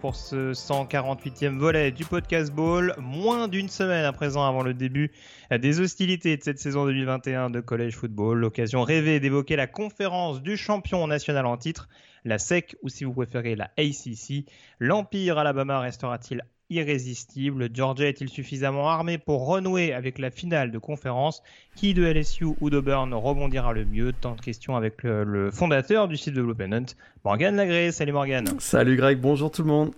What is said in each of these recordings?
Pour ce 148e volet du podcast Ball. Moins d'une semaine à présent avant le début des hostilités de cette saison 2021 de College Football. L'occasion rêvée d'évoquer la conférence du champion national en titre, la SEC ou si vous préférez la ACC. L'Empire Alabama restera-t-il irrésistible. Georgia est-il suffisamment armé pour renouer avec la finale de conférence? Qui de LSU ou d'Auburn rebondira le mieux? Tant de questions avec le, fondateur du site de Hunt, Morgan Lagré. Salut Morgan. Salut Greg, bonjour tout le monde.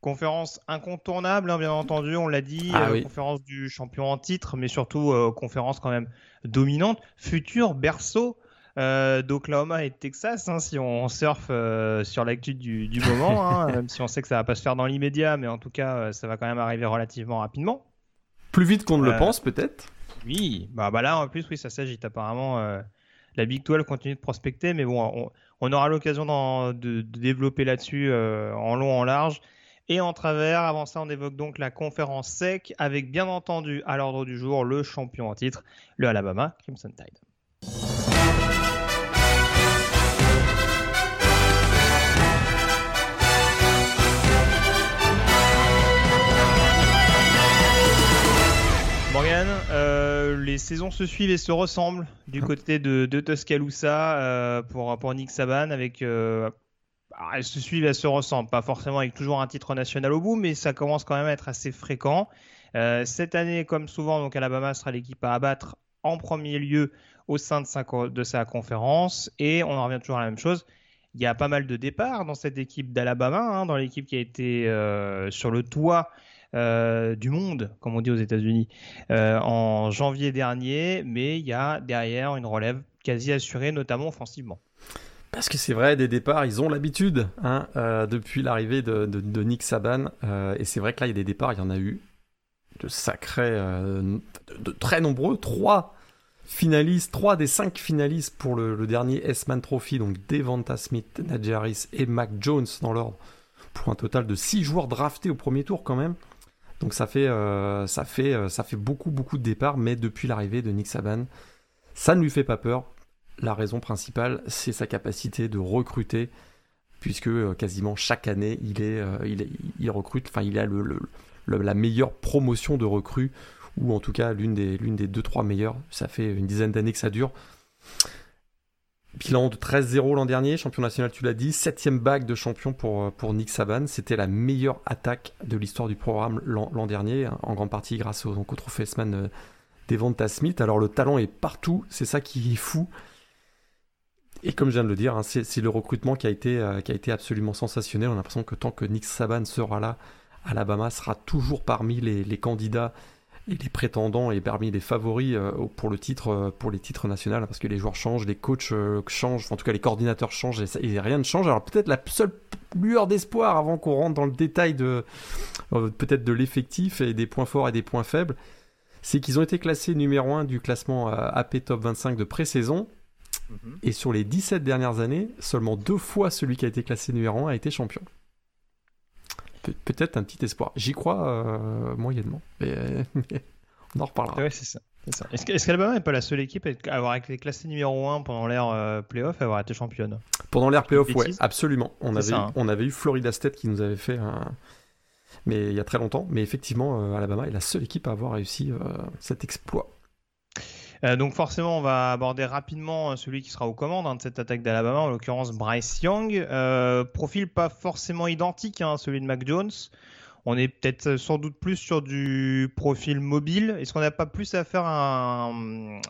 Conférence incontournable, hein, bien entendu, on l'a dit, ah euh, conférence du champion en titre, mais surtout euh, conférence quand même dominante, futur berceau euh, d'Oklahoma et de Texas, hein, si on surfe euh, sur l'actu du, moment, hein, même si on sait que ça va pas se faire dans l'immédiat, mais en tout cas, euh, ça va quand même arriver relativement rapidement. Plus vite qu'on ne le pense, peut-être? Oui, bah, bah, là, en plus, oui, ça s'agite apparemment. la Big 12 continue de prospecter, mais bon, on, aura l'occasion de, de, développer là-dessus en long, en large. Et en travers, avant ça, on évoque donc la conférence SEC avec bien entendu à l'ordre du jour le champion en titre, le Alabama Crimson Tide. Euh, les saisons se suivent et se ressemblent du ah. côté de, Tuscaloosa euh, pour, pour Nick Saban avec euh, ah, elles se suivent, elles se ressemblent, pas forcément avec toujours un titre national au bout, mais ça commence quand même à être assez fréquent. cette année, comme souvent, donc Alabama sera l'équipe à abattre en premier lieu au sein de sa, de sa conférence, et on en revient toujours à la même chose. Il y a pas mal de départs dans cette équipe d'Alabama, hein, dans l'équipe qui a été sur le toit du monde, comme on dit aux États-Unis, euh, en janvier dernier, mais il y a derrière une relève quasi assurée, notamment offensivement. Parce que c'est vrai, des départs, ils ont l'habitude, hein, euh, depuis l'arrivée de, Nick Saban. et c'est vrai que là, il y a des départs, il y en a eu de sacrés, de, très nombreux. Trois finalistes, trois des cinq finalistes pour le, dernier S-Man Trophy, donc Devonta Smith, Najee Harris et Mac Jones dans l'ordre, pour un total de six joueurs draftés au premier tour quand même. Donc ça fait, euh, ça fait, euh, ça fait beaucoup, de départs, mais depuis l'arrivée de Nick Saban, ça ne lui fait pas peur. La raison principale, c'est sa capacité de recruter, puisque euh, quasiment chaque année, il, recrute, enfin, il a la meilleure promotion de recrues, ou en tout cas l'une des, l'une des deux, trois meilleures. Ça fait une dizaine d'années que ça dure. Bilan de 13-0 l'an dernier, champion national, tu l'as dit. Septième bague de champion pour, euh, Nick Saban. C'était la meilleure attaque de l'histoire du programme l'an dernier, en grande partie grâce au, donc, au trophée S-Man euh, Smith. Alors le talent est partout, c'est ça qui est fou. Et comme je viens de le dire, hein, c'est le recrutement qui a, été, euh, qui a été absolument sensationnel. On a l'impression que tant que Nick Saban sera là, Alabama sera toujours parmi les candidats et les prétendants et parmi les favoris euh, pour le titre euh, pour les titres nationaux parce que les joueurs changent les coachs euh, changent en tout cas les coordinateurs changent et, rien ne change. Alors peut-être la seule lueur d'espoir avant qu'on rentre dans le détail de peut-être de l'effectif et des points forts et des points faibles c'est qu'ils ont été classés numéro 1 du classement AP Top 25 de pré-saison. Mhm. et sur les 17 dernières années seulement deux fois celui qui a été classé numéro 1 a été champion peut-être un petit espoir. J'y crois euh, moyennement, mais, on en reparlera. Ouais, c'est ça. Est-ce qu'Alabama n'est pas la seule équipe à avoir été classée numéro 1 pendant l'ère euh, playoff et avoir été championne? Pendant l'ère playoff, oui, absolument. On avait, hein. on avait eu Florida State qui nous avait fait un... Mais il y a très longtemps. Mais effectivement, euh, Alabama est la seule équipe à avoir réussi cet exploit. Euh, donc forcément, on va aborder rapidement euh, celui qui sera aux commandes hein, de cette attaque d'Alabama, en l'occurrence Bryce Young. Euh, profil pas forcément identique à hein, celui de Mac Jones. On est peut-être sans doute plus sur du profil mobile. Est-ce qu'on n'a pas plus à faire à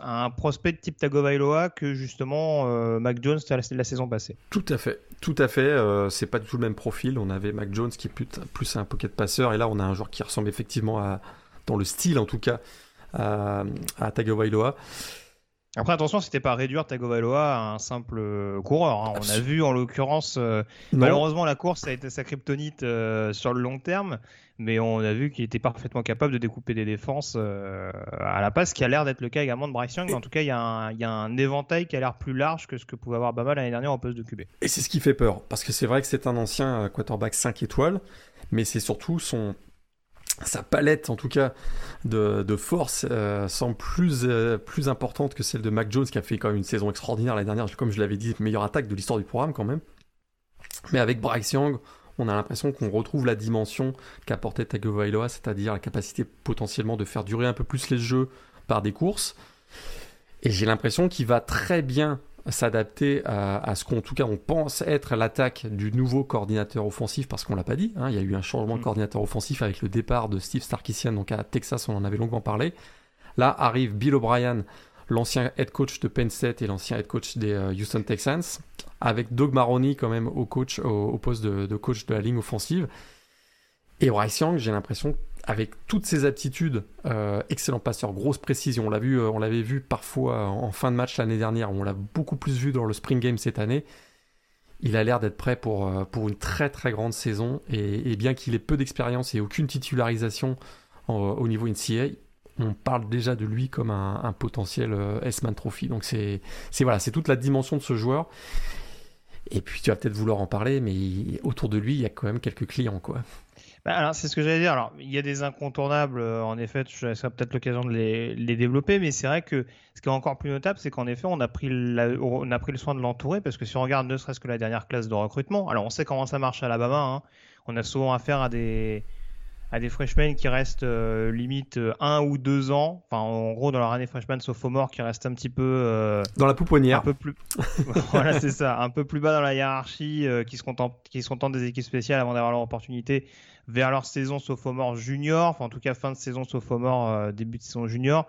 un, prospect de type Tagovailoa que justement Mac Jones la, la saison passée? Tout à fait, tout à fait. c'est pas du tout le même profil. On avait Mac Jones qui est plus, plus un pocket passeur et là on a un joueur qui ressemble effectivement à dans le style en tout cas à, à Tagovailoa. Après, attention, c'était pas réduire Tagovailoa à un simple euh, coureur. Hein. On a vu, en l'occurrence, euh, malheureusement, la course a été sa kryptonite euh, sur le long terme, mais on a vu qu'il était parfaitement capable de découper des défenses à la passe, ce qui a l'air d'être le cas également de Bryce Young. En tout cas, il y, a un éventail qui a l'air plus large que ce que pouvait avoir Bama l'année dernière en poste de QB. Et c'est ce qui fait peur, parce que c'est vrai que c'est un ancien quarterback 5 étoiles, mais c'est surtout son, sa palette en tout cas de, de force euh, semble plus, euh, plus importante que celle de Mac Jones qui a fait quand même une saison extraordinaire l'année dernière, comme je l'avais dit, meilleure attaque de l'histoire du programme quand même. Mais avec Bryce Young, on a l'impression qu'on retrouve la dimension qu'apportait Tagovailoa, c'est-à-dire la capacité potentiellement de faire durer un peu plus les jeux par des courses. Et j'ai l'impression qu'il va très bien s'adapter à, ce qu'en tout cas on pense être l'attaque du nouveau coordinateur offensif, parce qu'on l'a pas dit, hein, il y a eu un changement de mm. coordinateur offensif avec le départ de Steve Starkisian, donc à Texas, on en avait longuement parlé. Là arrive Bill O'Brien, l'ancien head coach de Penn State et l'ancien head coach des euh, Houston Texans, avec Doug Maroney quand même au, coach, au, poste de, de, coach de la ligne offensive. Et Bryce Young, j'ai l'impression avec toutes ses aptitudes, euh, excellent passeur, grosse précision. On l'a vu, euh, on l'avait vu parfois en fin de match l'année dernière. On l'a beaucoup plus vu dans le spring game cette année. Il a l'air d'être prêt pour, euh, une très très grande saison. Et, bien qu'il ait peu d'expérience et aucune titularisation au niveau NCA, on parle déjà de lui comme un, potentiel S-Man Trophy. Donc c'est voilà, c'est toute la dimension de ce joueur. Et puis tu vas peut-être vouloir en parler, mais autour de lui, il y a quand même quelques clients quoi. Bah, alors, c'est ce que j'allais dire. Alors, il y a des incontournables, euh, en effet, ça sera peut-être l'occasion de les, les, développer, mais c'est vrai que ce qui est encore plus notable, c'est qu'en effet, on a, pris on a pris le soin de l'entourer, parce que si on regarde ne serait-ce que la dernière classe de recrutement, alors on sait comment ça marche à Alabama, hein. on a souvent affaire à des, à des freshmen qui restent euh, limite euh, un ou deux ans, enfin en gros dans leur année freshman sophomore qui restent un petit peu dans la pouponnière, un peu plus, voilà c'est ça, un peu plus bas dans la hiérarchie, qui se contentent, qui se contentent des équipes spéciales avant d'avoir leur opportunité vers leur saison sophomore junior, enfin en tout cas fin de saison sophomore, euh, début de saison junior.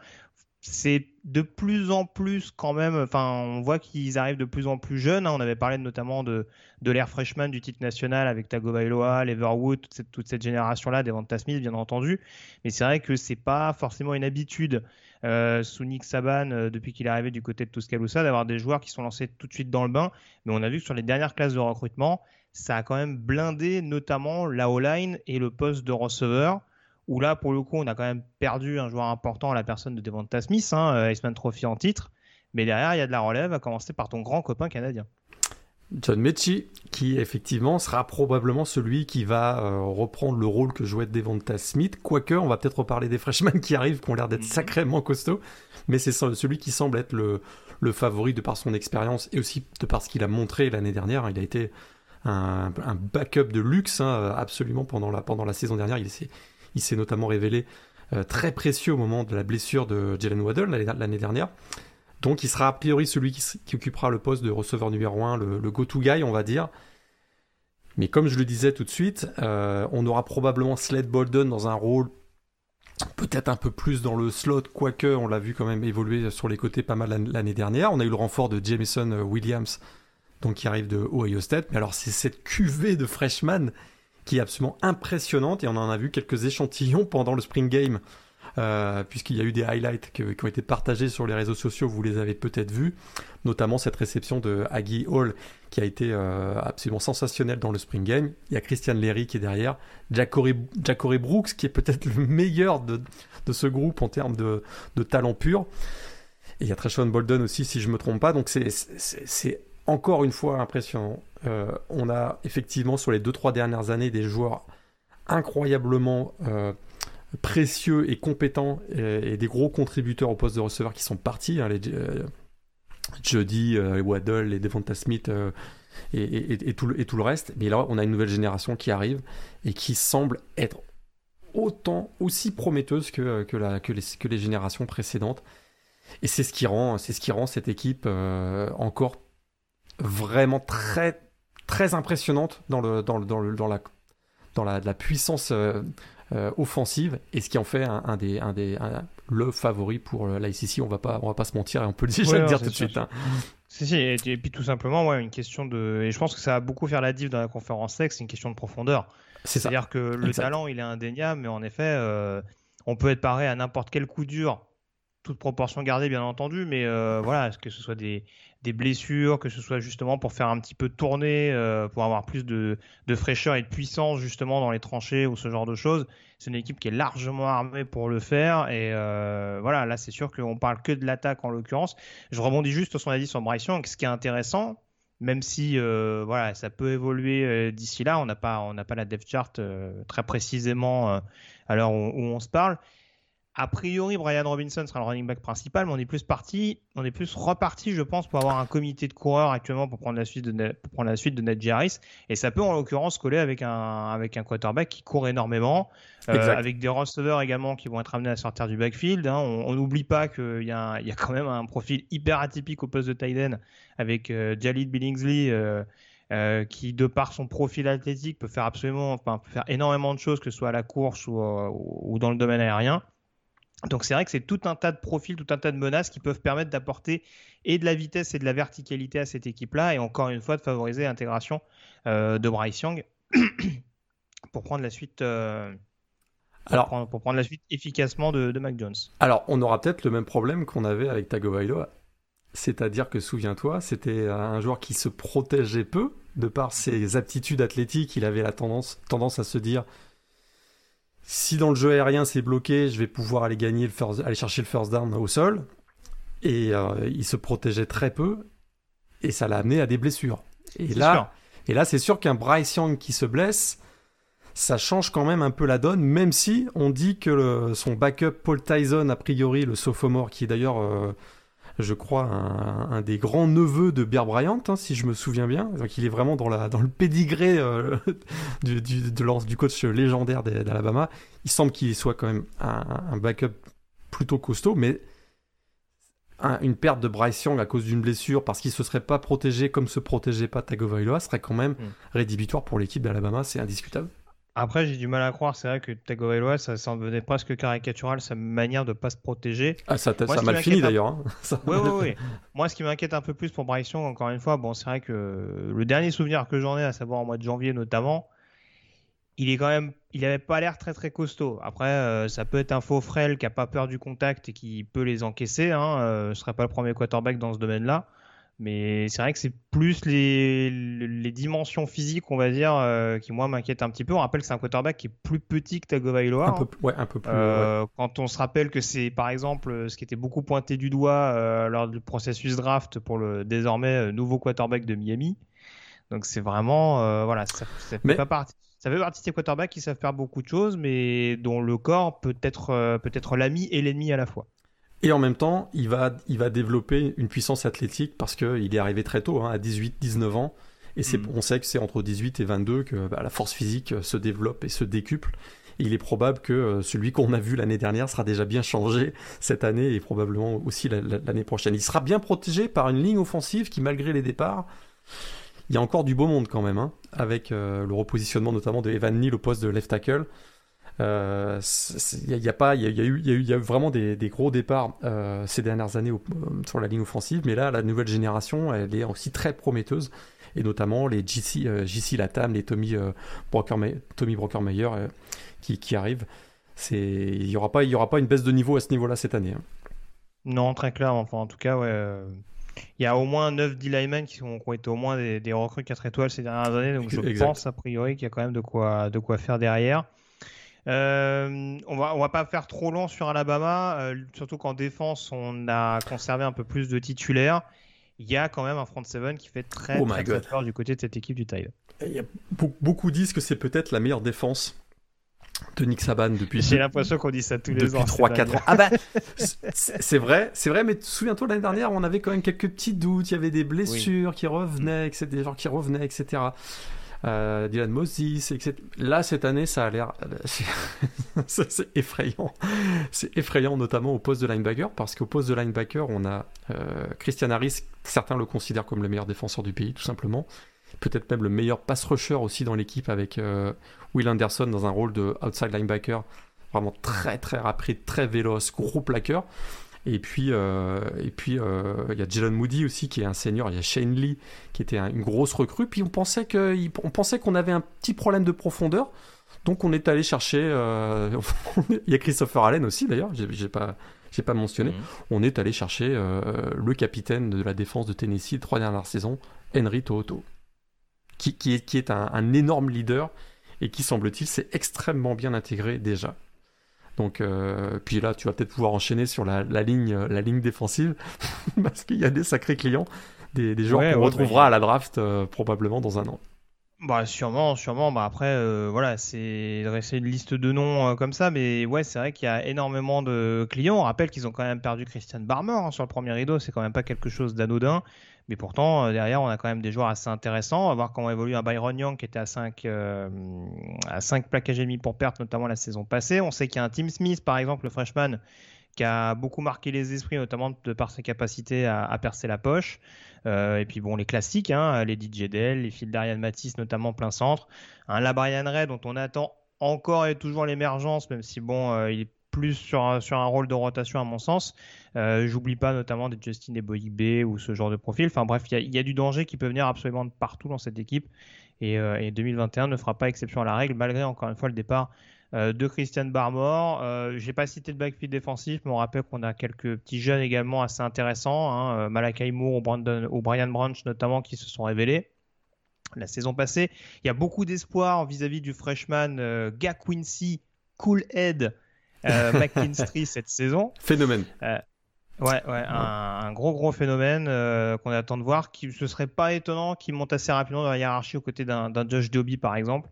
C'est de plus en plus quand même, enfin on voit qu'ils arrivent de plus en plus jeunes. Hein. On avait parlé notamment de, de l'ère freshman du titre national avec Tagovailoa, Leverwood, toute cette, toute cette génération-là, Devonta Smith bien entendu. Mais c'est vrai que c'est pas forcément une habitude euh, sous Nick Saban euh, depuis qu'il est arrivé du côté de Tuscaloosa d'avoir des joueurs qui sont lancés tout de suite dans le bain. Mais on a vu que sur les dernières classes de recrutement, ça a quand même blindé notamment la O-line et le poste de receveur. Où là, pour le coup, on a quand même perdu un joueur important à la personne de Devonta Smith, hein, euh, Iceman Trophy en titre. Mais derrière, il y a de la relève, à commencer par ton grand copain canadien. John Mechie, qui effectivement sera probablement celui qui va euh, reprendre le rôle que jouait Devonta Smith. Quoique, on va peut-être reparler des freshmen qui arrivent, qui ont l'air d'être mhm. sacrément costauds. Mais c'est celui qui semble être le, le favori de par son expérience et aussi de par ce qu'il a montré l'année dernière. Il a été un, backup de luxe hein, absolument pendant la, saison dernière. Il s'est, notamment révélé euh, très précieux au moment de la blessure de Jalen Waddle l'année dernière. Donc il sera a priori celui qui, occupera le poste de receveur numéro 1, le, go-to guy, on va dire. Mais comme je le disais tout de suite, euh, on aura probablement Sled Bolden dans un rôle peut-être un peu plus dans le slot, quoique on l'a vu quand même évoluer sur les côtés pas mal l'année dernière. On a eu le renfort de Jameson euh, Williams donc qui arrive de Ohio State. Mais alors c'est cette cuvée de freshman qui est absolument impressionnante et on en a vu quelques échantillons pendant le spring game. Euh, puisqu'il y a eu des highlights qui, ont été partagés sur les réseaux sociaux, vous les avez peut-être vus, notamment cette réception de Aggie Hall qui a été euh, absolument sensationnelle dans le spring game. Il y a Christian Leary qui est derrière, Jackory, Brooks qui est peut-être le meilleur de, ce groupe en termes de, talent pur. Et il y a Treshon Bolden aussi, si je me trompe pas. Donc c'est encore une fois impressionnant. Euh, on a effectivement sur les 2-3 dernières années des joueurs incroyablement euh, précieux et compétents et, des gros contributeurs au poste de receveur qui sont partis. Hein, les, euh, Jody, Waddle, les Devonta Smith et, tout le, reste. Mais là, on a une nouvelle génération qui arrive et qui semble être autant, aussi prometteuse que, les, générations précédentes. Et c'est ce qui rend cette équipe encore vraiment très très impressionnante dans le dans le, dans, le, dans la dans la, la puissance euh, euh, offensive et ce qui en fait un, des un des le favori pour l'ICC on va pas on va pas se mentir et on peut déjà le dire tout de suite hein. Si, si, et, puis tout simplement, ouais, une question de. Et je pense que ça va beaucoup faire la diff dans la conférence sexe, c'est une question de profondeur. C'est-à-dire que le talent, il est indéniable, mais en effet, euh, on peut être paré à n'importe quel coup dur, toute proportion gardée bien entendu, mais euh, voilà, que ce soit des, des, blessures, que ce soit justement pour faire un petit peu tourner, euh, pour avoir plus de, fraîcheur et de puissance justement dans les tranchées ou ce genre de choses. C'est une équipe qui est largement armée pour le faire et euh, voilà, là c'est sûr qu'on parle que de l'attaque en l'occurrence. Je rebondis juste sur ce qu'on a dit sur Bryce Young, ce qui est intéressant, même si euh, voilà, ça peut évoluer d'ici là, on n'a pas, pas la depth chart très précisément à l'heure où, on se parle. A priori, Brian Robinson sera le running back principal, mais on est plus parti, on est plus reparti, je pense, pour avoir un comité de coureurs actuellement pour prendre la suite de, pour prendre la suite de Ned Jarris. Et ça peut en l'occurrence coller avec un, avec un quarterback qui court énormément, euh, avec des receveurs également qui vont être amenés à sortir du backfield. Hein. On n'oublie pas qu'il y, a il y a quand même un profil hyper atypique au poste de tight end avec euh, Jalid Billingsley. Euh, euh, qui, de par son profil athlétique, peut faire absolument, enfin, peut faire énormément de choses, que ce soit à la course ou, ou dans le domaine aérien. Donc c'est vrai que c'est tout un tas de profils, tout un tas de menaces qui peuvent permettre d'apporter et de la vitesse et de la verticalité à cette équipe-là, et encore une fois de favoriser l'intégration euh, de Bryce Young pour prendre la suite. Euh, alors, pour prendre, la suite efficacement de, Mac Jones. Alors, on aura peut-être le même problème qu'on avait avec Tagovailoa. C'est-à-dire que, souviens-toi, c'était un joueur qui se protégeait peu, de par ses aptitudes athlétiques. Il avait la tendance, tendance à se dire si dans le jeu aérien c'est bloqué, je vais pouvoir aller gagner le first, aller chercher le first down au sol. Et euh, il se protégeait très peu et ça l'a amené à des blessures. Et là, et là, c'est sûr qu'un Bryce Young qui se blesse, ça change quand même un peu la donne, même si on dit que son backup Paul Tyson, a priori le sophomore, qui est d'ailleurs euh, je crois, un, des grands neveux de Bear Bryant, hein, si je me souviens bien. Donc il est vraiment dans, la, dans le pédigré euh, du, du, de du coach légendaire d'Alabama. Il semble qu'il soit quand même un, backup plutôt costaud, mais une perte de Bryce Young à cause d'une blessure parce qu'il ne se serait pas protégé comme se protégeait pas Tagovailoa serait quand même hmm. rédhibitoire pour l'équipe d'Alabama, c'est indiscutable. Après, j'ai du mal à croire. C'est vrai que Tagovailoa, ça s'en venait presque caricatural sa manière de pas se protéger. Ah, ça, a mal fini d'ailleurs. Hein. Oui, oui, oui. Moi, ce qui m'inquiète un peu plus pour Bryce Young, encore une fois, bon, c'est vrai que le dernier souvenir que j'en ai, à savoir en mois de janvier notamment, il est quand même, il avait pas l'air très très costaud. Après, euh, ça peut être un faux frêle qui a pas peur du contact et qui peut les encaisser. Hein. Euh, serait pas le premier quarterback dans ce domaine-là. Mais c'est vrai que c'est plus les, les, dimensions physiques, on va dire, euh, qui moi m'inquiètent un petit peu. On rappelle que c'est un quarterback qui est plus petit que Tagovailoa. Un peu, ouais, un peu plus. Euh, quand on se rappelle que c'est par exemple ce qui était beaucoup pointé du doigt euh, lors du processus draft pour le désormais nouveau quarterback de Miami. Donc c'est vraiment voilà, ça, ça fait pas partie. Ça fait partie de ces quarterbacks qui savent faire beaucoup de choses, mais dont le corps peut être peut être l'ami et l'ennemi à la fois. Et en même temps, il va, il va développer une puissance athlétique parce qu'il est arrivé très tôt, hein, à 18-19 ans. Et c'est, mm. on sait que c'est entre 18 et 22 que bah, la force physique se développe et se décuple. il est probable que euh, celui qu'on a vu l'année dernière sera déjà bien changé cette année et probablement aussi l'année prochaine. Il sera bien protégé par une ligne offensive qui, malgré les départs, il y a encore du beau monde quand même, hein, avec euh, le repositionnement notamment de Evan Neal au poste de left tackle. Euh, il y, a pas, il y, a eu, il y a eu vraiment des, gros départs euh, ces dernières années euh, sur la ligne offensive, mais là, la nouvelle génération, elle est aussi très prometteuse, et notamment les JC, JC Latam, les Tommy Brockermeyer, Tommy Brockermeyer qui, qui arrivent. Il y aura pas, y aura pas une baisse de niveau à ce niveau-là cette année. Hein. Non, très clair. Enfin, en tout cas, ouais. Il y a au moins 9 D-linemen qui, ont été au moins des, des recrues 4 étoiles ces dernières années, donc je pense a priori qu'il y a quand même de quoi, de quoi faire derrière. Euh, on va on va pas faire trop long sur Alabama, euh, surtout qu'en défense on a conservé un peu plus de titulaires. Il y a quand même un front seven qui fait très, oh très, très, fort du côté de cette équipe du Tide. Il y a beaucoup disent que c'est peut-être la meilleure défense de Nick Saban depuis. J'ai l'impression qu'on dit ça tous les ans. Depuis 3-4 ans. Ah bah, c'est vrai, c'est vrai, mais souviens-toi l'année dernière, on avait quand même quelques petits doutes. Il y avait des blessures qui revenaient, etc., des gens qui revenaient, etc. Euh, Dylan Moses, etc. Là, cette année, ça a l'air. c'est effrayant. C'est effrayant, notamment au poste de linebacker, parce qu'au poste de linebacker, on a euh, Christian Harris, certains le considèrent comme le meilleur défenseur du pays, tout simplement. Peut-être même le meilleur pass rusher aussi dans l'équipe avec euh, Will Anderson dans un rôle de outside linebacker, vraiment très très rapide, très véloce, gros plaqueur. Et puis, et puis il y a Jalen Moody aussi qui est un senior. Il y a Shane Lee qui était une grosse recrue. Puis on pensait qu'on pensait qu'on avait un petit problème de profondeur. Donc on est allé chercher. il y a Christopher Allen aussi d'ailleurs. J'ai pas j'ai pas mentionné. Mhm. On est allé chercher le capitaine de la défense de Tennessee les trois dernières saisons, Henry Toto, qui, qui est, qui est un, un énorme leader et qui, semble-t-il, s'est extrêmement bien intégré déjà. Donc, euh, puis là, tu vas peut-être pouvoir enchaîner sur la, la, ligne, la ligne défensive, parce qu'il y a des sacrés clients, des, des joueurs qu'on retrouvera à la draft euh, probablement dans un an. Bah sûrement, sûrement. Bah après, euh, voilà, c'est dresser une liste de noms comme ça, mais ouais, c'est vrai qu'il y a énormément de clients. On rappelle qu'ils ont quand même perdu Christian Barmer hein, sur le premier rideau, c'est quand même pas quelque chose d'anodin. Mais pourtant, euh, derrière, on a quand même des joueurs assez intéressants. Va voir comment évolue un Byron Young qui était à 5, euh, à 5 plaquages et demi pour perte, notamment la saison passée. On sait qu'il y a un Tim Smith, par exemple, le freshman, qui a beaucoup marqué les esprits, notamment de par ses capacités à, percer la poche. Euh, et puis bon, les classiques, hein, les DJ Dell, les fils d'Ariane Matisse, notamment plein centre. Un Labrian Ray dont on attend encore et toujours l'émergence, même si bon, il est plus sur, un rôle de rotation à mon sens. Euh, j'oublie pas notamment des Justin B ou ce genre de profil. Enfin bref, il y, a du danger qui peut venir absolument de partout dans cette équipe. Et, 2021 euh, ne fera pas exception à la règle, malgré encore une fois le départ euh, de Christian Barmore. Euh, J'ai pas cité le backfield défensif, mais on rappelle qu'on a quelques petits jeunes également assez intéressants. Hein, Malakai Moore ou, Brian Branch notamment qui se sont révélés la saison passée. Il y a beaucoup d'espoir vis-à-vis du freshman Quincy Coolhead euh, McKinstry cette saison. Phénomène. Euh, ouais, ouais, un, gros gros phénomène euh, qu'on attend de voir. Qui, ce serait pas étonnant qu'il monte assez rapidement dans la hiérarchie aux côtés d'un Josh Doby par exemple.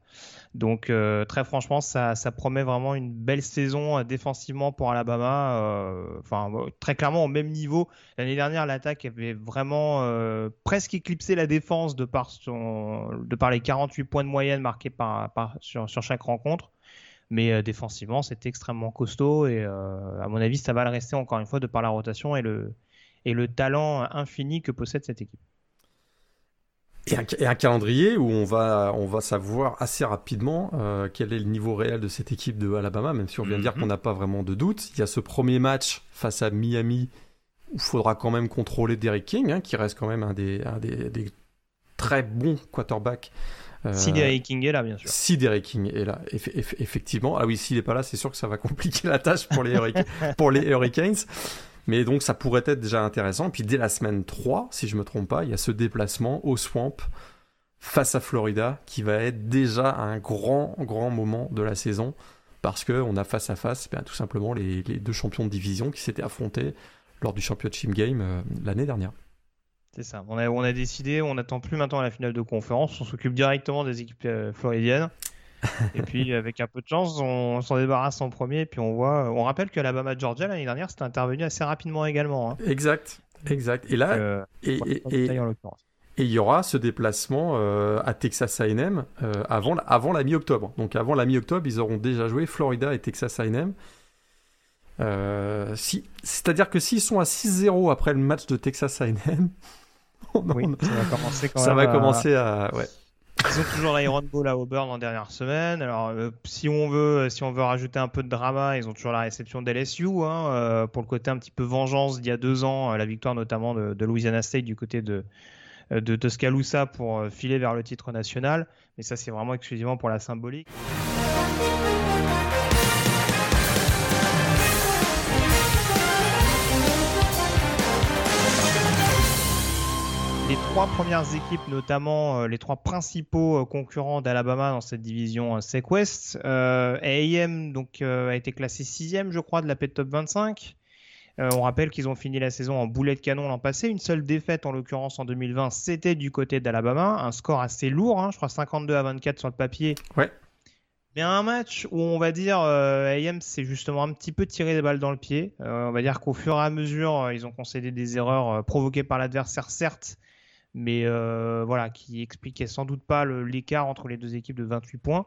Donc très franchement, ça, ça, promet vraiment une belle saison défensivement pour Alabama. Enfin, très clairement au même niveau. L'année dernière, l'attaque avait vraiment presque éclipsé la défense de par, son, de par les 48 points de moyenne marqués par, par sur, sur chaque rencontre. Mais euh, défensivement, c'est extrêmement costaud et euh, à mon avis, ça va le rester encore une fois de par la rotation et le, et le talent infini que possède cette équipe. Et un, calendrier où on va, on va savoir assez rapidement euh, quel est le niveau réel de cette équipe de Alabama, même si on vient de dire mhm. qu'on n'a pas vraiment de doute. Il y a ce premier match face à Miami où il faudra quand même contrôler Derrick King, hein, qui reste quand même un des, un des, des très bons quarterbacks si Derek King est là, bien sûr. Si Derek King est là, effectivement. Ah oui, s'il n'est pas là, c'est sûr que ça va compliquer la tâche pour les, pour les Hurricanes. Mais donc ça pourrait être déjà intéressant. Puis dès la semaine 3, si je me trompe pas, il y a ce déplacement au Swamp face à Florida qui va être déjà un grand, grand moment de la saison. Parce qu'on a face à face bien, tout simplement les, les, deux champions de division qui s'étaient affrontés lors du Championship Game euh, l'année dernière. C'est ça. On a, on a décidé, on n'attend plus maintenant la finale de conférence, on s'occupe directement des équipes euh, floridiennes. et puis, avec un peu de chance, on s'en débarrasse en premier. Et puis, on voit. On rappelle que l'Alabama Georgia l'année dernière, c'était intervenu assez rapidement également. Hein. Exact, exact. Et là, euh, et, et, il y aura ce déplacement euh, à Texas A&M avant, avant la mi-octobre. Donc, avant la mi-octobre, ils auront déjà joué Florida et Texas A&M. si, C'est-à-dire que s'ils sont à 6-0 après le match de Texas A&M, oui, ça va commencer quand ça va commencer à. Ouais. Ils ont toujours l'Iron Bowl à Auburn en dernière semaine. Alors, euh, si on veut, si on veut rajouter un peu de drama, ils ont toujours la réception d'LSU hein, euh, pour le côté un petit peu vengeance d'il y a deux ans, euh, la victoire notamment de, Louisiana State du côté de de Tuscaloosa pour filer vers le titre national. Mais ça, c'est vraiment exclusivement pour la symbolique. Les trois premières équipes, notamment euh, les trois principaux euh, concurrents d'Alabama dans cette division euh, SEC West. AM donc a été classé sixième, je crois, de la P Top 25. on rappelle qu'ils ont fini la saison en boulet de canon l'an passé. Une seule défaite, en l'occurrence en 2020, c'était du côté d'Alabama. Un score assez lourd, hein, je crois 52 à 24 sur le papier. Ouais. Mais un match où on va dire AM c'est justement un petit peu tiré des balles dans le pied. on va dire qu'au fur et à mesure, ils ont concédé des erreurs provoquées par l'adversaire, certes, mais euh, voilà, qui expliquait sans doute pas l'écart entre les deux équipes de 28 points.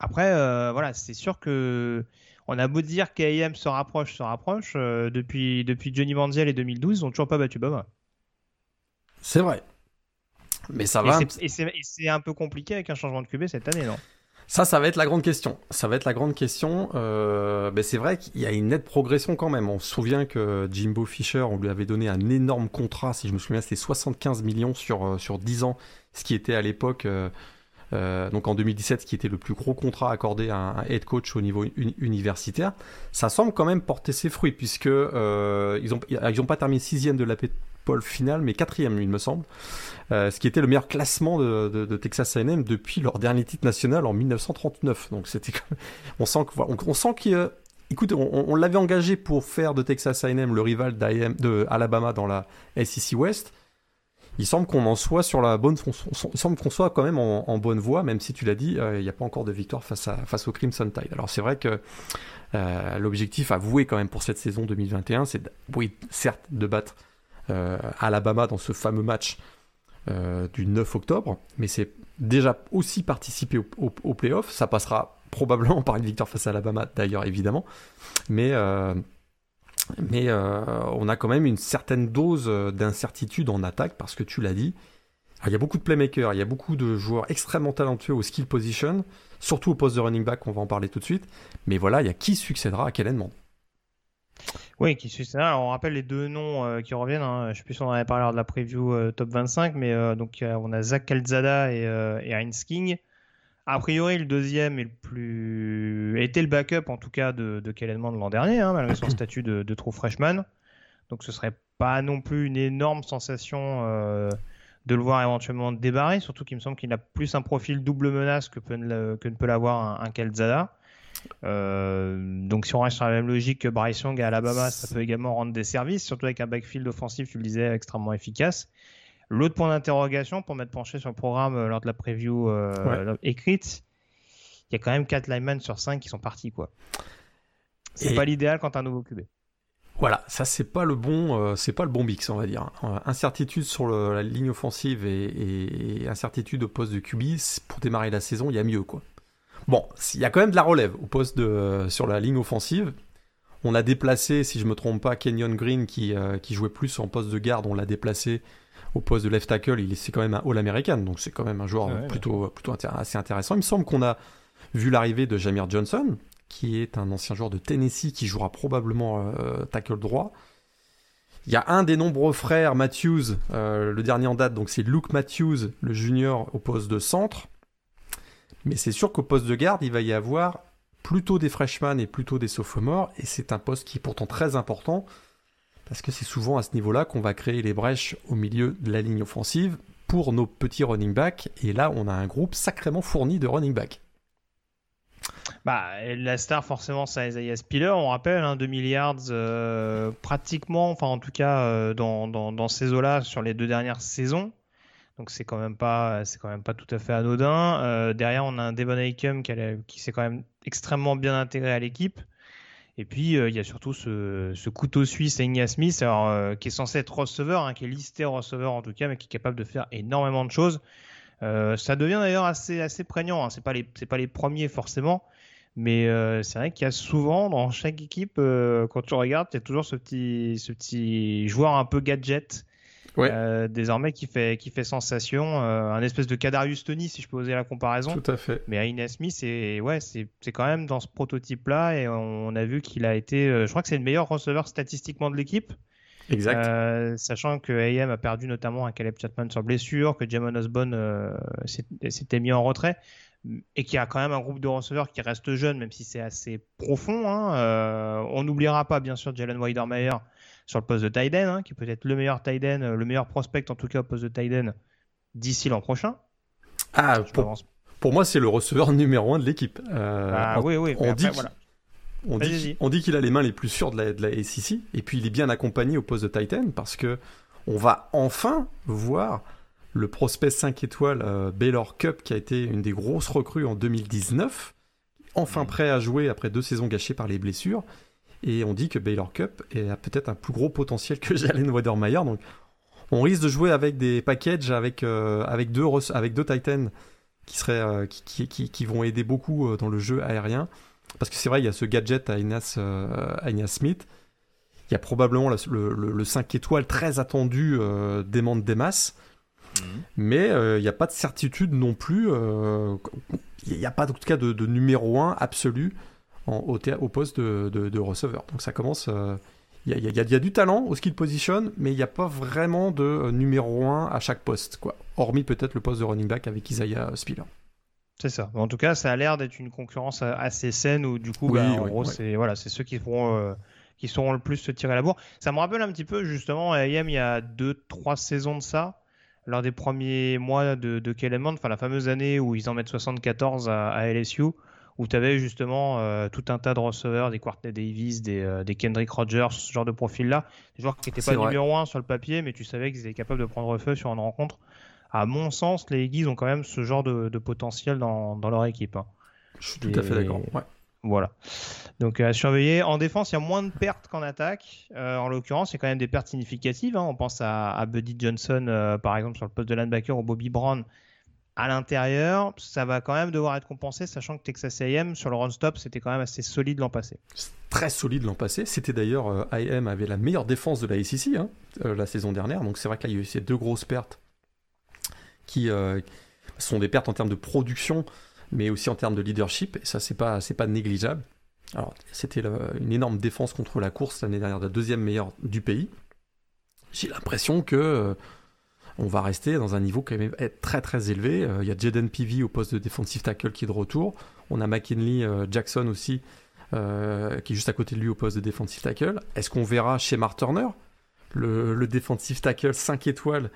Après, euh, voilà, c'est sûr que on a beau dire qu'AIM se rapproche, se rapproche, euh, depuis, depuis Johnny Manziel et 2012, ils n'ont toujours pas battu Bama. C'est vrai. Mais ça va. Et c'est un peu compliqué avec un changement de QB cette année, non? Ça, ça va être la grande question. Ça va être la grande question. Euh, ben c'est vrai qu'il y a une nette progression quand même. On se souvient que Jimbo Fisher, on lui avait donné un énorme contrat, si je me souviens, c'était 75 millions sur, euh, sur 10 ans, ce qui était à l'époque, euh, euh, donc en 2017, ce qui était le plus gros contrat accordé à un head coach au niveau uni- universitaire. Ça semble quand même porter ses fruits, puisque ils n'ont pas terminé sixième de la Paul finale, mais quatrième, il me semble. Euh, ce qui était le meilleur classement de, de, de Texas A&M depuis leur dernier titre national en 1939. Donc c'était, même- on sent que, sent qu'il, euh, on, on l'avait engagé pour faire de Texas A&M le rival de Alabama dans la SEC West. Il semble qu'on en soit sur la bonne, on- on- il semble qu'on soit quand même en, bonne voie, même si tu l'as dit, euh, il n'y a pas encore de victoire face à face au Crimson Tide. Alors c'est vrai que euh, l'objectif avoué quand même pour cette saison 2021, c'est, oui, certes, de battre Alabama dans ce fameux match euh, du 9 octobre, mais c'est déjà aussi participer au, au, playoff. Ça passera probablement par une victoire face à Alabama, d'ailleurs, évidemment. Mais, euh, euh, on a quand même une certaine dose euh, d'incertitude en attaque, parce que tu l'as dit, il y a beaucoup de playmakers, il y a beaucoup de joueurs extrêmement talentueux au skill position, surtout au poste de running back, on va en parler tout de suite. Mais voilà, il y a qui succédera à quel Oui, qui suit ça. Alors, on rappelle les deux noms euh, qui reviennent. Hein. Je sais plus si on en avait parlé lors de la preview euh, top 25, mais euh, donc on a Zach Calzada et, et Heinz King. A priori, le deuxième est le plus était le backup en tout cas de, de Kellen Mond l'an dernier, hein, malgré son statut de, de true freshman. Donc, ce serait pas non plus une énorme sensation de le voir éventuellement débarrer, surtout qu'il me semble qu'il a plus un profil double menace que, peut, ne- que ne peut l'avoir un, un Calzada. Euh, donc si on reste sur la même logique que Bryce Young à Alabama, ça peut également rendre des services, surtout avec un backfield offensif, tu le disais, extrêmement efficace. L'autre point d'interrogation pour m'être penché sur le programme euh, lors de la preview euh, écrite, il y a quand même 4 linemen sur 5 qui sont partis. quoi. C'est Et- pas l'idéal quand t'as un nouveau QB. Voilà, ça c'est pas le bon, euh, c'est pas le bon mix, on va dire. Euh, incertitude sur le- la ligne offensive et, et- et incertitude au poste de QB pour démarrer la saison, il y a mieux quoi. Bon, il y a quand même de la relève au poste de sur la ligne offensive. On a déplacé, si je me trompe pas, Kenyon Green qui, euh, qui jouait plus en poste de garde, on l'a déplacé au poste de left tackle. Il est c'est quand même un All-American, donc c'est quand même un joueur Ouais, ouais. plutôt plutôt intér- assez intéressant. Il me semble qu'on a vu l'arrivée de Jamir Johnson, qui est un ancien joueur de Tennessee qui jouera probablement euh, tackle droit. Il y a un des nombreux frères Matthews, euh, le dernier en date, donc c'est Luke Matthews, le junior au poste de centre. Mais c'est sûr qu'au poste de garde, il va y avoir plutôt des freshmen et plutôt des sophomores, et c'est un poste qui est pourtant très important, parce que c'est souvent à ce niveau-là qu'on va créer les brèches au milieu de la ligne offensive pour nos petits running backs, et là on a un groupe sacrément fourni de running backs. Bah, la star, forcément, c'est Isaiah Spiller. On rappelle, hein, 2 milliards euh, pratiquement, enfin en tout cas euh, dans ces eaux-là sur les deux dernières saisons. Donc c'est quand même pas, c'est quand même pas tout à fait anodin. Euh, derrière, on a un Devon Aikem qui, s'est quand même extrêmement bien intégré à l'équipe. Et puis euh, il y a surtout ce, couteau suisse Enya Smith, alors, euh, qui est censé être receveur, hein, qui est listé receveur en tout cas, mais qui est capable de faire énormément de choses. Ça devient d'ailleurs assez, prégnant. Hein. C'est pas les, c'est pas les premiers forcément, mais c'est vrai qu'il y a souvent dans chaque équipe, quand tu regardes, il y a toujours ce petit, ce petit joueur un peu gadget. Ouais. euh, désormais qui fait qui fait sensation, euh, un espèce de Kadarius Tony si je peux oser la comparaison. Tout à fait. Mais Aines Smith, c'est ouais, c'est quand même dans ce prototype-là et on a vu qu'il a été, euh, je crois que c'est le meilleur receveur statistiquement de l'équipe. Exact. Sachant que AM a perdu notamment un Caleb Chapman sur blessure, que Jamon Osborne s'était mis en retrait, et qu'il y a quand même un groupe de receveurs qui reste jeune, même si c'est assez profond. hein. On n'oubliera pas bien sûr Jalen Weidermeyer sur le poste de Tyden, hein, qui est peut-être le meilleur Tyden, euh, le meilleur prospect en tout cas au poste de Tyden d'ici l'an prochain. ah, pour, moi, c'est le receveur numéro un de l'équipe. Euh, Ah, on- oui, oui. on mais dit voilà. On dit, vas-y. on dit qu'il a les mains les plus sûres de la, de la SEC, et puis il est bien accompagné au poste de Titan, parce que on va enfin voir le prospect 5 étoiles euh, Baylor Cup, qui a été une des grosses recrues en 2019, enfin prêt à jouer après deux saisons gâchées par les blessures, et on dit que Baylor Cup a peut-être un plus gros potentiel que Jalen Wadermeyer, donc on risque de jouer avec des packages avec, euh, avec, deux, rece- avec deux Titans qui, seraient, euh, qui, qui, qui- qui vont aider beaucoup euh, dans le jeu aérien. Parce que c'est vrai, il y a ce gadget à Inas, euh, à Inas Smith. Il y a probablement le, le, le- le 5 étoiles très attendu euh, d'Emond Demas. Mais euh, il n'y a pas de certitude non plus. euh, il n'y a pas en tout cas de, numéro 1 absolu en, au, au, poste de, receveur. Donc ça commence. Il y, a, du talent au skill position, mais il n'y a pas vraiment de numéro 1 à chaque poste, quoi. Hormis peut-être le poste de running back avec Isaiah Spiller. C'est ça. En tout cas, ça a l'air d'être une concurrence assez saine où du coup, bah, en gros, c'est voilà, c'est ceux qui feront euh, qui sauront le plus se tirer la bourre. Ça me rappelle un petit peu justement AM il y a 2-3 saisons de ça, lors des premiers mois de, de Kellen enfin la fameuse année où ils en mettent 74 à, LSU, où tu avais justement euh, tout un tas de receveurs, des Courtney Davis, des, euh, des Kendrick Rogers, ce genre de profil-là, des joueurs qui n'étaient pas numéro 1 sur le papier, mais tu savais qu'ils étaient capables de prendre feu sur une rencontre à mon sens, les Eagles ont quand même ce genre de, potentiel dans, leur équipe. Hein. Je suis tout à fait d'accord. Voilà. Donc à surveiller. En défense, il y a moins de pertes qu'en attaque. Euh, en l'occurrence, il y a quand même des pertes significatives. Hein. On pense à, Buddy Johnson, euh, par exemple, sur le poste de linebacker, ou Bobby Brown à l'intérieur. Ça va quand même devoir être compensé, sachant que Texas AM, sur le run-stop, c'était quand même assez solide l'an passé. Très solide l'an passé. C'était d'ailleurs, euh, AM avait la meilleure défense de la SEC hein, la saison dernière. Donc c'est vrai qu'il y a eu ces deux grosses pertes qui euh, sont des pertes en termes de production, mais aussi en termes de leadership, et ça, c'est pas, c'est pas négligeable. Alors, c'était une énorme défense contre la course l'année dernière, la deuxième meilleure du pays. J'ai l'impression que euh, on va rester dans un niveau quand même très très élevé. Euh, il y a Jaden Peavy au poste de defensive tackle qui est de retour. On a McKinley Jackson aussi, qui est juste à côté de lui au poste de defensive tackle. Est-ce qu'on verra chez Mark Turner, le, le defensive tackle 5 étoiles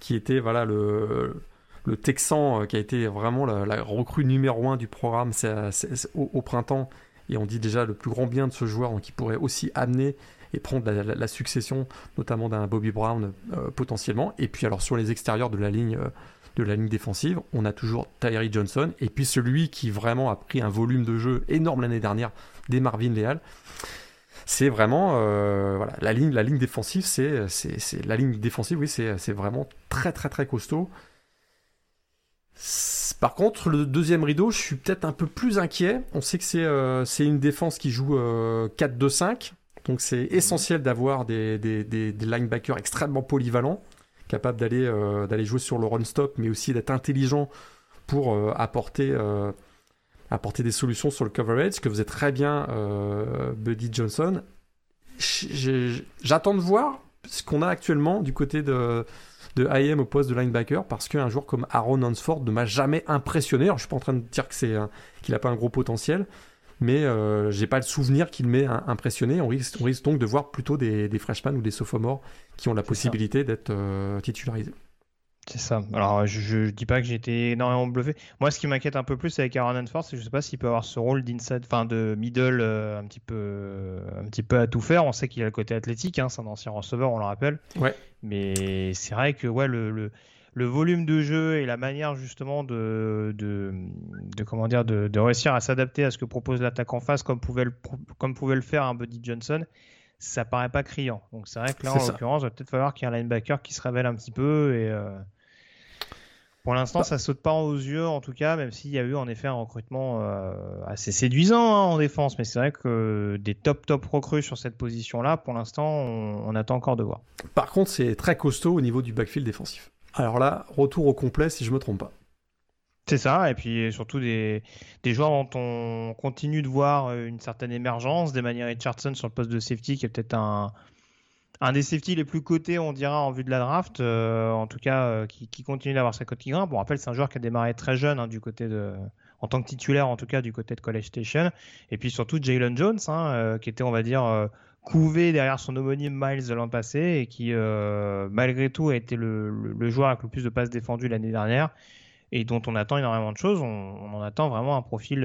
qui était voilà le, Texan euh, qui a été vraiment la, recrue numéro un du programme au, printemps. Et on dit déjà le plus grand bien de ce joueur, donc il pourrait aussi amener et prendre la, succession, notamment d'un Bobby Brown euh, potentiellement. Et puis alors sur les extérieurs de la ligne euh, de la ligne défensive, on a toujours Tyree Johnson. Et puis celui qui vraiment a pris un volume de jeu énorme l'année dernière, des Marvin Leal. C'est vraiment euh, voilà la ligne la ligne défensive c'est c'est la ligne défensive oui c'est vraiment très très très costaud. Par contre le deuxième rideau je suis peut-être un peu plus inquiet. On sait que c'est une défense qui joue 4-2-5 euh, donc c'est essentiel d'avoir des, des, des, linebackers extrêmement polyvalents capables d'aller d'aller jouer sur le run stop mais aussi d'être intelligent pour apporter apporter des solutions sur le coverage, que vous êtes très bien euh, Buddy Johnson. J'attends de voir ce qu'on a actuellement du côté de, de IM au poste de linebacker, parce qu'un joueur comme Aaron Hansford ne m'a jamais impressionné. Alors, je suis pas en train de dire que c'est qu'il n'a pas un gros potentiel, mais euh, j'ai pas le souvenir qu'il m'ait impressionné. On risque, on risque, donc de voir plutôt des, des freshmen ou des sophomores qui ont la possibilité d'être euh, titularisés. C'est ça. Alors, je, ne dis pas que j'ai été énormément bluffé. Moi, ce qui m'inquiète un peu plus avec Aaron Hanford, c'est que je sais pas s'il peut avoir ce rôle d'inside, enfin de middle, euh, un petit peu, un petit peu à tout faire. On sait qu'il a le côté athlétique, hein, c'est un ancien receveur, on le rappelle. Ouais. Mais c'est vrai que ouais, le, le, volume de jeu et la manière justement de, de, comment dire, de, réussir à s'adapter à ce que propose l'attaque en face, comme pouvait le, comme pouvait le faire un Buddy Johnson ça paraît pas criant. Donc c'est vrai que là, en l'occurrence, il va peut-être falloir qu'il y ait un linebacker qui se révèle un petit peu et, euh, pour l'instant, bah. ça saute pas aux yeux, en tout cas, même s'il y a eu en effet un recrutement euh, assez séduisant hein, en défense. Mais c'est vrai que des top top recrues sur cette position-là, pour l'instant, on, attend encore de voir. Par contre, c'est très costaud au niveau du backfield défensif. Alors là, retour au complet, si je me trompe pas. C'est ça, et puis surtout des, des joueurs dont on continue de voir une certaine émergence, des manières Richardson sur le poste de safety, qui est peut-être un, un des safety les plus cotés, on dira, en vue de la draft, euh, en tout cas, euh, qui, continue d'avoir sa cote qui grimpe. On rappelle, c'est un joueur qui a démarré très jeune, hein, du côté de, en tant que titulaire, en tout cas, du côté de College Station. Et puis surtout, Jalen Jones, hein, euh, qui était, on va dire, couvé derrière son homonyme Miles l'an passé et qui, malgré tout, a été le, joueur avec le plus de passes défendues l'année dernière et dont on attend énormément de choses. On, on en attend vraiment un profil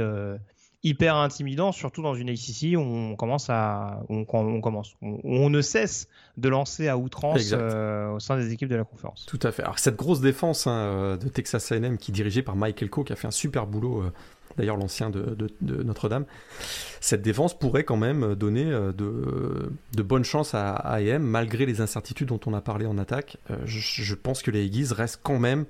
hyper intimidant, surtout dans une ACC où on commence à, on, commence, on, ne cesse de lancer à outrance euh, au sein des équipes de la conférence. Tout à fait. Alors cette grosse défense hein, euh, de Texas A&M qui est dirigée par Michael Coe, qui a fait un super boulot. Euh, d'ailleurs, l'ancien de, Notre-Dame. Cette défense pourrait quand même donner de, bonnes chances à A&M, malgré les incertitudes dont on a parlé en attaque. Je, je, pense que les Aggies restent quand même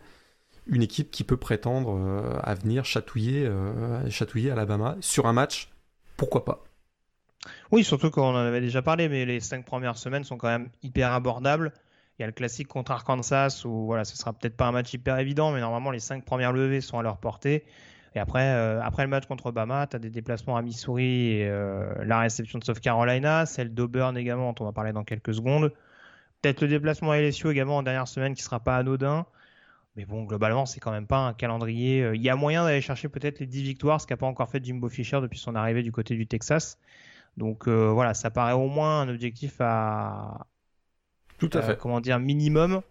une équipe qui peut prétendre euh, à venir chatouiller, euh, chatouiller Alabama sur un match, pourquoi pas? Oui, surtout qu'on en avait déjà parlé, mais les cinq premières semaines sont quand même hyper abordables. Il y a le classique contre Arkansas où voilà, ce sera peut-être pas un match hyper évident, mais normalement les cinq premières levées sont à leur portée. Et après, après le match contre Obama, tu as des déplacements à Missouri et la réception de South Carolina, celle d'Auburn également, dont on va parler dans quelques secondes. Peut-être le déplacement à LSU également en dernière semaine qui sera pas anodin. Mais bon, globalement, c'est quand même pas un calendrier. Euh, il y a moyen d'aller chercher peut-être les 10 victoires, ce qu'a pas encore fait Jimbo Fisher depuis son arrivée du côté du Texas. Donc euh, voilà, ça paraît au moins un objectif à. Tout à euh, fait. Comment dire, minimum.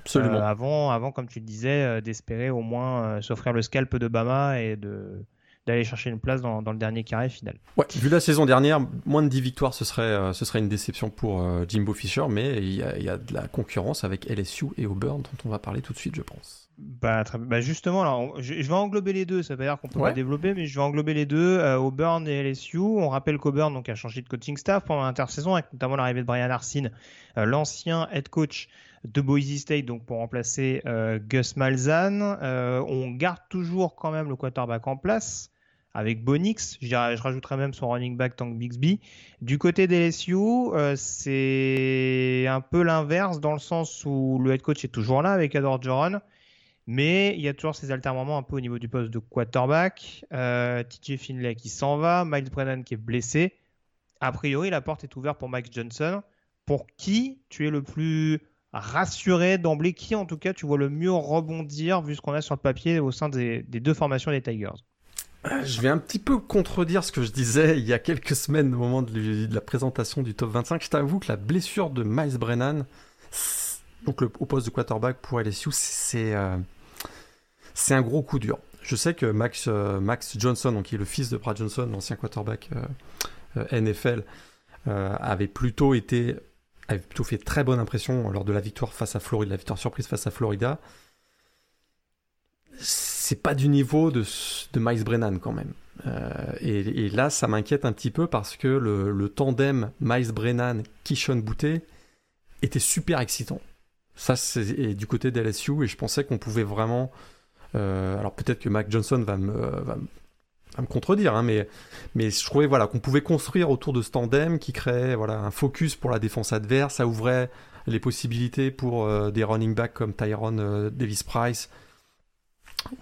Absolument. avant, avant, comme tu le disais, d'espérer au moins s'offrir le scalp de Bama et de d'aller chercher une place dans, le dernier carré final. Ouais, vu la saison dernière, moins de 10 victoires, ce serait, euh, ce serait une déception pour euh, Jimbo Fisher, mais il y, a, de la concurrence avec LSU et Auburn, dont on va parler tout de suite, je pense. Bah, bah justement, je, vais englober les deux, ça veut dire qu'on peut pas développer, mais je vais englober les deux, euh, Auburn et LSU. On rappelle qu'Auburn donc, a changé de coaching staff pendant l'intersaison, avec notamment l'arrivée de Brian Arsene, l'ancien head coach de Boise State donc pour remplacer Gus Malzahn. on garde toujours quand même le quarterback en place avec Bonix. Je, je rajouterais même son running back Tank Bixby. Du côté des LSU, euh, c'est un peu l'inverse dans le sens où le head coach est toujours là avec Adore Joron. Mais il y a toujours ces alternements un peu au niveau du poste de quarterback. Euh, TJ Finlay qui s'en va, Miles Brennan qui est blessé. A priori, la porte est ouverte pour Mike Johnson. Pour qui tu es le plus rassuré d'emblée Qui, en tout cas, tu vois le mieux rebondir vu ce qu'on a sur le papier au sein des deux formations des Tigers je vais un petit peu contredire ce que je disais il y a quelques semaines au moment de, la présentation du top 25. Je t'avoue que la blessure de Miles Brennan, donc le, au poste de quarterback pour LSU, c'est euh, c'est un gros coup dur. Je sais que Max, euh, Max Johnson, qui est le fils de Brad Johnson, l'ancien quarterback euh, NFL, avait plutôt été avait plutôt fait très bonne impression lors de la victoire face à Florida, la victoire surprise face à Florida c'est pas du niveau de, de Miles Brennan quand même. Euh, et, là, ça m'inquiète un petit peu parce que le, tandem Miles Brennan, Kishon Boutet était super excitant. Ça, c'est du côté d'LSU et je pensais qu'on pouvait vraiment. Euh, alors peut-être que Mac Johnson va me, me contredire, hein, mais, mais je trouvais voilà, qu'on pouvait construire autour de ce tandem qui créait voilà, un focus pour la défense adverse. Ça ouvrait les possibilités pour euh, des running backs comme Tyrone Davis Price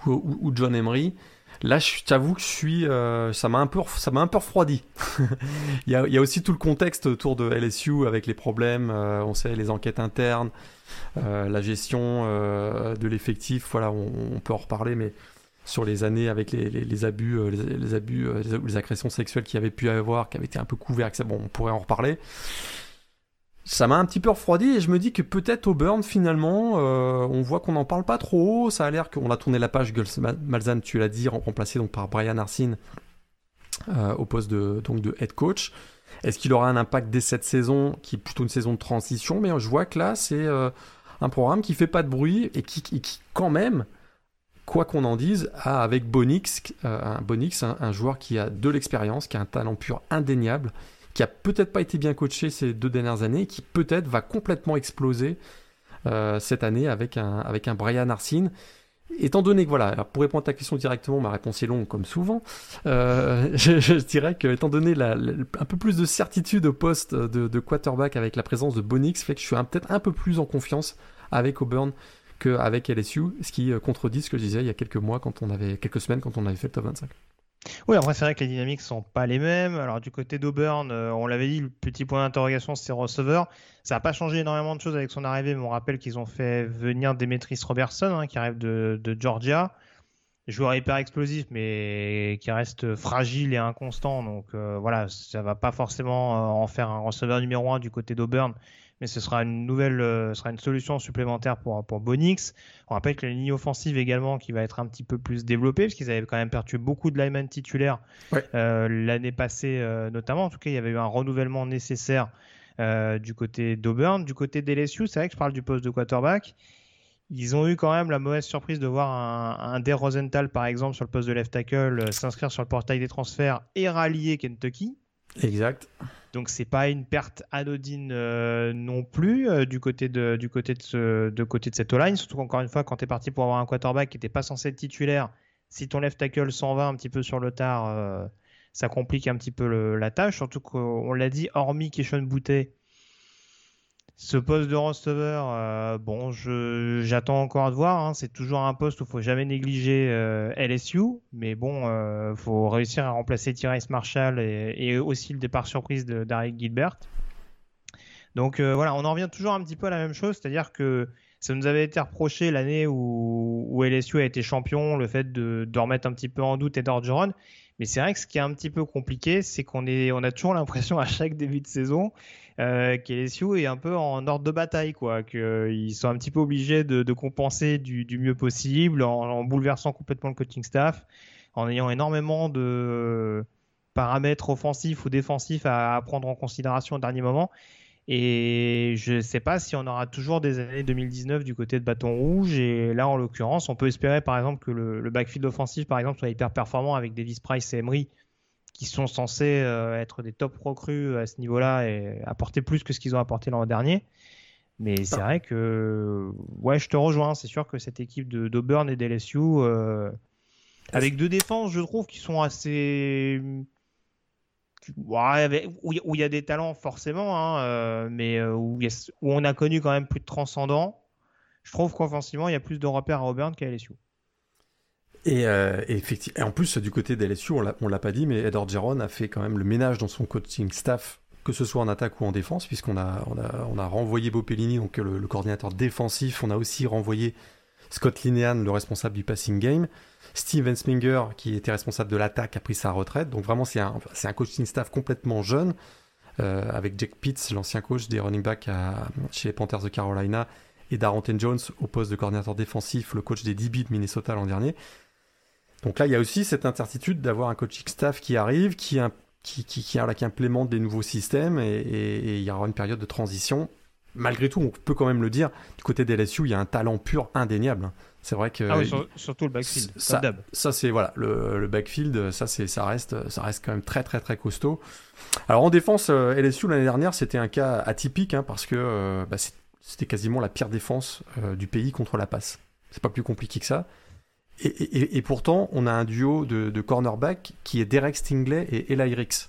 ou, John Emery. Là, je t'avoue que je suis, euh, ça m'a un peu, ça m'a un peu refroidi. il, y a, aussi tout le contexte autour de LSU avec les problèmes, euh, on sait les enquêtes internes, euh, la gestion de l'effectif. Voilà, on, peut en reparler, mais sur les années avec les, les, abus, les, abus, les, agressions sexuelles qu'il y avait pu avoir, qui avaient été un peu couverts, bon, on pourrait en reparler ça m'a un petit peu refroidi et je me dis que peut-être Auburn finalement, euh, on voit qu'on n'en parle pas trop. Ça a l'air qu'on a tourné la page. Gus Malzahn, tu l'as dit, remplacé donc par Brian Arsene euh, au poste de, donc de head coach. Est-ce qu'il aura un impact dès cette saison, qui est plutôt une saison de transition? Mais je vois que là, c'est euh, un programme qui fait pas de bruit et qui quand même, quoi qu'on en dise, avec Bonix, un Bonix, un joueur qui a de l'expérience, qui a un talent pur indéniable qui a peut-être pas été bien coaché ces deux dernières années, qui peut-être va complètement exploser euh, cette année avec un, avec un Brian Arsene. Étant donné que, voilà, pour répondre à ta question directement, ma réponse est longue comme souvent, euh, je, dirais que, étant donné un peu plus de certitude au poste de, quarterback avec la présence de Bonix, fait que je suis peut-être un peu plus en confiance avec Auburn qu'avec LSU, ce qui euh, contredit ce que je disais il y a quelques mois, quand on avait, quelques semaines, quand on avait fait le top 25. Oui, après, c'est vrai que les dynamiques sont pas les mêmes. Alors, du côté d'Auburn, euh, on l'avait dit, le petit point d'interrogation, c'est receveur. Ça n'a pas changé énormément de choses avec son arrivée, mais on rappelle qu'ils ont fait venir Demetris Robertson, hein, qui arrive de, Georgia. Joueur hyper explosif, mais qui reste fragile et inconstant. Donc, euh, voilà, ça va pas forcément euh, en faire un receveur numéro un du côté d'Auburn mais ce sera une nouvelle, euh, sera une solution supplémentaire pour, pour Bonix. On rappelle que la ligne offensive également qui va être un petit peu plus développée, parce qu'ils avaient quand même perdu beaucoup de linemen titulaires euh, l'année passée euh, notamment. En tout cas, il y avait eu un renouvellement nécessaire du côté d'Auburn. Du côté d'LSU, c'est vrai que je parle du poste de quarterback. Ils ont eu quand même la mauvaise surprise de voir un, un Rosenthal, par exemple, sur le poste de left tackle, s'inscrire sur le portail des transferts et rallier Kentucky. Exact. Donc c'est pas une perte anodine euh, non plus euh, du côté de du côté de ce de côté de cette line surtout qu'encore une fois quand tu es parti pour avoir un quarterback qui n'était pas censé être titulaire, si ton left tackle s'en va un petit peu sur le tard, euh, ça complique un petit peu la tâche surtout qu'on l'a dit hormis Keshon Boutet Ce poste de receveur, euh, bon, j'attends encore de voir. Hein. C'est toujours un poste où il faut jamais négliger euh, LSU, mais bon, il euh, faut réussir à remplacer Tyrese Marshall et, aussi le départ surprise de Gilbert. Donc voilà, on en revient toujours un petit peu à la même chose, c'est-à-dire que ça nous avait été reproché l'année où, LSU a été champion, le fait de, remettre un petit peu en doute Ed Orgeron. Mais c'est vrai que ce qui est un petit peu compliqué, c'est qu'on est, on a toujours l'impression à chaque début de saison euh, qu'LSU est un peu en ordre de bataille, quoi. Qu'ils sont un petit peu obligés de, compenser du, mieux possible en, bouleversant complètement le coaching staff, en ayant énormément de paramètres offensifs ou défensifs à, prendre en considération au dernier moment. Et je ne sais pas si on aura toujours des années 2019 du côté de Bâton Rouge. Et là, en l'occurrence, on peut espérer par exemple que le, backfield offensif, par exemple, soit hyper performant avec Davis Price et Emery, qui sont censés euh, être des top recrues à ce niveau-là et apporter plus que ce qu'ils ont apporté l'an dernier. Mais c'est vrai que, ouais, je te rejoins. C'est sûr que cette équipe d'Auburn et d'LSU, euh, avec deux défenses, je trouve, qui sont assez où il y a des talents forcément, hein, euh, mais euh, où, on a connu quand même plus de transcendants. Je trouve qu'offensivement, il y a plus de repères à Auburn qu'à LSU. Et, euh, effectivement, en plus, du côté d'LSU, on l'a pas dit, mais Ed Orgeron a fait quand même le ménage dans son coaching staff, que ce soit en attaque ou en défense, puisqu'on a, renvoyé Bopellini, donc le, coordinateur défensif. On a aussi renvoyé Scott Linehan, le responsable du passing game. Steve Ensminger, qui était responsable de l'attaque, a pris sa retraite. Donc vraiment, c'est un, un coaching staff complètement jeune, euh, avec Jack Pitts, l'ancien coach des running backs chez les Panthers de Carolina, et Darrenton Jones au poste de coordinateur défensif, le coach des DB de Minnesota l'an dernier. Donc là, il y a aussi cette incertitude d'avoir un coaching staff qui arrive, qui, qui, qui, qui, implémente des nouveaux systèmes, et, il y aura une période de transition. Malgré tout, on peut quand même le dire, du côté des LSU, il y a un talent pur indéniable. C'est vrai que ah oui, surtout le backfield. Ça, ça c'est voilà le, backfield, ça c'est ça reste ça reste quand même très très très costaud. Alors en défense, euh, LSU l'année dernière c'était un cas atypique hein, parce que euh, bah, c'était quasiment la pire défense euh, du pays contre la passe. C'est pas plus compliqué que ça. Et, pourtant, on a un duo de, de cornerback qui est Derek Stingley et Eli Ricks,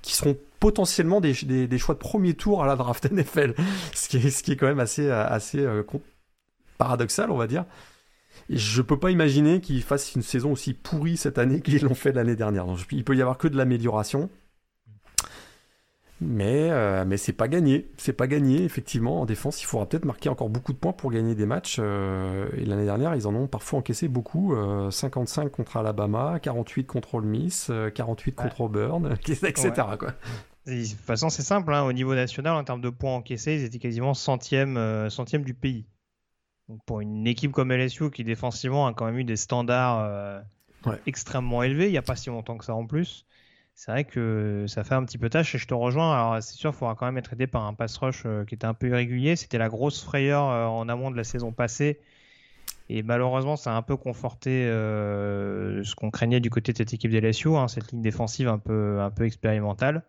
qui seront potentiellement des, des, choix de premier tour à la draft NFL, ce qui est, ce qui est quand même assez, assez paradoxal, on va dire je peux pas imaginer qu'ils fassent une saison aussi pourrie cette année qu'ils l'ont fait l'année dernière. Donc, il peut y avoir que de l'amélioration. Mais, euh, mais c'est pas gagné. C'est pas gagné, effectivement. En défense, il faudra peut-être marquer encore beaucoup de points pour gagner des matchs. Euh, et l'année dernière, ils en ont parfois encaissé beaucoup. 55 euh, contre Alabama, 48 contre Ole Miss, 48 contre Auburn, etc. Quoi. De toute façon, c'est simple. Hein. Au niveau national, en termes de points encaissés, ils étaient quasiment centième, centième du pays pour une équipe comme LSU qui défensivement a quand même eu des standards euh, extrêmement élevés, il n'y a pas si longtemps que ça en plus, c'est vrai que ça fait un petit peu tâche et je te rejoins. Alors c'est sûr, il faudra quand même être aidé par un pass rush euh, qui était un peu irrégulier. C'était la grosse frayeur euh, en amont de la saison passée. Et malheureusement, ça a un peu conforté ce qu'on craignait du côté de cette équipe LSU, hein, cette ligne défensive un peu, un peu expérimentale.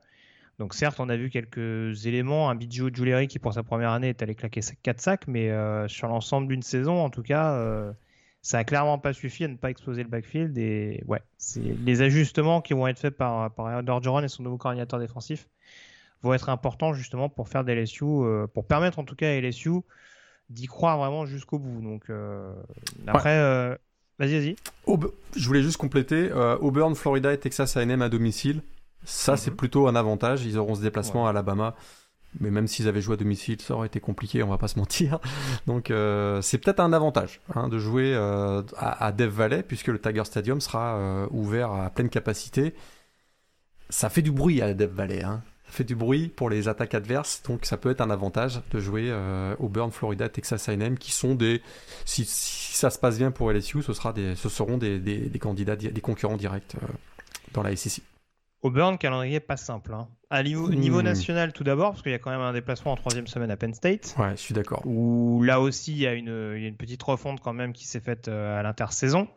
Donc certes, on a vu quelques éléments, un Bidjo Juleri qui pour sa première année est allé claquer 4 sacs, mais euh, sur l'ensemble d'une saison, en tout cas, euh, ça a clairement pas suffi à ne pas exploser le backfield. Et ouais, c'est les ajustements qui vont être faits par, par et son nouveau coordinateur défensif vont être importants justement pour faire des LSU, euh, pour permettre en tout cas à LSU d'y croire vraiment jusqu'au bout. Donc après, vas-y, vas-y. Je voulais juste compléter. Auburn, Florida et Texas A&M à domicile. Ça, c'est mhm. plutôt un avantage. Ils auront ce déplacement à Alabama. Mais même s'ils avaient joué à domicile, ça aurait été compliqué, on va pas se mentir. Donc euh, c'est peut-être un avantage hein, de jouer euh, à, Dev Valley, puisque le Tiger Stadium sera euh, ouvert à pleine capacité. Ça fait du bruit à Dev Valley. Hein. Ça fait du bruit pour les attaques adverses, donc ça peut être un avantage de jouer au Burn, Florida, Texas A&M, qui sont des... Si, ça se passe bien pour LSU, ce, sera des, ce seront des, des candidats, des concurrents directs dans la SEC. Auburn, calendrier pas simple. Hein. À niveau, hmm. national, tout d'abord, parce qu'il y a quand même un déplacement en troisième semaine à Penn State. Ouais, je suis d'accord. Où là aussi, il y, a une, petite refonte quand même qui s'est faite euh, à l'intersaison,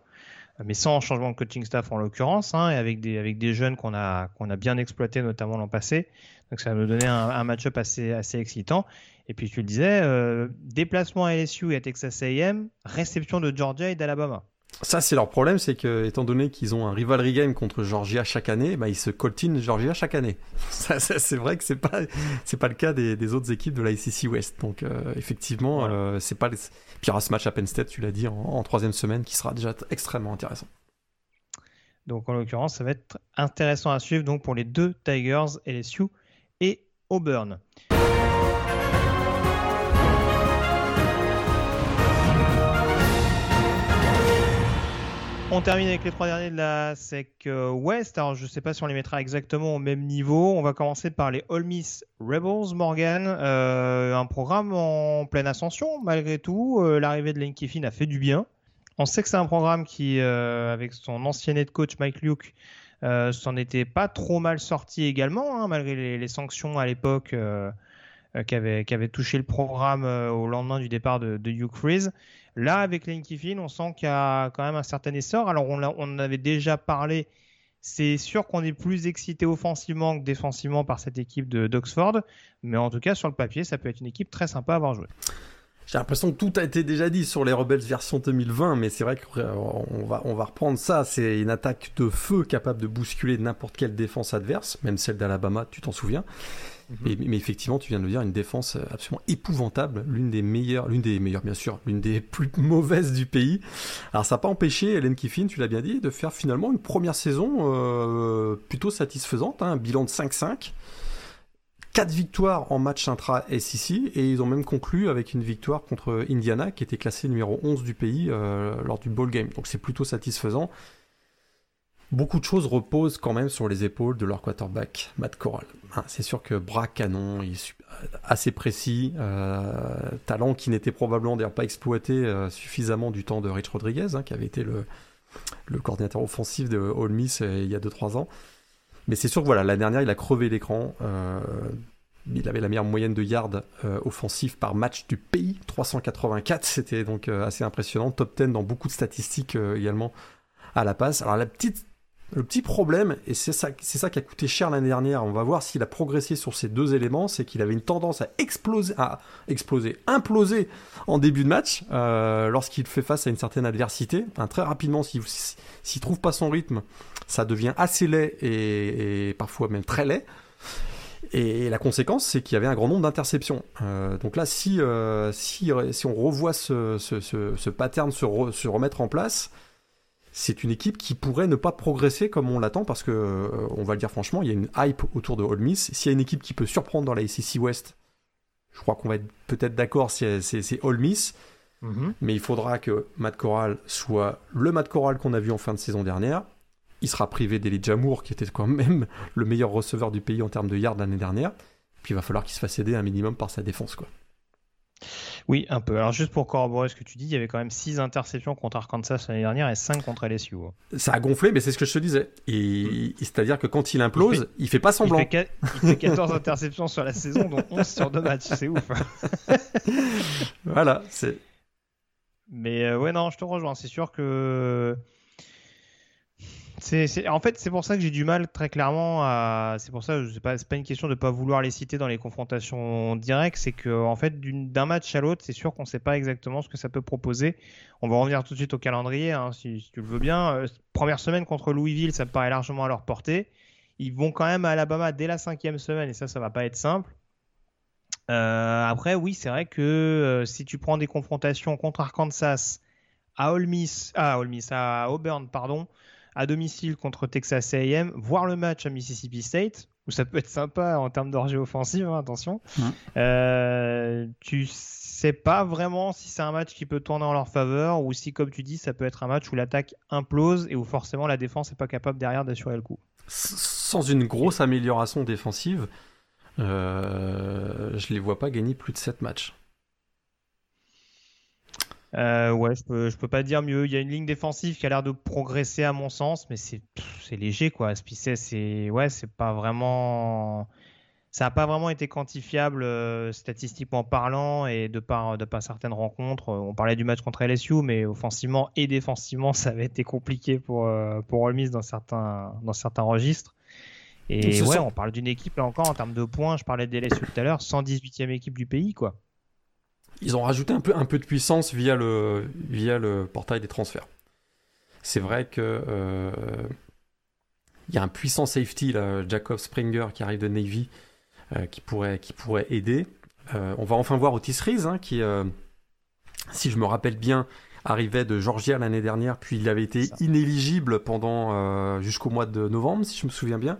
mais sans changement de coaching staff en l'occurrence, hein, et avec des, avec des jeunes qu'on a, qu'on a bien exploités, notamment l'an passé. Donc ça va nous donner un, match-up assez, assez excitant. Et puis tu le disais, euh, déplacement à LSU et à Texas AM, réception de Georgia et d'Alabama. Ça, c'est leur problème, c'est que, étant donné qu'ils ont un rivalry game contre Georgia chaque année, bah, ils se coltinent Georgia chaque année. Ça, c'est vrai que c'est pas, c'est pas le cas des, autres équipes de la SEC West. Donc, euh, effectivement, euh, c'est pas. Les... Puis il y aura ce match à Penn State, tu l'as dit, en, troisième semaine, qui sera déjà extrêmement intéressant. Donc, en l'occurrence, ça va être intéressant à suivre donc pour les deux Tigers, LSU et Auburn. On termine avec les trois derniers de la SEC West. Alors, je ne sais pas si on les mettra exactement au même niveau. On va commencer par les All Miss Rebels, Morgan. Euh, un programme en pleine ascension, malgré tout. Euh, l'arrivée de Lane Kiffin a fait du bien. On sait que c'est un programme qui, euh, avec son ancien head coach Mike Luke, s'en était pas trop mal sorti également, hein, malgré les, sanctions à l'époque qui avaient, touché le programme au lendemain du départ de, de Hugh Freeze. Là, avec Kiffin, on sent qu'il y a quand même un certain essor. Alors, on, en avait déjà parlé. C'est sûr qu'on est plus excité offensivement que défensivement par cette équipe d'Oxford. Mais en tout cas, sur le papier, ça peut être une équipe très sympa à avoir joué. J'ai l'impression que tout a été déjà dit sur les Rebels version 2020, mais c'est vrai qu'on euh, va, on va reprendre ça. C'est une attaque de feu capable de bousculer n'importe quelle défense adverse, même celle d'Alabama, tu t'en souviens. Mhm. Mais, effectivement, tu viens de le dire, une défense absolument épouvantable, l'une des meilleures, l'une des meilleures bien sûr, l'une des plus mauvaises du pays. Alors ça n'a pas empêché Hélène Kiffin, tu l'as bien dit, de faire finalement une première saison euh, plutôt satisfaisante, hein, un bilan de 5-5. 4 victoires en match intra-SEC et ils ont même conclu avec une victoire contre Indiana qui était classé numéro 11 du pays euh, lors du ball game. Donc c'est plutôt satisfaisant. Beaucoup de choses reposent quand même sur les épaules de leur quarterback, Matt Corral. Hein, c'est sûr que bras canon, assez précis, euh, talent qui n'était probablement d'ailleurs pas exploité euh, suffisamment du temps de Rich Rodriguez, hein, qui avait été le, le coordinateur offensif de Ole Miss il y a 2-3 ans. Mais c'est sûr que voilà, l'année dernière, il a crevé l'écran. il avait la meilleure moyenne de yards offensifs par match du pays, 384. C'était donc assez impressionnant. Top 10 dans beaucoup de statistiques également à la passe. Alors la petite le petit problème, et c'est ça, ça qui a coûté cher l'année dernière, on va voir s'il a progressé sur ces deux éléments, c'est qu'il avait une tendance à exploser, à exploser, imploser en début de match euh, lorsqu'il fait face à une certaine adversité. très rapidement, s'il ne trouve pas son rythme, ça devient assez laid et, parfois même très laid. Et la conséquence, c'est qu'il y avait un grand nombre d'interceptions. Euh, donc là, si, euh, si, si on revoit ce, ce, ce, pattern se remettre en place, c'est une équipe qui pourrait ne pas progresser comme on l'attend parce que, euh, on va le dire franchement, il y a une hype autour de Ole Miss. S'il y a une équipe qui peut surprendre dans la SEC West, je crois qu'on va être peut-être d'accord, c'est Ole Miss. Mhm. Mais il faudra que Matt Corral soit le Matt Corral qu'on a vu en fin de saison dernière. Il sera privé d'Elijah Moore, qui était quand même le meilleur receveur du pays en termes de yards l'année dernière. Puis il va falloir qu'il se fasse aider un minimum par sa défense. quoi. Oui, un peu. Alors juste pour corroborer ce que tu dis, il y avait quand même 6 interceptions contre Arkansas l'année dernière et 5 contre LSU. Ça a gonflé, mais c'est ce que je te disais. Et, mm. C'est-à-dire que quand il implose, il fait, fait pas semblant. Il fait, 14 interceptions sur la saison, dont 11 sur 2 matchs. C'est ouf. voilà, c'est... Mais euh, ouais, non, je te rejoins. C'est sûr que c'est, en fait, c'est pour ça que j'ai du mal très clairement à. C'est pour ça, c'est pas, pas une question de pas vouloir les citer dans les confrontations directes. C'est que en fait, d'un match à l'autre, c'est sûr qu'on sait pas exactement ce que ça peut proposer. On va revenir tout de suite au calendrier, hein, si, tu le veux bien. Euh, première semaine contre Louisville, ça me paraît largement à leur portée. Ils vont quand même à Alabama dès la cinquième semaine, et ça, ça va pas être simple. Euh, après, oui, c'est vrai que euh, si tu prends des confrontations contre Arkansas, à Ole Miss, à Ole Miss, à Auburn, pardon à domicile contre Texas A&M, voir le match à Mississippi State, où ça peut être sympa en termes d'orgie offensive, hein, attention. Euh, tu sais pas vraiment si c'est un match qui peut tourner en leur faveur ou si, comme tu dis, ça peut être un match où l'attaque implose et où forcément la défense n'est pas capable derrière d'assurer le coup. Sans une grosse amélioration défensive, euh, je les vois pas gagner plus de 7 matchs. Euh, ouais, je peux, je peux pas dire mieux. Il y a une ligne défensive qui a l'air de progresser à mon sens, mais c'est, léger quoi. Spicet, c'est, ouais, c'est pas vraiment, ça n'a pas vraiment été quantifiable euh, statistiquement parlant et de par, de par certaines rencontres. On parlait du match contre LSU, mais offensivement et défensivement, ça avait été compliqué pour euh, pour Ole Miss dans certains, dans certains registres. Et ouais, on parle d'une équipe là encore en termes de points. Je parlais de LSU tout à l'heure, 118e équipe du pays quoi ils ont rajouté un peu, un peu de puissance via le, via le portail des transferts. C'est vrai que il y a un puissant safety, là, Jacob Springer, qui arrive de Navy, qui, pourrait, qui pourrait aider. on va enfin voir Otis Reese, hein, qui, si je me rappelle bien, arrivait de Georgia l'année dernière, puis il avait été inéligible pendant jusqu'au mois de novembre, si je me souviens bien.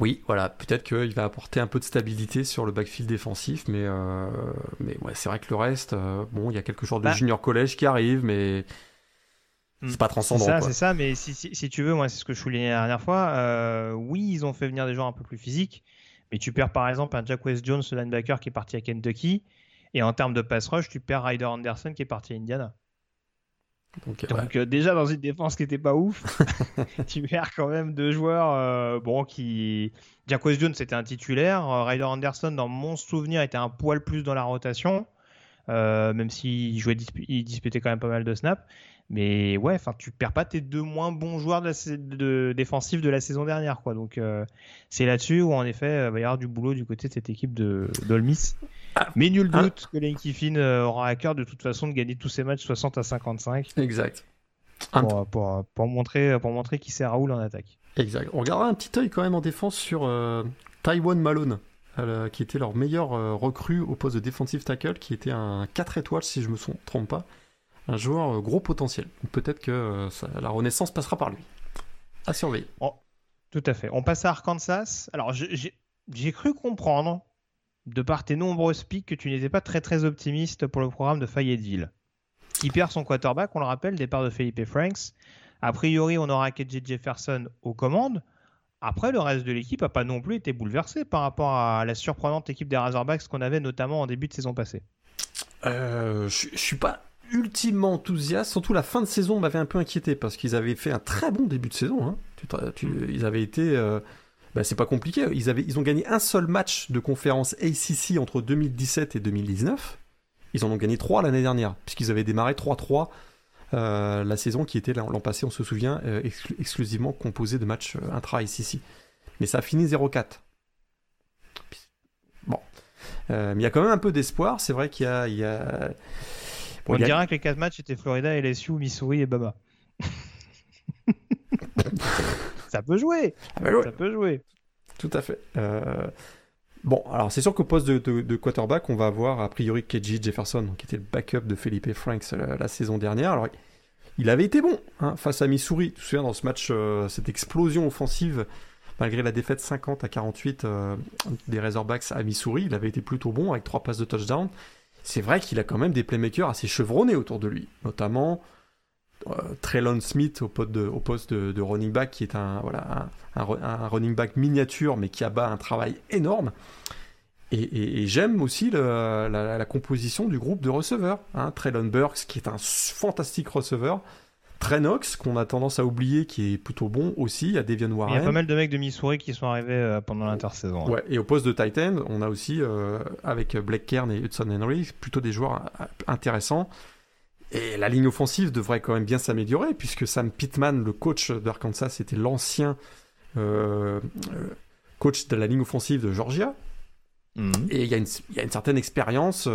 Oui, voilà, peut-être qu'il va apporter un peu de stabilité sur le backfield défensif, mais, euh, mais ouais, c'est vrai que le reste, euh, bon, il y a quelques jours de bah. junior collège qui arrivent, mais hmm. c'est pas transcendant. C'est ça, c'est ça, mais si, si, tu veux, moi, c'est ce que je soulignais la dernière fois. Euh, oui, ils ont fait venir des joueurs un peu plus physiques, mais tu perds par exemple un Jack West Jones, le linebacker qui est parti à Kentucky, et en termes de pass rush, tu perds Ryder Anderson qui est parti à Indiana. Donc, euh, déjà dans une défense qui était pas ouf, tu perds quand même deux joueurs euh, bon qui Jack West Jones c'était un titulaire, euh, Ryder Anderson dans mon souvenir était un poil plus dans la rotation, même s'il jouait il disputait quand même pas mal de snaps. Mais ouais, enfin, tu perds pas tes deux moins bons joueurs de, de défensifs de la saison dernière, quoi. Donc c'est là-dessus où en effet il va y avoir du boulot du côté de cette équipe de d'Olmis. Ah. Mais nul ah. doute que Lane Kiffin euh, aura à cœur de toute façon de gagner tous ses matchs 60 à 55. Exact. Pour, pour, pour, montrer, pour montrer qui c'est Raoul en attaque. Exact. On regardera un petit œil quand même en défense sur euh, Taiwan Malone, euh, qui était leur meilleur recrue au poste de defensive tackle, qui était un 4 étoiles si je me trompe pas. Un joueur gros potentiel. Peut-être que la renaissance passera par lui. À surveiller. Oh, tout à fait. On passe à Arkansas. Alors j'ai cru comprendre de par tes nombreuses piques, que tu n'étais pas très très optimiste pour le programme de Fayetteville. Qui perd son quarterback, on le rappelle, départ de Felipe Franks. A priori, on aura KJ Jefferson aux commandes. Après, le reste de l'équipe n'a pas non plus été bouleversé par rapport à la surprenante équipe des Razorbacks qu'on avait notamment en début de saison passée. Euh, je, ne suis pas ultimement enthousiaste. Surtout la fin de saison m'avait un peu inquiété parce qu'ils avaient fait un très bon début de saison. Hein. ils avaient été euh, bah, c'est pas compliqué. Ils, avaient, ils ont gagné un seul match de conférence ACC entre 2017 et 2019. Ils en ont gagné trois l'année dernière, puisqu'ils avaient démarré 3-3 euh, la saison qui était l'an passé, on se souvient, euh, exclusivement composée de matchs intra-ACC. Mais ça a fini 0-4. Bon. mais il y a quand même un peu d'espoir. C'est vrai qu'il y a. Y a... on dirait que les quatre matchs étaient Florida, LSU, Missouri et Baba. ça peut jouer. Ah bah ça peut jouer. Tout à fait. Euh, bon, alors c'est sûr qu'au poste de, quarterback, on va avoir a priori KJ Jefferson, qui était le backup de Felipe Franks la, saison dernière. Alors, il avait été bon hein, face à Missouri. Tu te souviens dans ce match, euh, cette explosion offensive, malgré la défaite 50 à 48 euh, des Razorbacks à Missouri, il avait été plutôt bon avec trois passes de touchdown. C'est vrai qu'il a quand même des playmakers assez chevronnés autour de lui, notamment euh, Traylon Smith au poste, de, running back, qui est un, running back miniature, mais qui abat un travail énorme. Et, j'aime aussi la, composition du groupe de receveurs. Hein. Traylon Burks, qui est un fantastique receveur. Trenox, qu'on a tendance à oublier, qui est plutôt bon aussi. A Devian Warren. Il y a pas mal de mecs de Missouri qui sont arrivés euh, pendant l'intersaison. Ouais. et au poste de Titan, on a aussi, euh, avec Blake Kern et Hudson Henry, plutôt des joueurs intéressants. Et la ligne offensive devrait quand même bien s'améliorer, puisque Sam Pittman, le coach d'Arkansas, était l'ancien euh, coach de la ligne offensive de Georgia. Mhm. Et il y, a une certaine expérience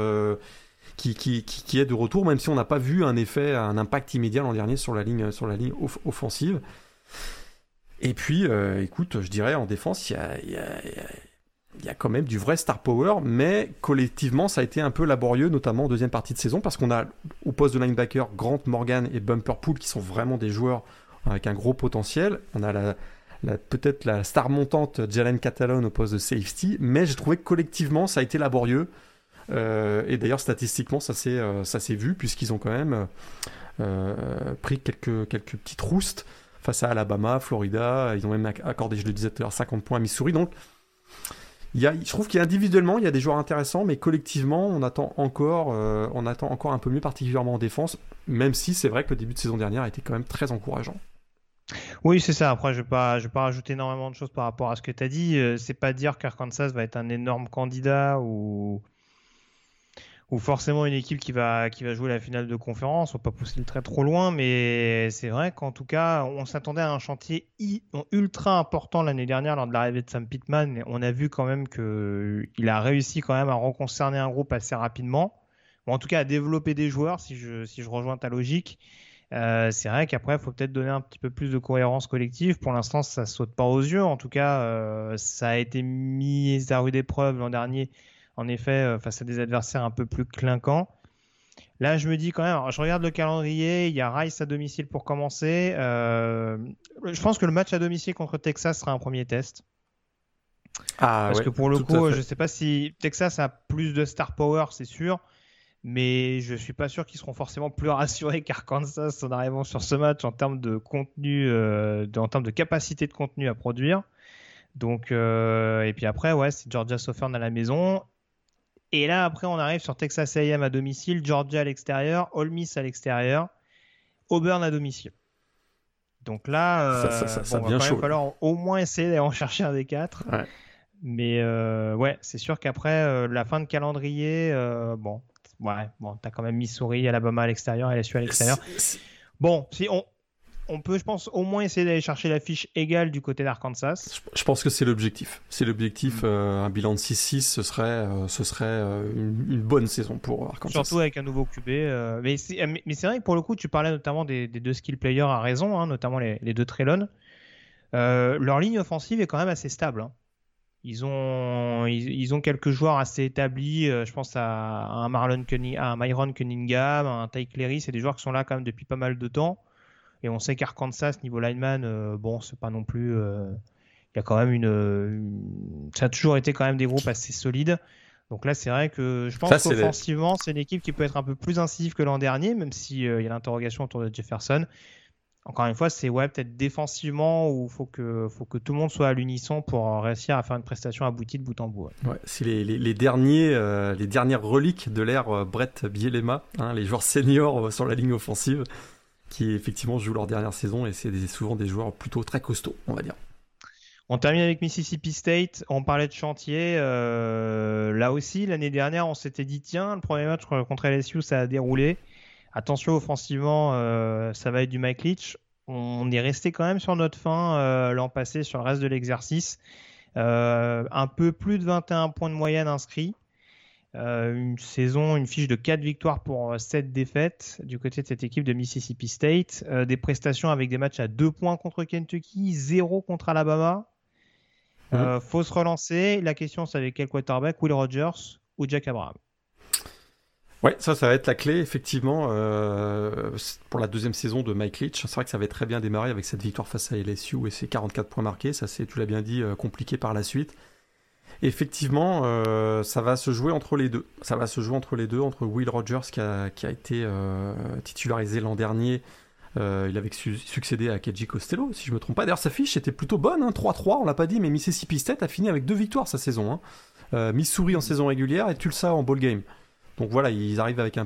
qui, est de retour, même si on n'a pas vu un effet, un impact immédiat l'an dernier sur la ligne, sur la ligne offensive. Et puis, euh, écoute, je dirais en défense, il y a il y a quand même du vrai star power, mais collectivement, ça a été un peu laborieux, notamment en deuxième partie de saison, parce qu'on a au poste de linebacker Grant Morgan et Bumper Pool qui sont vraiment des joueurs avec un gros potentiel. On a peut-être la star montante Jalen Catalon au poste de safety, mais j'ai trouvé que collectivement, ça a été laborieux. Euh, et d'ailleurs, statistiquement, ça s'est, euh, ça s'est vu, puisqu'ils ont quand même euh, pris quelques, quelques petites roustes face à Alabama, Florida. Ils ont même accordé, je le disais tout à l'heure, 50 points à Missouri. Donc, je trouve qu'individuellement, il y a des joueurs intéressants, mais collectivement, on attend encore, on attend encore un peu mieux, particulièrement en défense, même si c'est vrai que le début de saison dernière a été quand même très encourageant. Oui, c'est ça. Après, je ne vais, pas, vais pas rajouter énormément de choses par rapport à ce que tu as dit. C'est pas dire qu'Arkansas va être un énorme candidat ou ou forcément une équipe qui va, qui va jouer la finale de conférence. On va pas pousser le trait trop loin, mais c'est vrai qu'en tout cas, on s'attendait à un chantier ultra important l'année dernière lors de l'arrivée de Sam Pittman. On a vu quand même qu'il a réussi quand même à reconcerner un groupe assez rapidement, ou en tout cas à développer des joueurs, si je, si je rejoins ta logique. Euh, c'est vrai qu'après, il faut peut-être donner un petit peu plus de cohérence collective. Pour l'instant, ça saute pas aux yeux. En tout cas, euh, ça a été mis à rude épreuve l'an dernier, en effet, euh, face à des adversaires un peu plus clinquants. Là, je me dis quand même, je regarde le calendrier, il y a Rice à domicile pour commencer. je pense que le match à domicile contre Texas sera un premier test. Ah, Parce que pour le coup, je ne sais pas si Texas a plus de star power, c'est sûr mais je suis pas sûr qu'ils seront forcément plus rassurés qu'Arkansas en arrivant sur ce match en termes de contenu, euh, en termes de capacité de contenu à produire. Donc, euh, et puis après, ouais, c'est Georgia Southern à la maison. Et là, après, on arrive sur Texas A&M à domicile, Georgia à l'extérieur, Ole Miss à l'extérieur, Auburn à domicile. Donc là, ça, euh, va quand même falloir au moins essayer d'aller en chercher un des quatre. Mais ouais, c'est sûr qu'après la fin de calendrier, bon, ouais, bon, t'as quand même Missouri, Alabama à l'extérieur, LSU à l'extérieur. Bon, si on, on peut, je pense, au moins essayer d'aller chercher la fiche égale du côté d'Arkansas. Je pense que c'est l'objectif. C'est l'objectif. Mm. Euh, un bilan de 6-6, ce serait, euh, ce serait euh, une, bonne saison pour Arkansas. Surtout avec un nouveau QB. mais c'est vrai que pour le coup, tu parlais notamment des, deux skill players à raison, hein, notamment les, les deux Trellon. leur ligne offensive est quand même assez stable. Hein. Ils ont, ils, ont quelques joueurs assez établis. Je pense à, un, Marlon à un Myron Cunningham, à un Ty Cleary. C'est des joueurs qui sont là quand même depuis pas mal de temps. Et on sait qu'Arkansas, niveau lineman, euh, bon, c'est pas non plus. Euh, il y a quand même une, Ça a toujours été quand même des groupes assez solides. Donc là, c'est vrai que je pense qu'offensivement, c'est une équipe qui peut être un peu plus incisive que l'an dernier, même s'il il y a l'interrogation autour de Jefferson encore une fois, c'est ouais, peut-être défensivement où il faut que, faut que tout le monde soit à l'unisson pour réussir à faire une prestation aboutie de bout en bout. Ouais. c'est les, les, derniers, euh, les dernières reliques de l'ère euh, Brett Bielema, hein, les joueurs seniors euh, sur la ligne offensive, qui effectivement jouent leur dernière saison et c'est souvent des joueurs plutôt très costauds, on va dire. On termine avec Mississippi State. On parlait de chantier. là aussi, l'année dernière, on s'était dit tiens, le premier match contre LSU, ça a déroulé. Attention offensivement, euh, ça va être du Mike Leach. On est resté quand même sur notre fin euh, l'an passé sur le reste de l'exercice. Euh, un peu plus de 21 points de moyenne inscrits. Une saison, une fiche de 4 victoires pour 7 défaites du côté de cette équipe de Mississippi State. des prestations avec des matchs à 2 points contre Kentucky, 0 contre Alabama. Mmh. faut se relancer. La question, c'est avec quel quarterback? Will Rogers ou Jack Abraham? Ouais, ça, ça va être la clé, effectivement, euh, pour la deuxième saison de Mike Leach. C'est vrai que ça avait très bien démarré avec cette victoire face à LSU et ses 44 points marqués. Ça, c'est, tu l'as bien dit, euh, compliqué par la suite. Effectivement, euh, ça va se jouer entre les deux. Ça va se jouer entre les deux, entre Will Rogers qui a, été titularisé l'an dernier. il avait succédé à Keji Costello, si je me trompe pas. D'ailleurs, sa fiche était plutôt bonne, 3-3, hein, on l'a pas dit, mais Mississippi State a fini avec deux victoires sa saison. Hein. Missouri en saison régulière et Tulsa en ball game. Donc voilà, ils arrivent avec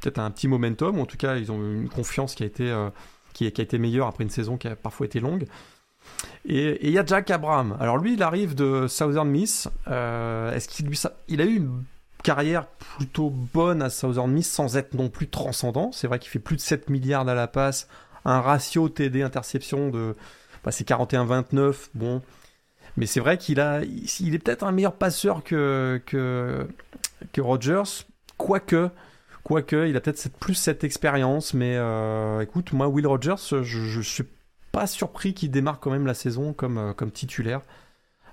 peut-être un petit momentum, ou en tout cas ils ont une confiance qui a été, euh, qui, a été meilleure après une saison qui a parfois été longue. Et il y a Jack Abraham. Alors lui, il arrive de Southern Miss. Euh, est-ce qu'il lui, il a eu une carrière plutôt bonne à Southern Miss sans être non plus transcendant? C'est vrai qu'il fait plus de 7 milliards à la passe, un ratio TD interception de bah, c'est 41-29. Bon, mais c'est vrai qu'il a, il est peut-être un meilleur passeur que, que, Rogers, quoique, quoique, il a peut-être plus cette expérience. Mais euh, écoute, moi, Will Rogers, je, ne suis pas surpris qu'il démarre quand même la saison comme, euh, comme titulaire.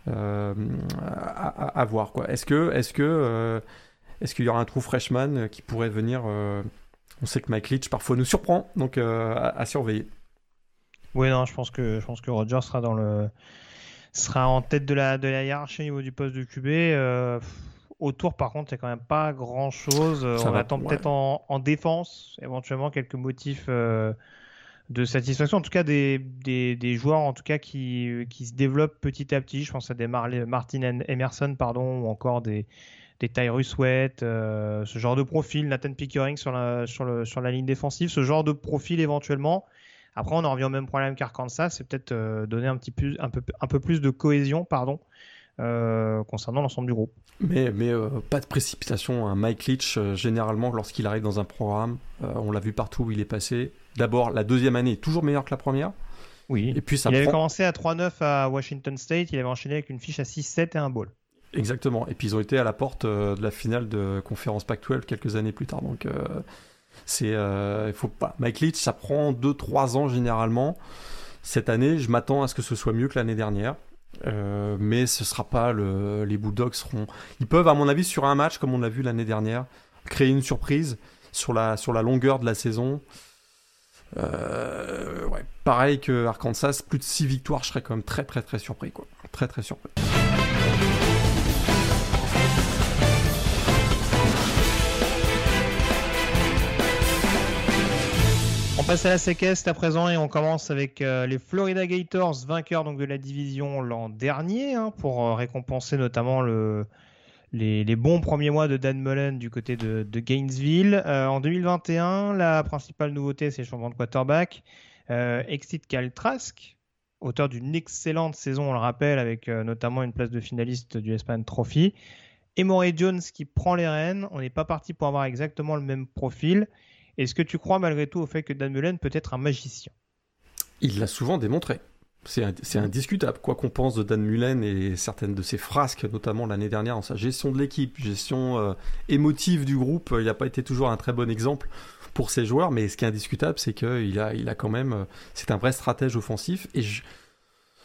Euh, à, voir quoi. Est-ce que, est-ce que, est-ce qu'il y aura un trou freshman qui pourrait venir On sait que Mike Leach parfois nous surprend, donc à, surveiller. Oui, non, je pense que je pense que Rogers sera dans le sera en tête de la de la hiérarchie au niveau du poste de QB. Autour, par contre, c'est quand même pas grand chose. On attend peut-être en, défense, éventuellement quelques motifs euh, de satisfaction. En tout cas, des, des, joueurs en tout cas qui, qui, se développent petit à petit. Je pense à des Martin Emerson, pardon, ou encore des, des Tyrus Sweat, euh, ce genre de profil. Nathan Pickering sur la, sur, le, sur la ligne défensive, ce genre de profil éventuellement. Après, on en revient au même problème qu'Arkansas, c'est peut-être euh, donner un, petit plus, un, peu, un peu plus de cohésion pardon, euh, concernant l'ensemble du groupe. Mais, mais euh, pas de précipitation. hein. Mike Leach, euh, généralement, lorsqu'il arrive dans un programme, on l'a vu partout où il est passé. D'abord, la deuxième année est toujours meilleure que la première. Oui. Et puis ça il avait commencé à 3-9 à Washington State, il avait enchaîné avec une fiche à 6-7 et un ball. Exactement. Et puis ils ont été à la porte de la finale de conférence Pac-12 quelques années plus tard. Donc C'est, il faut pas. Mike Leach, ça prend 2-3 ans généralement. Cette année, je m'attends à ce que ce soit mieux que l'année dernière. Mais ce sera pas le, les Bulldogs seront. Ils peuvent, à mon avis, sur un match comme on l'a vu l'année dernière, créer une surprise sur la, longueur de la saison. Euh, pareil que Arkansas, plus de 6 victoires, je serais quand même très très très surpris. Très très surpris. On passe à la séquestre à présent et on commence avec euh, les Florida Gators, vainqueurs donc de la division l'an dernier, hein, pour euh, récompenser notamment le, les, bons premiers mois de Dan Mullen du côté de, Gainesville. Euh, en 2021, la principale nouveauté, c'est le changement de quarterback. Exit Kyle Trask, auteur d'une excellente saison, on le rappelle, avec notamment une place de finaliste du Espan Trophy. Emory Jones qui prend les rênes. On n'est pas parti pour avoir exactement le même profil. Est-ce que tu crois malgré tout au fait que Dan Mullen peut être un magicien? Il l'a souvent démontré. C'est indiscutable, quoi qu'on pense de Dan Mullen et certaines de ses frasques, notamment l'année dernière dans sa gestion de l'équipe, gestion euh, émotive du groupe, il n'a pas été toujours un très bon exemple pour ses joueurs, mais ce qui est indiscutable, c'est qu'il a, quand même, euh, c'est un vrai stratège offensif, et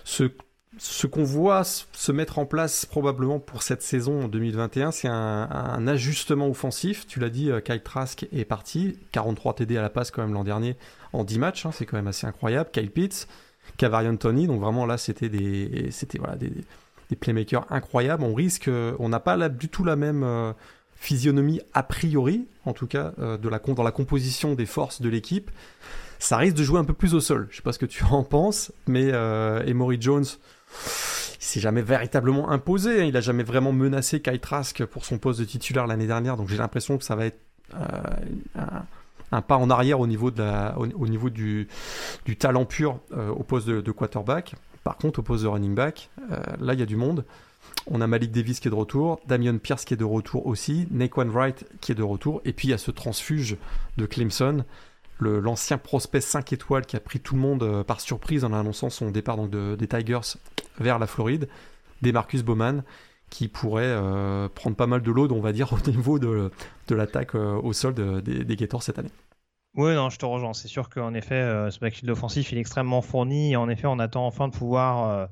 ce, ce qu'on voit se mettre en place probablement pour cette saison 2021, c'est un, ajustement offensif. Tu l'as dit, euh, Kyle Trask est parti, 43 TD à la passe quand même l'an dernier en 10 matchs, hein, c'est quand même assez incroyable. Kyle Pitts, Cavarian Tony. Donc vraiment là, c'était des, c'était voilà des, playmakers incroyables. On risque, on n'a pas du tout la même euh, physionomie a priori, en tout cas euh, de la, dans la composition des forces de l'équipe. Ça risque de jouer un peu plus au sol. Je sais pas ce que tu en penses, mais euh, Emory Jones, il s'est jamais véritablement imposé. Hein. Il a jamais vraiment menacé Kai Trask pour son poste de titulaire l'année dernière. Donc j'ai l'impression que ça va être un, un pas en arrière au niveau, de du, talent pur euh, au poste de, quarterback. Par contre, au poste de running back, euh, là, il y a du monde. On a Malik Davis qui est de retour, Damian Pierce qui est de retour aussi, Naquan Wright qui est de retour, et puis il y a ce transfuge de Clemson, l'ancien prospect 5 étoiles qui a pris tout le monde euh, par surprise en annonçant son départ donc, des Tigers vers la Floride, des Marcus Bowman, qui pourrait euh, prendre pas mal de load, on va dire, au niveau de, de l'attaque euh, au sol des, des Gators cette année. Oui, non, je te rejoins. C'est sûr qu'en effet, euh, ce backfield offensif est extrêmement fourni. Et en effet, on attend enfin de pouvoir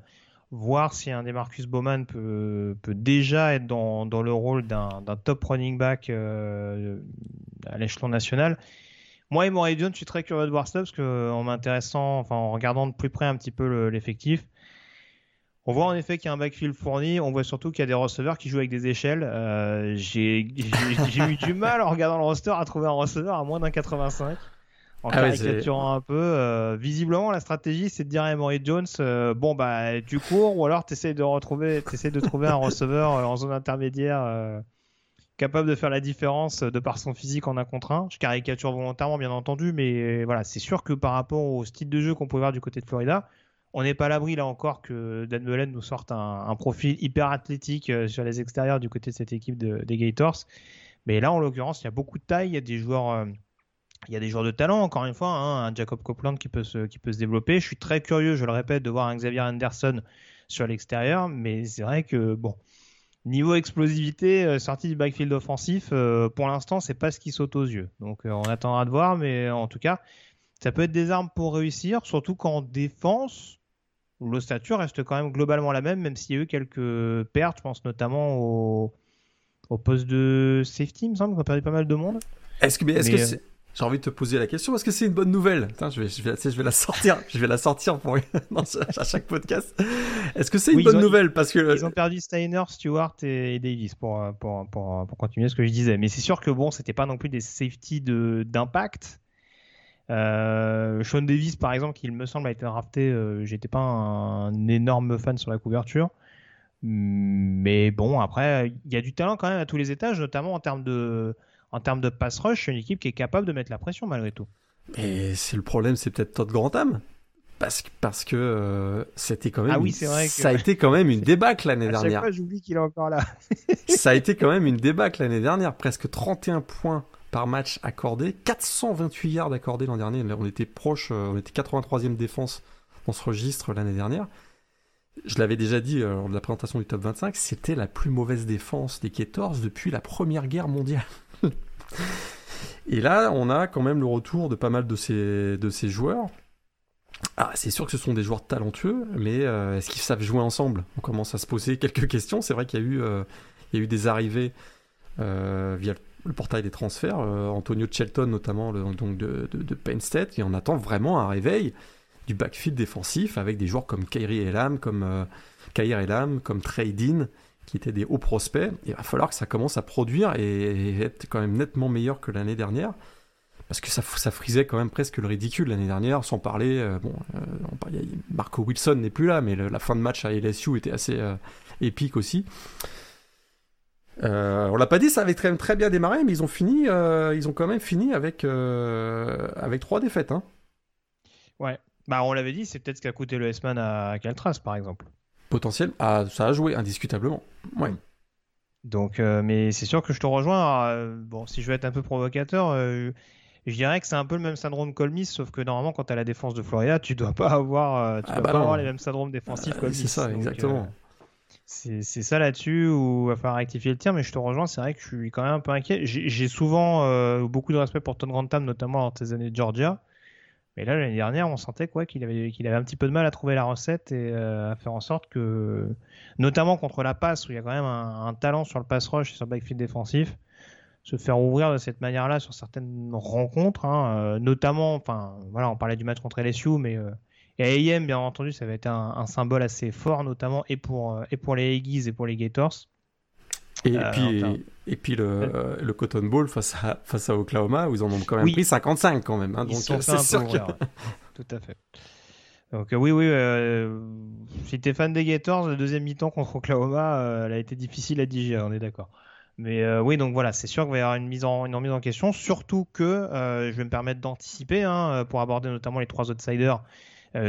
voir si un des Marcus Bowman peut, peut déjà être dans, dans le rôle d'un top running back à l'échelon national. Moi et Moray Jones, je suis très curieux de voir ça parce qu'en m'intéressant, enfin en regardant de plus près un petit peu l'effectif, on voit en effet qu'il y a un backfield fourni. On voit surtout qu'il y a des receveurs qui jouent avec des échelles. Euh, j'ai eu du mal en regardant le roster à trouver un receveur à moins d'un 85. En ah caricaturant un peu. Euh, visiblement, la stratégie, c'est de dire à Emory Jones euh, bon, bah, tu cours ou alors tu essaies de, retrouver, essaies de trouver un receveur en zone intermédiaire capable de faire la différence de par son physique en un contre un. Je caricature volontairement, bien entendu, mais voilà, c'est sûr que par rapport au style de jeu qu'on pouvait voir du côté de Florida, on n'est pas à l'abri là encore que Dan Mullen nous sorte un, profil hyper athlétique euh, sur les extérieurs du côté de cette équipe des Gators. Mais là, en l'occurrence, il y a beaucoup de taille, il y a des joueurs, euh, il y a des joueurs de talent, encore une fois, hein, un Jacob Copeland qui peut, se, qui peut se développer. Je suis très curieux, je le répète, de voir un Xavier Anderson sur l'extérieur, mais c'est vrai que, bon, niveau explosivité, euh, sortie du backfield offensif, pour l'instant, c'est pas ce qui saute aux yeux. Donc, on attendra de voir, mais en tout cas, ça peut être des armes pour réussir, surtout qu'en défense, l'ossature reste quand même globalement la même, même s'il y a eu quelques pertes, je pense notamment au, au poste de safety, il me semble qu'on a perdu pas mal de monde. Est-ce que, est-ce que euh, j'ai envie de te poser la question, est-ce que c'est une bonne nouvelle je, vais, je, vais, je vais la sortir, je vais la sortir pour à chaque podcast. Est-ce que c'est une bonne nouvelle? Parce que ils ont perdu Steiner, Stewart et, Davis pour, pour, pour, pour, continuer ce que je disais. Mais c'est sûr que bon, c'était pas non plus des safety de d'impact. Euh, Sean Davis, par exemple, qui il me semble a été drafté, euh, j'étais pas un, énorme fan sur la couverture. Mais bon, après, il y a du talent quand même à tous les étages, notamment en termes de, en termes de pass rush. Une équipe qui est capable de mettre la pression malgré tout. Et c'est le problème, c'est peut-être Todd Grantham. Parce que, parce que euh, c'était quand même. Ah oui, c'est vrai. Ça a été quand même une débâcle l'année dernière. Chaque fois, j'oublie qu'il est encore là. ça a été quand même une débâcle l'année dernière. Presque 31 points par match accordé, 428 yards accordés l'an dernier. On était proche, euh, on était 83e défense dans ce registre l'année dernière. Je l'avais déjà dit euh, lors de la présentation du top 25, c'était la plus mauvaise défense des Gators depuis la Première Guerre mondiale. Et là, on a quand même le retour de pas mal de ces, joueurs. Ah, c'est sûr que ce sont des joueurs talentueux, mais euh, est-ce qu'ils savent jouer ensemble? On commence à se poser quelques questions. C'est vrai qu'il y, a eu, euh, des arrivées euh, via le portail des transferts. Antonio Shelton, notamment, donc de, de, Penn State, et on attend vraiment un réveil du backfield défensif avec des joueurs comme Kyrie Elam, comme Kair Elam, comme Trey Dean, qui étaient des hauts prospects. Il va falloir que ça commence à produire et, être quand même nettement meilleur que l'année dernière. Parce que ça, frisait quand même presque le ridicule l'année dernière, sans parler. Euh, bon, euh, Marco Wilson n'est plus là, mais la fin de match à LSU était assez euh, épique aussi. on l'a pas dit, ça avait très, très bien démarré, mais ils ont fini, ils ont quand même fini avec, avec trois défaites. Hein. Ouais, bah on l'avait dit, c'est peut-être ce qu'a coûté le S-Man à Caltras, par exemple potentiel, ah, ça a joué indiscutablement. Ouais. Donc, euh, mais c'est sûr que je te rejoins. Euh, bon, si je veux être un peu provocateur, euh, je dirais que c'est un peu le même syndrome Colmis, sauf que normalement, quand tu as la défense de Florida, tu dois pas avoir, tu ah dois bah pas avoir les mêmes syndromes défensifs Colmis. C'est ça, exactement. c'est ça là-dessus où il va falloir rectifier le tir, mais je te rejoins, c'est vrai que je suis quand même un peu inquiet. J'ai souvent beaucoup de respect pour Ton Grantham, notamment dans tes années de Georgia. Mais là, l'année dernière, on sentait quoi qu'il avait, avait un petit peu de mal à trouver la recette et euh, à faire en sorte que, notamment contre la passe, où il y a quand même un, talent sur le pass rush et sur le backfield défensif, se faire ouvrir de cette manière-là sur certaines rencontres, hein, euh, notamment, enfin, voilà, on parlait du match contre LSU, mais euh, et AM, bien entendu, ça va être un, symbole assez fort, notamment et pour, et pour les Aggies et pour les Gators. Et, euh, puis, et puis le, le, Cotton Bowl face à, face à Oklahoma, où ils en ont quand même pris 55 quand même. Hein, donc c'est sûr que... Tout à fait. Donc euh, oui, oui, euh, si tu es fan des Gators, le deuxième mi-temps contre Oklahoma, elle a été difficile à digérer, on est d'accord. Mais oui, donc voilà, c'est sûr qu'il va y avoir une mise en, une remise en question, surtout que je vais me permettre d'anticiper hein, pour aborder notamment les trois outsiders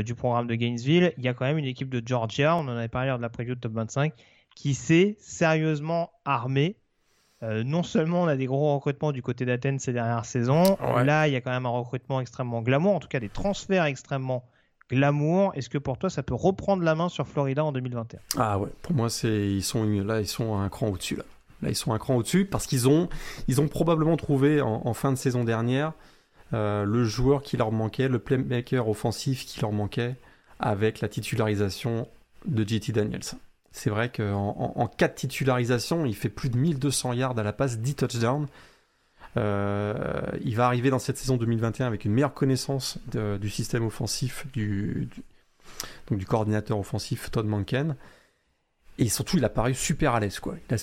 du programme de Gainesville. Il y a quand même une équipe de Georgia, on en avait parlé lors de la preview de Top 25, qui s'est sérieusement armé. Euh, non seulement on a des gros recrutements du côté d'Athènes ces dernières saisons, là il y a quand même un recrutement extrêmement glamour, en tout cas des transferts extrêmement glamour. Est-ce que pour toi ça peut reprendre la main sur Florida en 2021 Ah ouais, pour moi c'est ils sont là ils sont un cran au-dessus là. Là ils sont un cran au-dessus parce qu'ils ont ils ont probablement trouvé en, fin de saison dernière euh, le joueur qui leur manquait, le playmaker offensif qui leur manquait avec la titularisation de JT Daniels. C'est vrai qu'en en, cas de titularisation, il fait plus de 1200 yards à la passe, 10 touchdowns. Euh, il va arriver dans cette saison 2021 avec une meilleure connaissance du système offensif du, donc du coordinateur offensif Todd Manken. Et surtout, il a paru super à l'aise.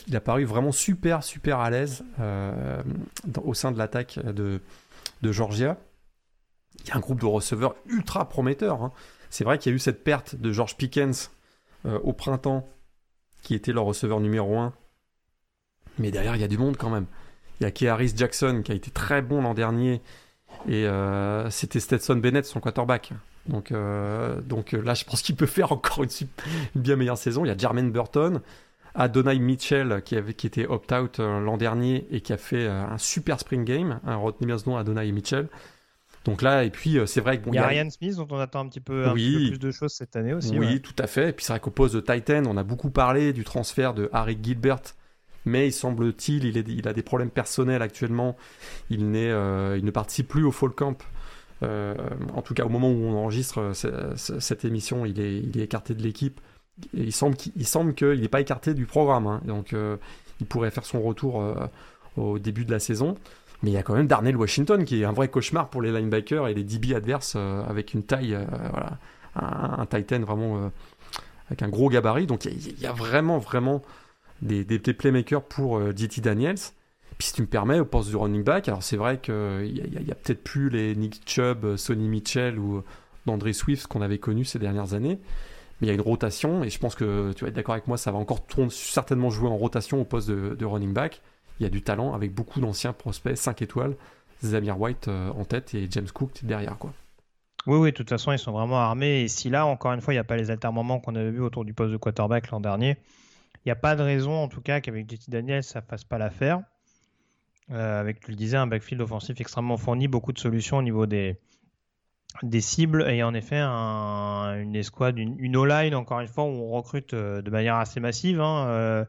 Il, a, paru vraiment super, super à l'aise euh, au sein de l'attaque de, de, Georgia. Il y a un groupe de receveurs ultra prometteurs. Hein. C'est vrai qu'il y a eu cette perte de George Pickens euh, au printemps qui était leur receveur numéro 1. Mais derrière, il y a du monde quand même. Il y a Kearis Jackson qui a été très bon l'an dernier. Et euh, c'était Stetson Bennett, son quarterback. Donc, euh, donc euh, là, je pense qu'il peut faire encore une, bien meilleure saison. Il y a Jermaine Burton, Adonai Mitchell qui, avait, qui était opt-out l'an dernier et qui a fait un super spring game. Retenez bien ce nom, Adonai Mitchell. Donc là, et puis euh, c'est vrai que bon, il y a Ryan Smith dont on attend un petit peu, plus de choses cette année aussi. Oui, tout à fait. Et puis c'est vrai qu'au poste de Titan, on a beaucoup parlé du transfert de Harry Gilbert, mais il semble-t-il, il, il, a des problèmes personnels actuellement. Il, euh, il ne participe plus au Fall Camp. Euh, en tout cas, au moment où on enregistre cette émission, il est, il est écarté de l'équipe. Il semble qu'il semble qu'il n'est pas écarté du programme. Hein. donc, il pourrait faire son retour au début de la saison. Mais il y a quand même Darnell Washington qui est un vrai cauchemar pour les linebackers et les DB adverses euh, avec une taille, euh, voilà, un, Titan vraiment euh, avec un gros gabarit. Donc il y, a vraiment, vraiment des, des, playmakers pour DT Daniels. Puis si tu me permets, au poste du running back, alors c'est vrai qu'il n'y a, peut-être plus les Nick Chubb, Sonny Mitchell ou d'André Swift qu'on avait connus ces dernières années. Mais il y a une rotation et je pense que tu vas être d'accord avec moi, ça va encore certainement jouer en rotation au poste de running back il y a du talent avec beaucoup d'anciens prospects 5 étoiles, Zamir White euh, en tête et James Cook derrière quoi. Oui, oui, de toute façon, ils sont vraiment armés. Et si là, encore une fois, il n'y a pas les altermoments qu'on avait vus autour du poste de quarterback l'an dernier, il n'y a pas de raison, en tout cas, qu'avec JT Daniels, ça ne fasse pas l'affaire. Euh, avec, tu le disais, un backfield offensif extrêmement fourni, beaucoup de solutions au niveau des, des cibles et en effet une escouade, une, une O-line, encore une fois, où on recrute euh, de manière assez massive. Hein,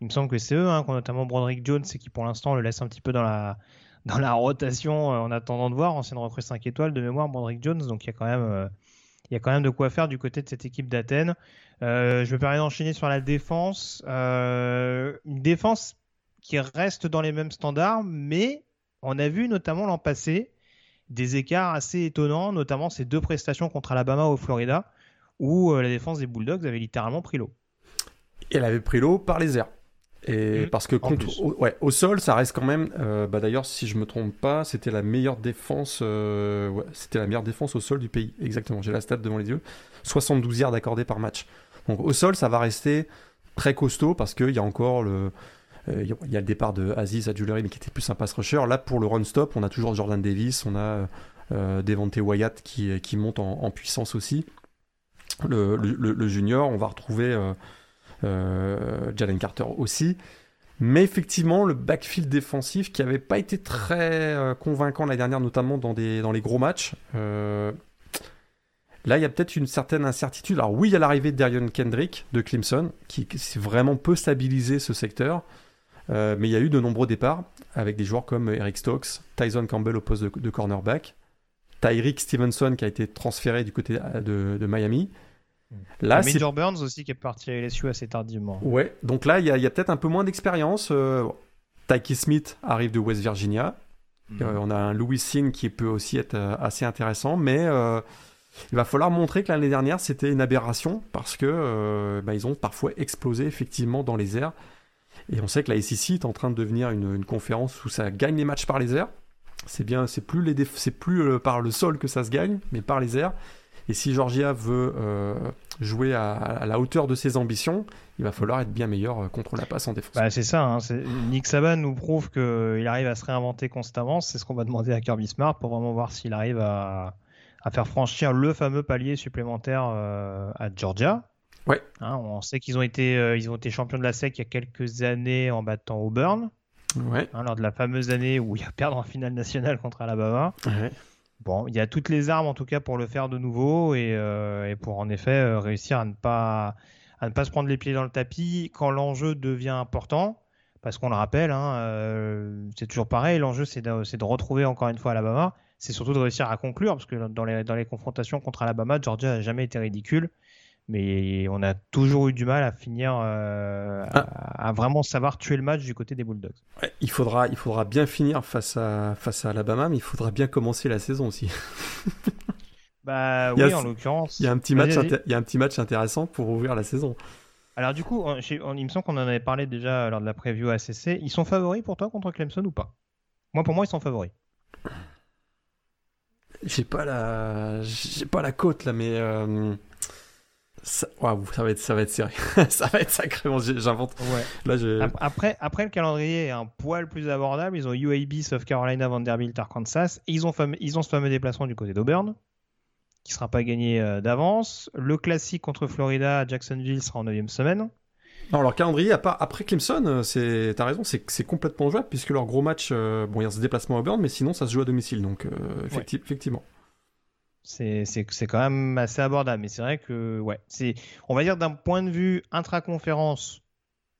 il me semble que c'est eux, hein, notamment Broderick Jones, et qui pour l'instant le laisse un petit peu dans la, dans la rotation en attendant de voir. Ancienne recrue 5 étoiles de mémoire, Broderick Jones. Donc il y a quand même il y a quand même de quoi faire du côté de cette équipe d'Athènes. Euh, je me permets d'enchaîner sur la défense. Euh, une défense qui reste dans les mêmes standards, mais on a vu notamment l'an passé des écarts assez étonnants, notamment ces deux prestations contre Alabama au Florida, où euh, la défense des Bulldogs avait littéralement pris l'eau. Elle avait pris l'eau par les airs. Et mmh. parce que contre, au, ouais, au sol, ça reste quand même. Euh, bah d'ailleurs, si je me trompe pas, c'était la meilleure défense. Euh, ouais, c'était la meilleure défense au sol du pays. Exactement. J'ai la stat devant les yeux. 72 yards accordés par match. Donc au sol, ça va rester très costaud parce qu'il y a encore le. Euh, il y a le départ de Aziz à Jewelry, mais qui était plus un pass rusher. Là, pour le run stop, on a toujours Jordan Davis, on a Devante Wyatt qui, qui monte en, en puissance aussi. Le, le, le, junior, on va retrouver Jalen Carter aussi. Mais effectivement, le backfield défensif qui n'avait pas été très euh, convaincant la dernière, notamment dans, les gros matchs. Euh, là, il y a peut-être une certaine incertitude. Alors oui, il y a l'arrivée de Darion Kendrick de Clemson, qui, vraiment peut stabiliser ce secteur. mais il y a eu de nombreux départs avec des joueurs comme Eric Stokes, Tyson Campbell au poste de, cornerback, Tyreek Stevenson qui a été transféré du côté de Miami, Là, Major Burns aussi qui est parti à LSU assez tardivement. Ouais, donc là, il y, a, peut-être un peu moins d'expérience. Euh, Tyke Smith arrive de West Virginia. Mhm. Euh, on a un Louis Sin qui peut aussi être euh, assez intéressant, mais il va falloir montrer que l'année dernière, c'était une aberration parce que bah, ils ont parfois explosé effectivement dans les airs. Et on sait que la SEC est en train de devenir une, une conférence où ça gagne les matchs par les airs. C'est bien, c'est plus, les c'est plus par le sol que ça se gagne, mais par les airs. Et si Georgia veut euh, jouer à, la hauteur de ses ambitions, il va falloir être bien meilleur euh, contre la passe en défense. Bah, c'est ça. Hein, Nick Saban nous prouve qu'il arrive à se réinventer constamment. C'est ce qu'on va demander à Kirby Smart pour vraiment voir s'il arrive à, faire franchir le fameux palier supplémentaire euh, à Georgia. Ouais. Hein, on sait qu'ils ont été ils ont été champions de la SEC il y a quelques années en battant Auburn. Ouais. Hein, lors de la fameuse année où il y a perdre en finale nationale contre Alabama. Ouais. Il y a toutes les armes en tout cas pour le faire de nouveau et, euh, pour en effet euh, réussir à ne, pas, à ne pas se prendre les pieds dans le tapis quand l'enjeu devient important. Parce qu'on le rappelle, hein, euh, c'est toujours pareil, l'enjeu c'est de, de, retrouver encore une fois Alabama. C'est surtout de réussir à conclure, parce que dans les, dans les confrontations contre Alabama, Georgia n'a jamais été ridicule mais on a toujours eu du mal à finir, euh, ah. à, vraiment savoir tuer le match du côté des Bulldogs. il, faudra, il faudra bien finir face à, face à Alabama, mais il faudra bien commencer la saison aussi. bah oui, en l'occurrence. Il y, a un petit match il y a un petit match intéressant pour ouvrir la saison. Alors du coup, il me semble qu'on en avait parlé déjà lors de la preview ACC. Ils sont favoris pour toi contre Clemson ou pas? Moi, pour moi, ils sont favoris. J'ai pas la, j'ai pas la côte là, mais. Euh, ça, ça va être, ça va être sérieux. ça va être sacrément. J'invente. Là, après, après, le calendrier est un poil plus abordable. Ils ont UAB, South Carolina, Vanderbilt, Arkansas. ils ont, ils ont ce fameux déplacement du côté d'Auburn, qui sera pas gagné euh, d'avance. Le classique contre Florida à Jacksonville sera en 9 semaine. Non, leur calendrier, après Clemson, euh, c'est, t'as raison, c'est, complètement jouable, puisque leur gros match, euh, bon, il y a ce déplacement à Auburn, mais sinon, ça se joue à domicile. Donc, effectivement c'est quand même assez abordable. Mais c'est vrai que, ouais, c'est, on va dire d'un point de vue intra-conférence,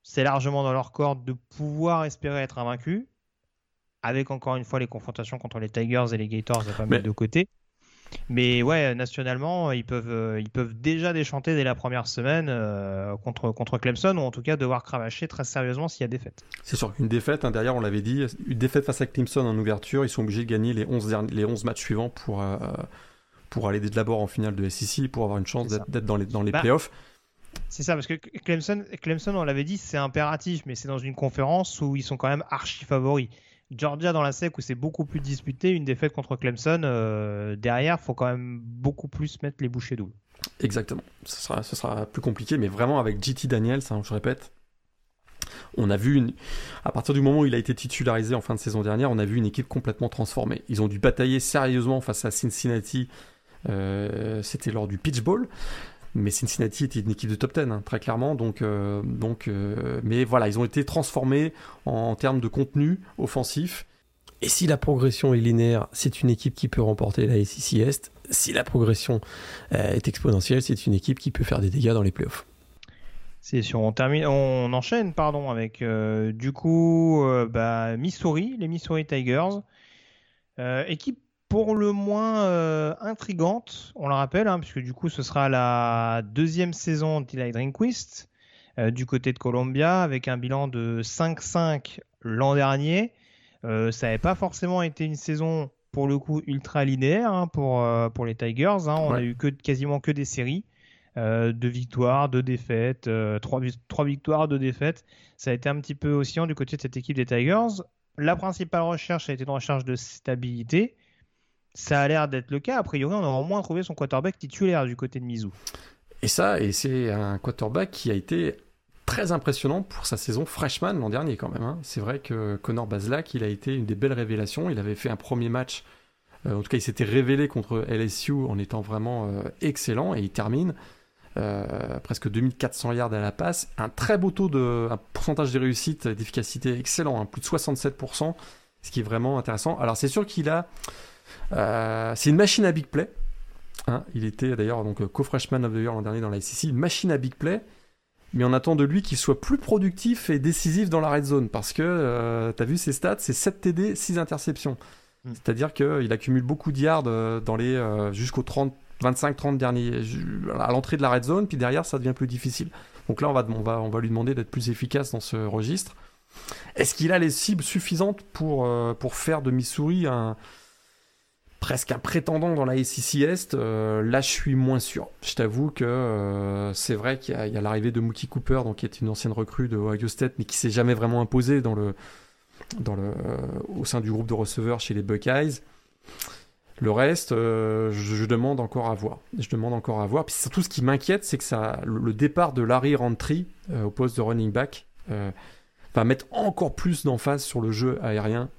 c'est largement dans leur corde de pouvoir espérer être invaincu, avec encore une fois les confrontations contre les Tigers et les Gators à pas mettre de côté. Mais ouais, nationalement, ils peuvent, ils peuvent déjà déchanter dès la première semaine euh, contre, contre Clemson, ou en tout cas devoir cravacher très sérieusement s'il y a défaite. C'est sûr qu'une défaite, hein, derrière on l'avait dit, une défaite face à Clemson en ouverture, ils sont obligés de gagner les 11, les 11 matchs suivants pour, euh, pour aller d'abord en finale de SEC, pour avoir une chance d'être dans les, dans les bah, playoffs. C'est ça, parce que Clemson, Clemson on l'avait dit, c'est impératif, mais c'est dans une conférence où ils sont quand même archi favoris. Georgia dans la SEC où c'est beaucoup plus disputé, une défaite contre Clemson, euh, derrière, faut quand même beaucoup plus mettre les bouchées doubles. Exactement, ce sera, ce sera plus compliqué, mais vraiment avec JT Daniels, hein, je répète, on a vu, une... à partir du moment où il a été titularisé en fin de saison dernière, on a vu une équipe complètement transformée. Ils ont dû batailler sérieusement face à Cincinnati c'était lors du pitch ball. Mais Cincinnati était une équipe de top 10, hein, très clairement. Donc, euh, donc, euh, mais voilà, ils ont été transformés en, termes de contenu offensif. Et si la progression est linéaire, c'est une équipe qui peut remporter la SEC Est. Si la progression est exponentielle, c'est une équipe qui peut faire des dégâts dans les playoffs. C'est sûr. On termine, on enchaîne, pardon, avec du coup bah, Missouri, les Missouri Tigers. équipe pour le moins intrigante, on le rappelle, hein, puisque du coup ce sera la deuxième saison d'Eli Drinkquist du côté de Columbia avec un bilan de 5-5 l'an dernier. ça n'avait pas forcément été une saison pour le coup ultra linéaire hein, pour, pour les Tigers. Hein. On a eu que, quasiment que des séries. Euh, deux victoires, deux défaites, euh, trois, victoires, deux défaites. Ça a été un petit peu oscillant du côté de cette équipe des Tigers. La principale recherche a été une recherche de stabilité. Ça a l'air d'être le cas. A priori, on aura au moins trouvé son quarterback titulaire du côté de Mizou. Et ça, et c'est un quarterback qui a été très impressionnant pour sa saison freshman l'an dernier quand même. Hein. C'est vrai que Connor Bazelak, il a été une des belles révélations. Il avait fait un premier match, euh, en tout cas il s'était révélé contre LSU en étant vraiment excellent et il termine euh, presque 2400 yards à la passe, un très beau taux de, un pourcentage de réussite, d'efficacité excellent, hein, plus de 67%, ce qui est vraiment intéressant. Alors c'est sûr qu'il a, euh, c'est une machine à big play. Hein. il était d'ailleurs donc co-freshman of the year l'an dernier dans la SEC, une machine à big play. Mais on attend de lui qu'il soit plus productif et décisif dans la red zone parce que euh, tu as vu ses stats, c'est 7 TD, 6 interceptions. Hmm. C'est-à-dire qu'il accumule beaucoup de yards dans les jusqu'aux 30 25-30 derniers à l'entrée de la red zone, puis derrière ça devient plus difficile. Donc là on va, on va, on va lui demander d'être plus efficace dans ce registre. Est-ce qu'il a les cibles suffisantes pour, euh, pour faire de Missouri un, presque un prétendant dans la SEC Est euh, Là je suis moins sûr. Je t'avoue que euh, c'est vrai qu'il y a, l'arrivée de Mookie Cooper, donc, qui est une ancienne recrue de Ohio State, mais qui s'est jamais vraiment imposé dans le, dans le, au sein du groupe de receveurs chez les Buckeyes. Le reste, euh, je, demande encore à voir. Je demande encore à voir. Puis surtout, ce qui m'inquiète, c'est que ça, le, départ de Larry Rentry euh, au poste de running back euh, va mettre encore plus d'emphase sur le jeu aérien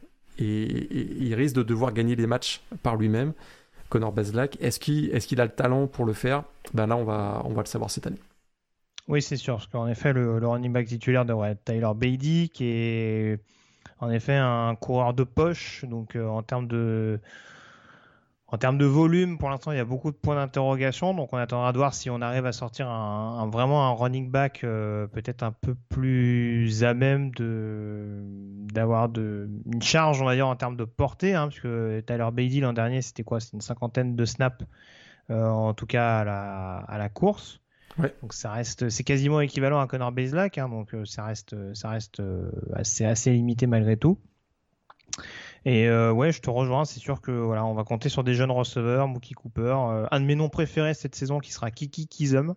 et, il risque de devoir gagner les matchs par lui-même. Connor Bezlak, est-ce qu'il a le talent pour le faire? Ben là, on va, le savoir cette année. Oui, c'est sûr, parce qu'en effet, le, running back titulaire devrait être Tyler Beatty, qui est en effet un coureur de poche. Donc, en termes de en termes de volume, pour l'instant, il y a beaucoup de points d'interrogation. Donc, on attendra de voir si on arrive à sortir un, vraiment un running back euh, peut-être un peu plus à même de d'avoir de une charge, on va dire, en termes de portée, hein, puisque Tyler Beatty l'an dernier, c'était quoi? C'était une cinquantaine de snaps, euh, en tout cas à la, à la course. Donc ça reste, c'est quasiment équivalent à Connor Bazelak, hein, donc euh, ça reste, ça reste assez, assez limité malgré tout. Et euh, ouais, je te rejoins. C'est sûr que voilà, on va compter sur des jeunes receveurs, Mookie Cooper. Euh, un de mes noms préférés cette saison qui sera Kiki Kizum.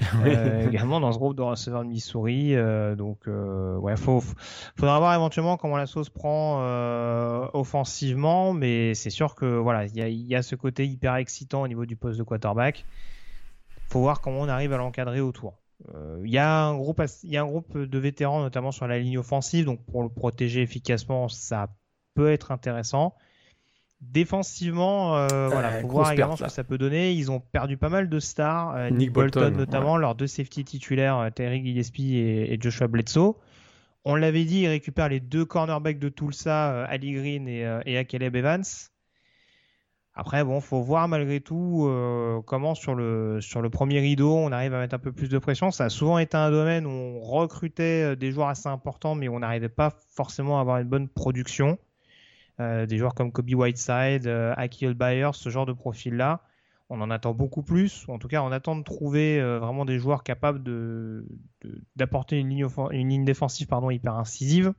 euh, également dans ce groupe de receveurs de Missouri. Donc, ouais, faut, faudra voir éventuellement comment la sauce prend offensivement, mais c'est sûr que voilà, il y a, y a, ce côté hyper excitant au niveau du poste de quarterback. Faut voir comment on arrive à l'encadrer autour. Il y, a un groupe, il y a un groupe de vétérans, notamment sur la ligne offensive, donc pour le protéger efficacement, ça peut être intéressant. Défensivement, euh, voilà, faut voir également ce que ça peut donner. Ils ont perdu pas mal de stars, euh, Nick, Bolton, notamment, leurs deux safety titulaires, euh, Terry Gillespie et, Joshua Bledsoe. On l'avait dit, ils récupèrent les deux cornerbacks de Tulsa, Ali Green et, et Akeleb Evans. Après, bon, faut voir malgré tout comment sur le, sur le premier rideau, on arrive à mettre un peu plus de pression. Ça a souvent été un domaine où on recrutait des joueurs assez importants, mais on n'arrivait pas forcément à avoir une bonne production. Euh, des joueurs comme Kobe Whiteside, euh, Akil Bayer, ce genre de profil-là. On en attend beaucoup plus. En tout cas, on attend de trouver euh, vraiment des joueurs capables d'apporter une, ligne défensive hyper incisive.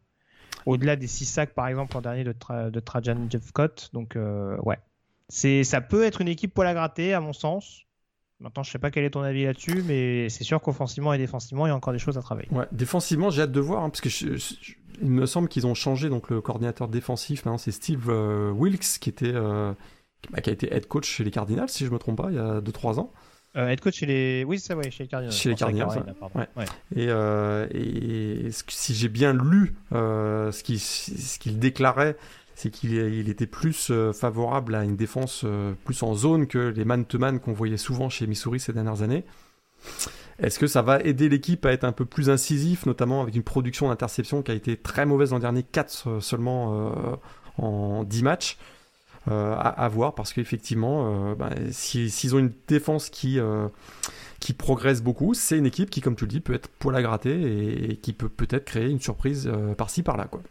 Au-delà des 6 sacs, par exemple, en dernier de, de Trajan Jeffcott. Donc, ouais. Ça peut être une équipe poil à gratter, à mon sens. Maintenant, je sais pas quel est ton avis là-dessus, mais c'est sûr qu'offensivement et défensivement, il y a encore des choses à travailler. Ouais, défensivement, j'ai hâte de voir, hein, parce que je, il me semble qu'ils ont changé donc le coordinateur défensif. Maintenant, c'est Steve euh, Wilkes qui était euh, bah, qui a été head coach chez les Cardinals, si je me trompe pas, il y a 2-3 ans. Euh, head coach chez les, oui, ça, ouais, chez les Cardinals. Chez les Cardinals. Ouais. Et, et si j'ai bien lu ce qu'il ce qu'il déclarait, c'est qu'il il était plus favorable à une défense plus en zone que les man-to-man qu'on voyait souvent chez Missouri ces dernières années. Est-ce que ça va aider l'équipe à être un peu plus incisif, notamment avec une production d'interception qui a été très mauvaise l'an dernier, 4 euh, seulement euh, en 10 matchs euh, à, voir, parce qu'effectivement, bah, s'ils ont une défense qui, qui progresse beaucoup, c'est une équipe qui, comme tu le dis, peut être poil à gratter et, qui peut peut-être créer une surprise par-ci par-là. quoi.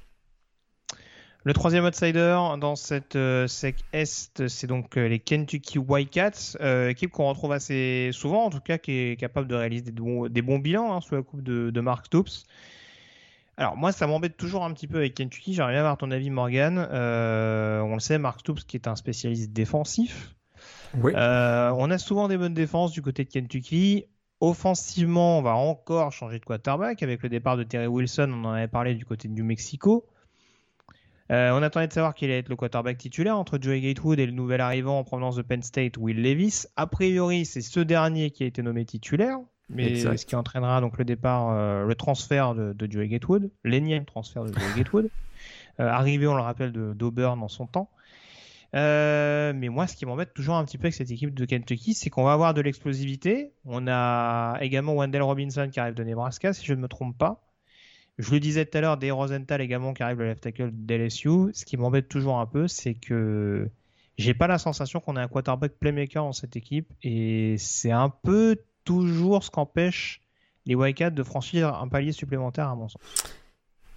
Le troisième outsider dans cette euh, SEC Est, c'est donc euh, les Kentucky Wildcats, euh, équipe qu'on retrouve assez souvent, en tout cas, qui est capable de réaliser des bons, des bons bilans hein, sous la coupe de, de Mark Stoops. Alors moi, ça m'embête toujours un petit peu avec Kentucky. J'aimerais bien avoir ton avis, Morgan. on le sait, Mark Stoops, qui est un spécialiste défensif. Oui. on a souvent des bonnes défenses du côté de Kentucky. Offensivement, on va encore changer de quarterback avec le départ de Terry Wilson. On en avait parlé du côté de New Mexico. Euh, on attendait de savoir quel allait être le quarterback titulaire entre Joey Gatewood et le nouvel arrivant en provenance de Penn State, Will Levis. A priori, c'est ce dernier qui a été nommé titulaire, mais ce qui entraînera donc le départ, euh, le transfert de, de Joey Gatewood, l'énième transfert de Joey Gatewood, euh, arrivé, on le rappelle, d'Auburn en son temps. mais moi, ce qui m'embête toujours un petit peu avec cette équipe de Kentucky, c'est qu'on va avoir de l'explosivité. On a également Wendell Robinson qui arrive de Nebraska, si je ne me trompe pas. Je le disais tout à l'heure, des Rosenthal également qui arrive le left tackle d'LSU. Ce qui m'embête toujours un peu, c'est que j'ai pas la sensation qu'on ait un quarterback playmaker dans cette équipe et c'est un peu toujours ce qu'empêche les Wildcats de franchir un palier supplémentaire à mon sens.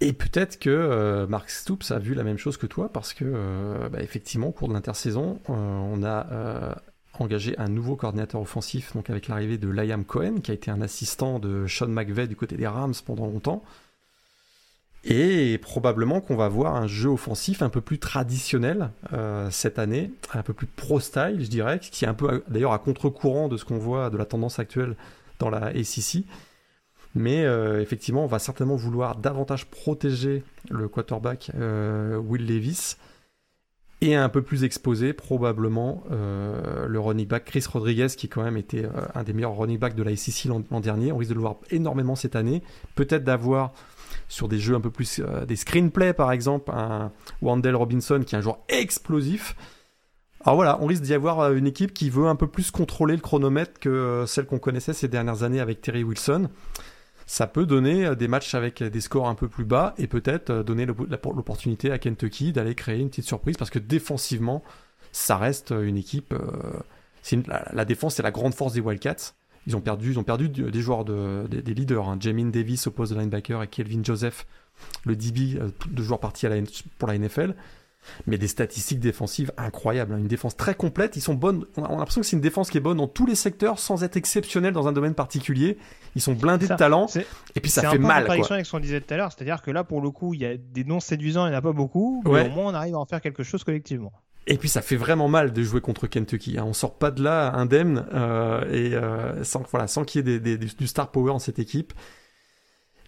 Et peut-être que euh, Mark Stoops a vu la même chose que toi parce que euh, bah, effectivement au cours de l'intersaison, euh, on a engagé un nouveau coordinateur offensif donc avec l'arrivée de Liam Cohen qui a été un assistant de Sean McVeigh du côté des Rams pendant longtemps. Et probablement qu'on va voir un jeu offensif un peu plus traditionnel euh, cette année, un peu plus pro-style, je dirais, qui est un peu d'ailleurs à contre-courant de ce qu'on voit de la tendance actuelle dans la ACC. Mais euh, effectivement, on va certainement vouloir davantage protéger le quarterback euh, Will Levis et un peu plus exposer probablement le running back Chris Rodriguez qui quand même était un des meilleurs running backs de la ACC l'an dernier. On risque de le voir énormément cette année. Peut-être d'avoir sur des jeux un peu plus euh, des screenplays par exemple, un Wendell Robinson qui est un joueur explosif. Alors voilà, on risque d'y avoir euh, une équipe qui veut un peu plus contrôler le chronomètre que euh, celle qu'on connaissait ces dernières années avec Terry Wilson. Ça peut donner des matchs avec des scores un peu plus bas et peut-être donner l'opportunité à Kentucky d'aller créer une petite surprise parce que défensivement, ça reste une équipe. la, défense, c'est la grande force des Wildcats. Ils ont perdu, ils ont perdu des joueurs, de, des, leaders. Hein. Jamin Davis au poste de linebacker et Kelvin Joseph, le DB, euh, deux joueurs partis à la, pour la NFL. Mais des statistiques défensives incroyables. Hein. Une défense très complète. Ils sont bonnes. On a, l'impression que c'est une défense qui est bonne dans tous les secteurs sans être exceptionnelle dans un domaine particulier. Ils sont blindés de talent. Et puis ça fait mal. C'est avec ce qu'on disait tout à l'heure. C'est-à-dire que là, pour le coup, il y a des noms séduisants, il n'y en a pas beaucoup. Mais au moins, on arrive à en faire quelque chose collectivement. Et puis ça fait vraiment mal de jouer contre Kentucky. Hein. On sort pas de là indemne euh, et euh, sans voilà sans qu'il y ait du star power dans cette équipe.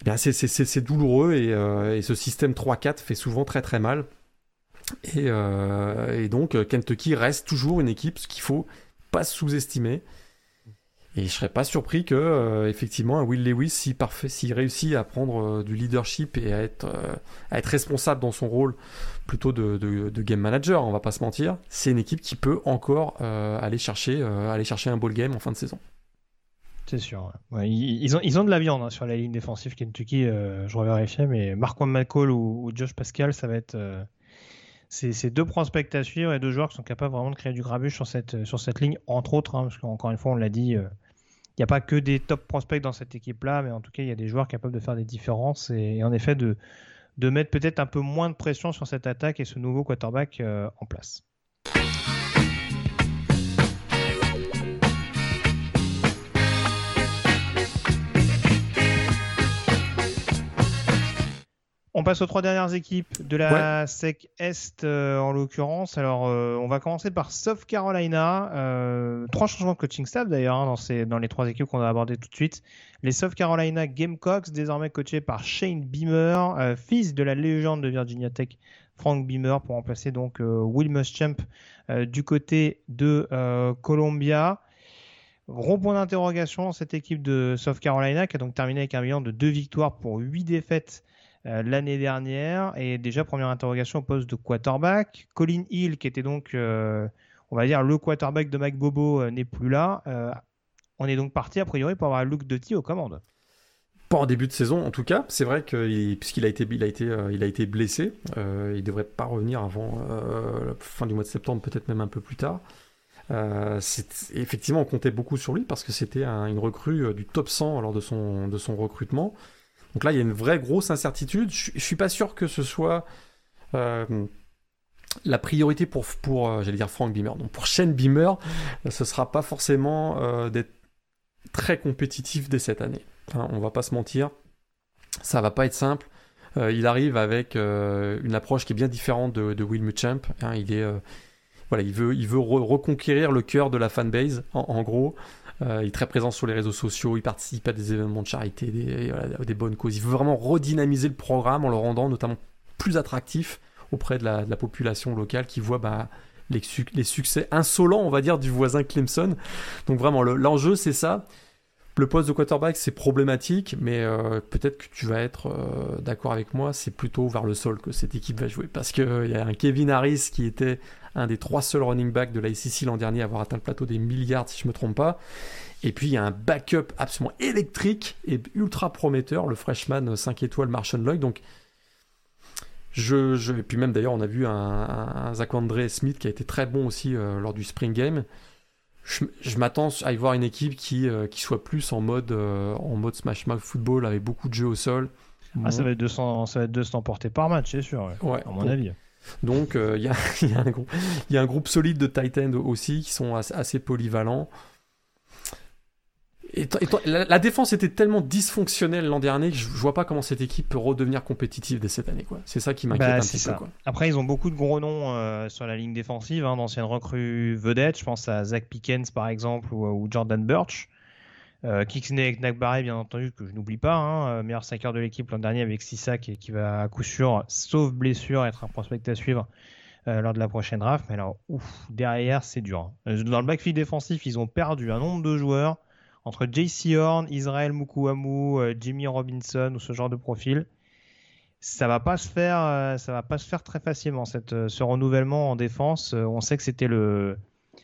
Eh c'est douloureux et, euh, et, ce système 3-4 fait souvent très très mal. Et, donc Kentucky reste toujours une équipe qu'il faut pas sous-estimer. Et je serais pas surpris que effectivement un Will Lewis, s'il parfait, s'il réussit à prendre du leadership et à être à être responsable dans son rôle plutôt de, game manager, on va pas se mentir. C'est une équipe qui peut encore euh, aller, chercher, euh, aller chercher un ball game en fin de saison. C'est sûr. ils, ont, ils ont de la viande hein, sur la ligne défensive Kentucky, euh, je revérifie, mais Marquand McCall ou, Josh Pascal, ça va être. c'est deux prospects à suivre et deux joueurs qui sont capables vraiment de créer du grabuge sur cette, sur cette ligne, entre autres, hein, parce qu'encore une fois, on l'a dit, n'y a pas que des top prospects dans cette équipe-là, mais en tout cas, il y a des joueurs capables de faire des différences et en effet de, de mettre peut-être un peu moins de pression sur cette attaque et ce nouveau quarterback euh, en place. On passe aux trois dernières équipes de la SEC Est euh, en l'occurrence. Alors, euh, on va commencer par South Carolina. Euh, trois changements de coaching staff d'ailleurs hein, dans, dans, les trois équipes qu'on va aborder tout de suite. Les South Carolina Gamecocks, désormais coachés par Shane Beamer, fils de la légende de Virginia Tech, Frank Beamer, pour remplacer donc Will Muschamp du côté de Columbia. Gros point d'interrogation, cette équipe de South Carolina qui a donc terminé avec un bilan de deux victoires pour huit défaites euh, l'année dernière. Et déjà, première interrogation au poste de quarterback. Colin Hill, qui était donc, euh, on va dire, le quarterback de Mike Bobo, euh, n'est plus là. on est donc parti, a priori, pour avoir Luke Doty aux commandes. Pas en début de saison, en tout cas. C'est vrai que puisqu'il a été, il a été, il a été blessé, il devrait pas revenir avant la fin du mois de septembre, peut-être même un peu plus tard. effectivement, on comptait beaucoup sur lui parce que c'était une recrue du top 100 lors de son, de son recrutement. Donc là, il y a une vraie grosse incertitude. Je, ne suis pas sûr que ce soit la priorité pour, pour j'allais dire Frank Beamer, donc pour Shane Beamer, ce sera pas forcément d'être très compétitif dès cette année. Hein, on va pas se mentir, ça va pas être simple. il arrive avec une approche qui est bien différente de, de Will Muchamp. Hein, il veut, il veut reconquérir le cœur de la fanbase, en, gros. Euh, il est très présent sur les réseaux sociaux, il participe à des événements de charité, des, des, bonnes causes. Il veut vraiment redynamiser le programme en le rendant notamment plus attractif auprès de la, population locale qui voit bah, les, succès insolents, on va dire, du voisin Clemson. Donc vraiment, l'enjeu, c'est ça. Le poste de quarterback, c'est problématique, mais euh, peut-être que tu vas être euh, d'accord avec moi, c'est plutôt vers le sol que cette équipe va jouer. Parce qu'il y a un Kevin Harris qui était un des trois seuls running backs de la SEC l'an dernier à avoir atteint le plateau des milliards, si je ne me trompe pas. Et puis il y a un backup absolument électrique et ultra prometteur, le freshman 5 étoiles Marshall Lloyd. Donc, je, je, et puis même d'ailleurs, on a vu un, un, Zach Andre Smith qui a été très bon aussi euh, lors du Spring Game. Je, m'attends à y voir une équipe qui, euh, qui soit plus en mode, euh, en mode Smash Mouth Football avec beaucoup de jeux au sol. Ah, ça, va être 200, ça va être 200 portées par match, c'est sûr, ouais, à mon avis. Donc euh, il y, a un groupe solide de Titan aussi qui sont assez, polyvalents. Et, la, défense était tellement dysfonctionnelle l'an dernier que je, ne vois pas comment cette équipe peut redevenir compétitive dès cette année. C'est ça qui m'inquiète bah, un petit peu. Après, ils ont beaucoup de gros noms euh, sur la ligne défensive, hein, d'anciennes recrues vedettes. Je pense à Zach Pickens par exemple ou Jordan Birch. Euh, Kixney Nakbare, bien entendu, que je n'oublie pas, hein, euh, meilleur 5 de l'équipe l'an dernier avec Sissa qui, qui, va à coup sûr, sauf blessure, être un prospect à suivre euh, lors de la prochaine draft. Mais alors, ouf, derrière, c'est dur. Hein. Dans le backfield défensif, ils ont perdu un nombre de joueurs entre JC Horn, Israël Mukuamu, Jimmy Robinson ou ce genre de profil. Ça va pas se faire, ça va pas se faire très facilement cette, ce renouvellement en défense. on sait que c'était le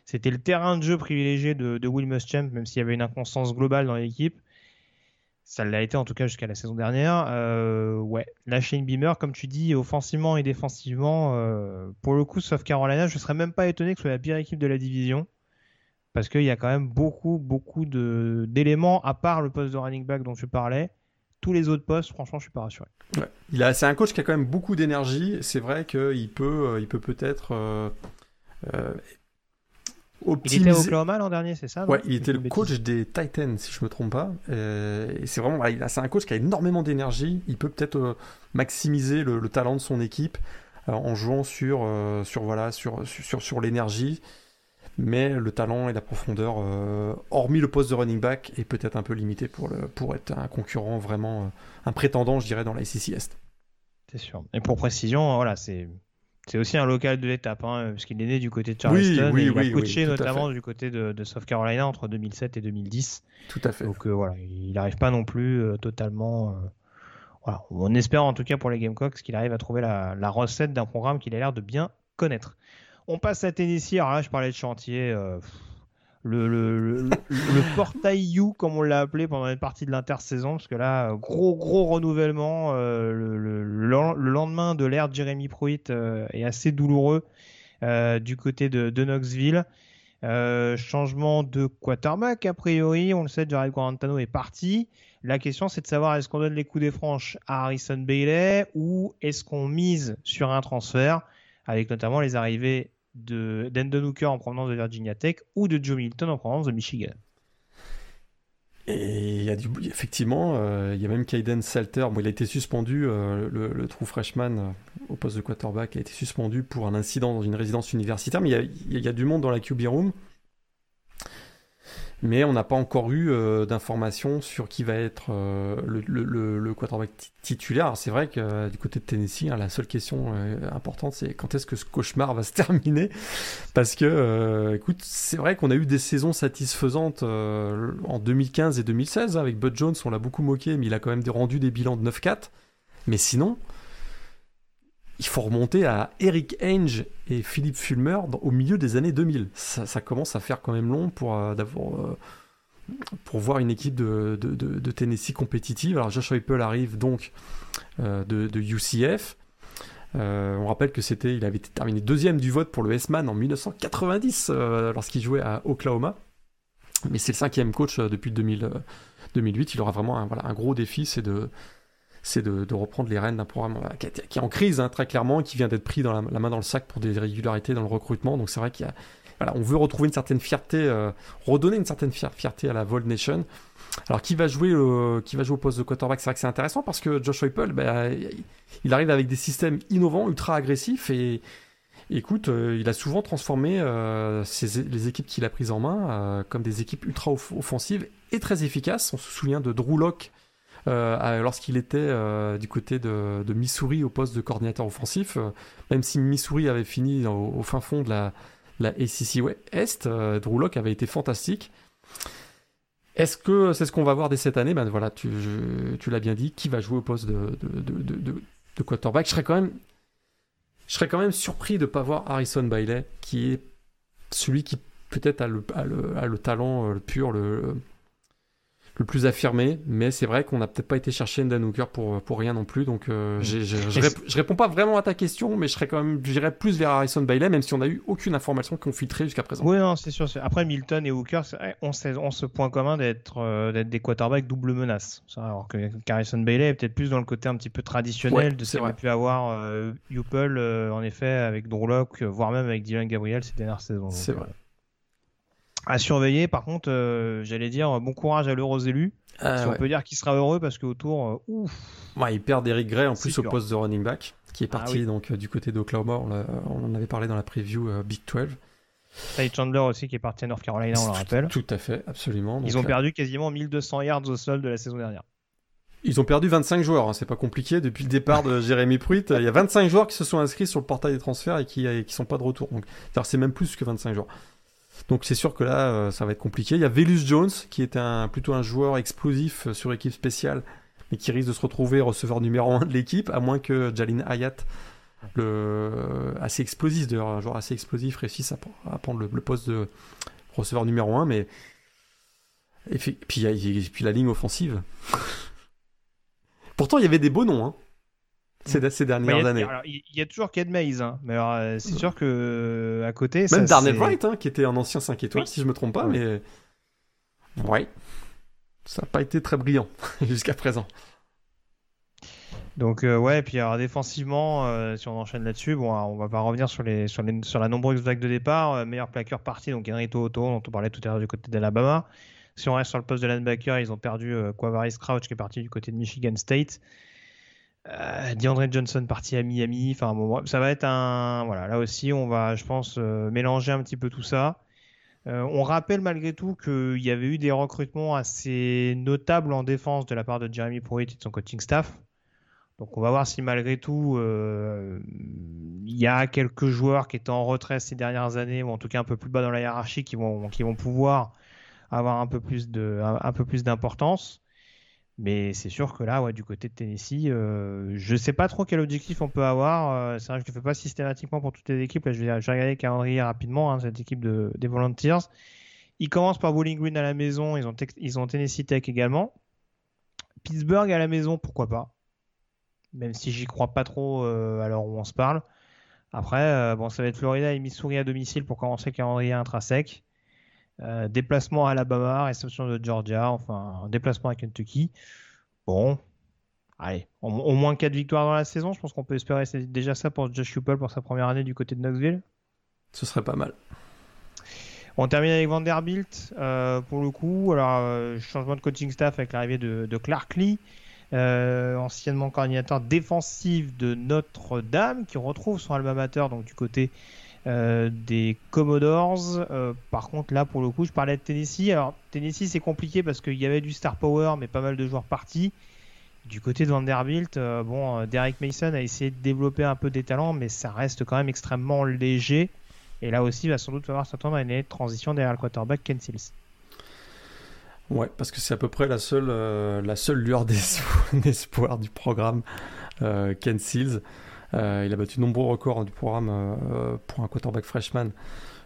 c'était le terrain de jeu privilégié de, de Will Muschamp, même s'il y avait une inconstance globale dans l'équipe. Ça l'a été en tout cas jusqu'à la saison dernière. Euh, ouais, la Shane Beamer, comme tu dis, offensivement et défensivement, euh, pour le coup, sauf Carolina, je ne serais même pas étonné que ce soit la pire équipe de la division. Parce qu'il y a quand même beaucoup, beaucoup d'éléments, à part le poste de running back dont tu parlais. Tous les autres postes, franchement, je suis pas rassuré. Ouais. C'est un coach qui a quand même beaucoup d'énergie. C'est vrai qu'il peut, euh, il peut peut-être il était au Oklahoma l'an dernier, c'est ça Ouais, il était le coach des Titans, si je me trompe pas. Euh, et c'est vraiment, c'est un coach qui a énormément d'énergie. Il peut peut-être euh, maximiser le, talent de son équipe euh, en jouant sur, sur voilà, sur, sur, sur l'énergie. Mais le talent et la profondeur, hormis le poste de running back, est peut-être un peu limité pour, le, pour être un concurrent vraiment, un prétendant, je dirais, dans la SEC Est. C'est sûr. Et pour précision, voilà, c'est c'est aussi un local de l'étape, hein, parce qu'il est né du côté de Charleston oui, oui, et il a coaché notamment du côté de, South Carolina entre 2007 et 2010. Tout à fait. Donc euh, voilà, il n'arrive pas non plus euh, totalement. Euh, voilà. On espère en tout cas pour les Gamecocks qu'il arrive à trouver la, la recette d'un programme qu'il a l'air de bien connaître. On passe à Tennessee. Alors là, je parlais de chantier le, portail You, comme on l'a appelé pendant une partie de l'intersaison, parce que là, gros gros renouvellement. Euh, le, lendemain de l'ère de Jeremy Pruitt euh, est assez douloureux euh, du côté de, de Knoxville. changement de quarterback, a priori, on le sait, Jared Guarantano est parti. La question, c'est de savoir est-ce qu'on donne les coups des franches à Harrison Bailey ou est-ce qu'on mise sur un transfert, avec notamment les arrivées de d'Endon Hooker en provenance de Virginia Tech ou de Joe Milton en provenance de Michigan. Et il y a du, effectivement, euh, il y a même Kaiden Salter. Bon, il a été suspendu, euh, le, le, true freshman euh, au poste de quarterback a été suspendu pour un incident dans une résidence universitaire. Mais il y a, y a du monde dans la QB room mais on n'a pas encore eu euh, d'informations sur qui va être euh, le, le, quarterback titulaire. C'est vrai que euh, du côté de Tennessee, hein, la seule question importante, c'est quand est-ce que ce cauchemar va se terminer? Parce que, écoute, c'est vrai qu'on a eu des saisons satisfaisantes en 2015 et 2016. Hein, avec Bud Jones, on l'a beaucoup moqué, mais il a quand même rendu des bilans de 9-4. Mais sinon, il faut remonter à Eric Ainge et Philippe Fulmer au milieu des années 2000. Ça, commence à faire quand même long pour, euh, euh, pour voir une équipe de, Tennessee compétitive. Alors Josh Heupel arrive donc euh, de, UCF. on rappelle que c'était, il avait terminé deuxième du vote pour le S-Man en 1990 lorsqu'il jouait à Oklahoma. Mais c'est le cinquième coach depuis 2000, 2008. Il aura vraiment un, voilà, un gros défi, c'est de c'est de, reprendre les rênes d'un programme qui, est en crise hein, très clairement, qui vient d'être pris dans la, main dans le sac pour des irrégularités dans le recrutement. Donc c'est vrai qu'il veut retrouver une certaine fierté, redonner une certaine fierté à la Vold Nation. Alors qui va jouer qui va jouer au poste de quarterback? C'est vrai que c'est intéressant parce que Josh Heupel, bah, il arrive avec des systèmes innovants, ultra agressifs et écoute, euh, il a souvent transformé euh, les équipes qu'il a prises en main euh, comme des équipes ultra offensives et très efficaces. On se souvient de Drew Locke lorsqu'il était du côté de, Missouri au poste de coordinateur offensif. même si Missouri avait fini au, fin fond de la, la ACC Est, Drew Locke avait été fantastique. Est-ce que c'est ce qu'on va voir dès cette année? Ben voilà, tu, l'as bien dit, qui va jouer au poste de, quarterback? Je serais quand même je serais quand même surpris de ne pas voir Harrison Bailey, qui est celui qui peut-être a le, le, talent le pur, le, le plus affirmé, mais c'est vrai qu'on n'a peut-être pas été chercher Ndan Hooker pour, pour rien non plus, donc euh, mm. je, réponds pas vraiment à ta question, mais je serais quand même, j'irais plus vers Harrison Bailey, même si on n'a eu aucune information qu'on filtrée jusqu'à présent. Oui, non, c'est sûr. Après Milton et Hooker ont, ce point commun d'être euh, d'être des quarterbacks double menace, alors que Harrison Bailey est peut-être plus dans le côté un petit peu traditionnel de ce qu'on a pu avoir euh, euh, en effet, avec Drew voire même avec Dylan Gabriel ces dernières saisons. C'est vrai à surveiller. Par contre, euh, j'allais dire bon courage à l'heureux élu. Ah, si on peut dire qu'il sera heureux parce qu'autour, euh, ouf. Ouais, il perd Eric Gray en plus au poste de running back, qui est ah parti donc euh, du côté d'Oklahoma. On, on, en avait parlé dans la preview Big 12. Ty Chandler aussi qui est parti à North Carolina, on le rappelle. Tout à fait, absolument. Ils ont perdu quasiment 1200 yards au sol de la saison dernière. Ils ont perdu 25 joueurs, hein, c'est pas compliqué. Depuis le départ de Jérémy Pruitt, il y a 25 joueurs qui se sont inscrits sur le portail des transferts et qui, ne sont pas de retour. Donc, c'est même plus que 25 joueurs. Donc c'est sûr que là, euh, ça va être compliqué. Il y a Velus Jones, qui est plutôt un joueur explosif euh, sur équipe spéciale, mais qui risque de se retrouver receveur numéro 1 de l'équipe, à moins que Jalin Hayat, le, euh, assez explosif, d'ailleurs, un joueur assez explosif, réussisse à, prendre le, poste de receveur numéro 1. Mais... Et puis, puis la ligne offensive. Pourtant, il y avait des beaux noms. Hein ces, dernières années. Il y, a toujours Ked Mays, hein. mais euh, c'est sûr que euh, à côté. Même Darnell Wright, hein, qui était un ancien 5 étoiles, si je me trompe pas, mais. Ouais. Ça n'a pas été très brillant jusqu'à présent. Donc euh, ouais, puis alors défensivement, si on enchaîne là-dessus, bon, on va pas revenir sur les sur, les, sur la nombreuse vague de départ. meilleur plaqueur parti, donc Henry Toto, dont on parlait tout à l'heure du côté d'Alabama. Si on reste sur le poste de linebacker, ils ont perdu Quavaris Crouch qui est parti du côté de Michigan State. Euh, DeAndre Johnson parti à Miami. Enfin, ça va être un. Voilà, là aussi, on va, je pense, euh, mélanger un petit peu tout ça. Euh, on rappelle malgré tout qu'il y avait eu des recrutements assez notables en défense de la part de Jeremy Pruitt et de son coaching staff. Donc on va voir si malgré tout il y a quelques joueurs qui étaient en retrait ces dernières années, ou en tout cas un peu plus bas dans la hiérarchie, qui vont, qui vont pouvoir avoir un peu plus un peu plus d'importance. Mais c'est sûr que là, ouais, du côté de Tennessee, euh, je ne sais pas trop quel objectif on peut avoir. Euh, c'est vrai que je ne le fais pas systématiquement pour toutes les équipes. Là, je, vais, regarder le rapidement, hein, cette équipe de, des Volunteers. Ils commencent par Bowling Green à la maison. Ils ont, Tennessee Tech également. Pittsburgh à la maison, pourquoi pas? Même si j'y crois pas trop euh, à l'heure où on se parle. Après, bon, ça va être Florida et Missouri à domicile pour commencer le calendrier intrinsèque. Euh, déplacement à Alabama, réception de Georgia, enfin déplacement à Kentucky. Bon, allez, au, moins 4 victoires dans la saison, je pense qu'on peut espérer c'est déjà ça pour Josh Heupel pour sa première année du côté de Knoxville. Ce serait pas mal. On termine avec Vanderbilt euh, pour le coup. Alors, euh, changement de coaching staff avec l'arrivée de, de, Clark Lee, anciennement coordinateur défensif de Notre-Dame, qui retrouve son alma mater donc du côté euh, des Commodores. Euh, par contre, là, pour le coup, je parlais de Tennessee. Alors, Tennessee, c'est compliqué parce qu'il y avait du star power, mais pas mal de joueurs partis. Du côté de Vanderbilt, euh, bon, Derek Mason a essayé de développer un peu des talents, mais ça reste quand même extrêmement léger. Et là aussi, il va sans doute falloir s'attendre à une transition derrière le quarterback Ken Seals. Ouais, parce que c'est à peu près la seule, la seule lueur d'espoir du programme Ken Seals. Euh, il a battu de nombreux records du programme euh, pour un quarterback freshman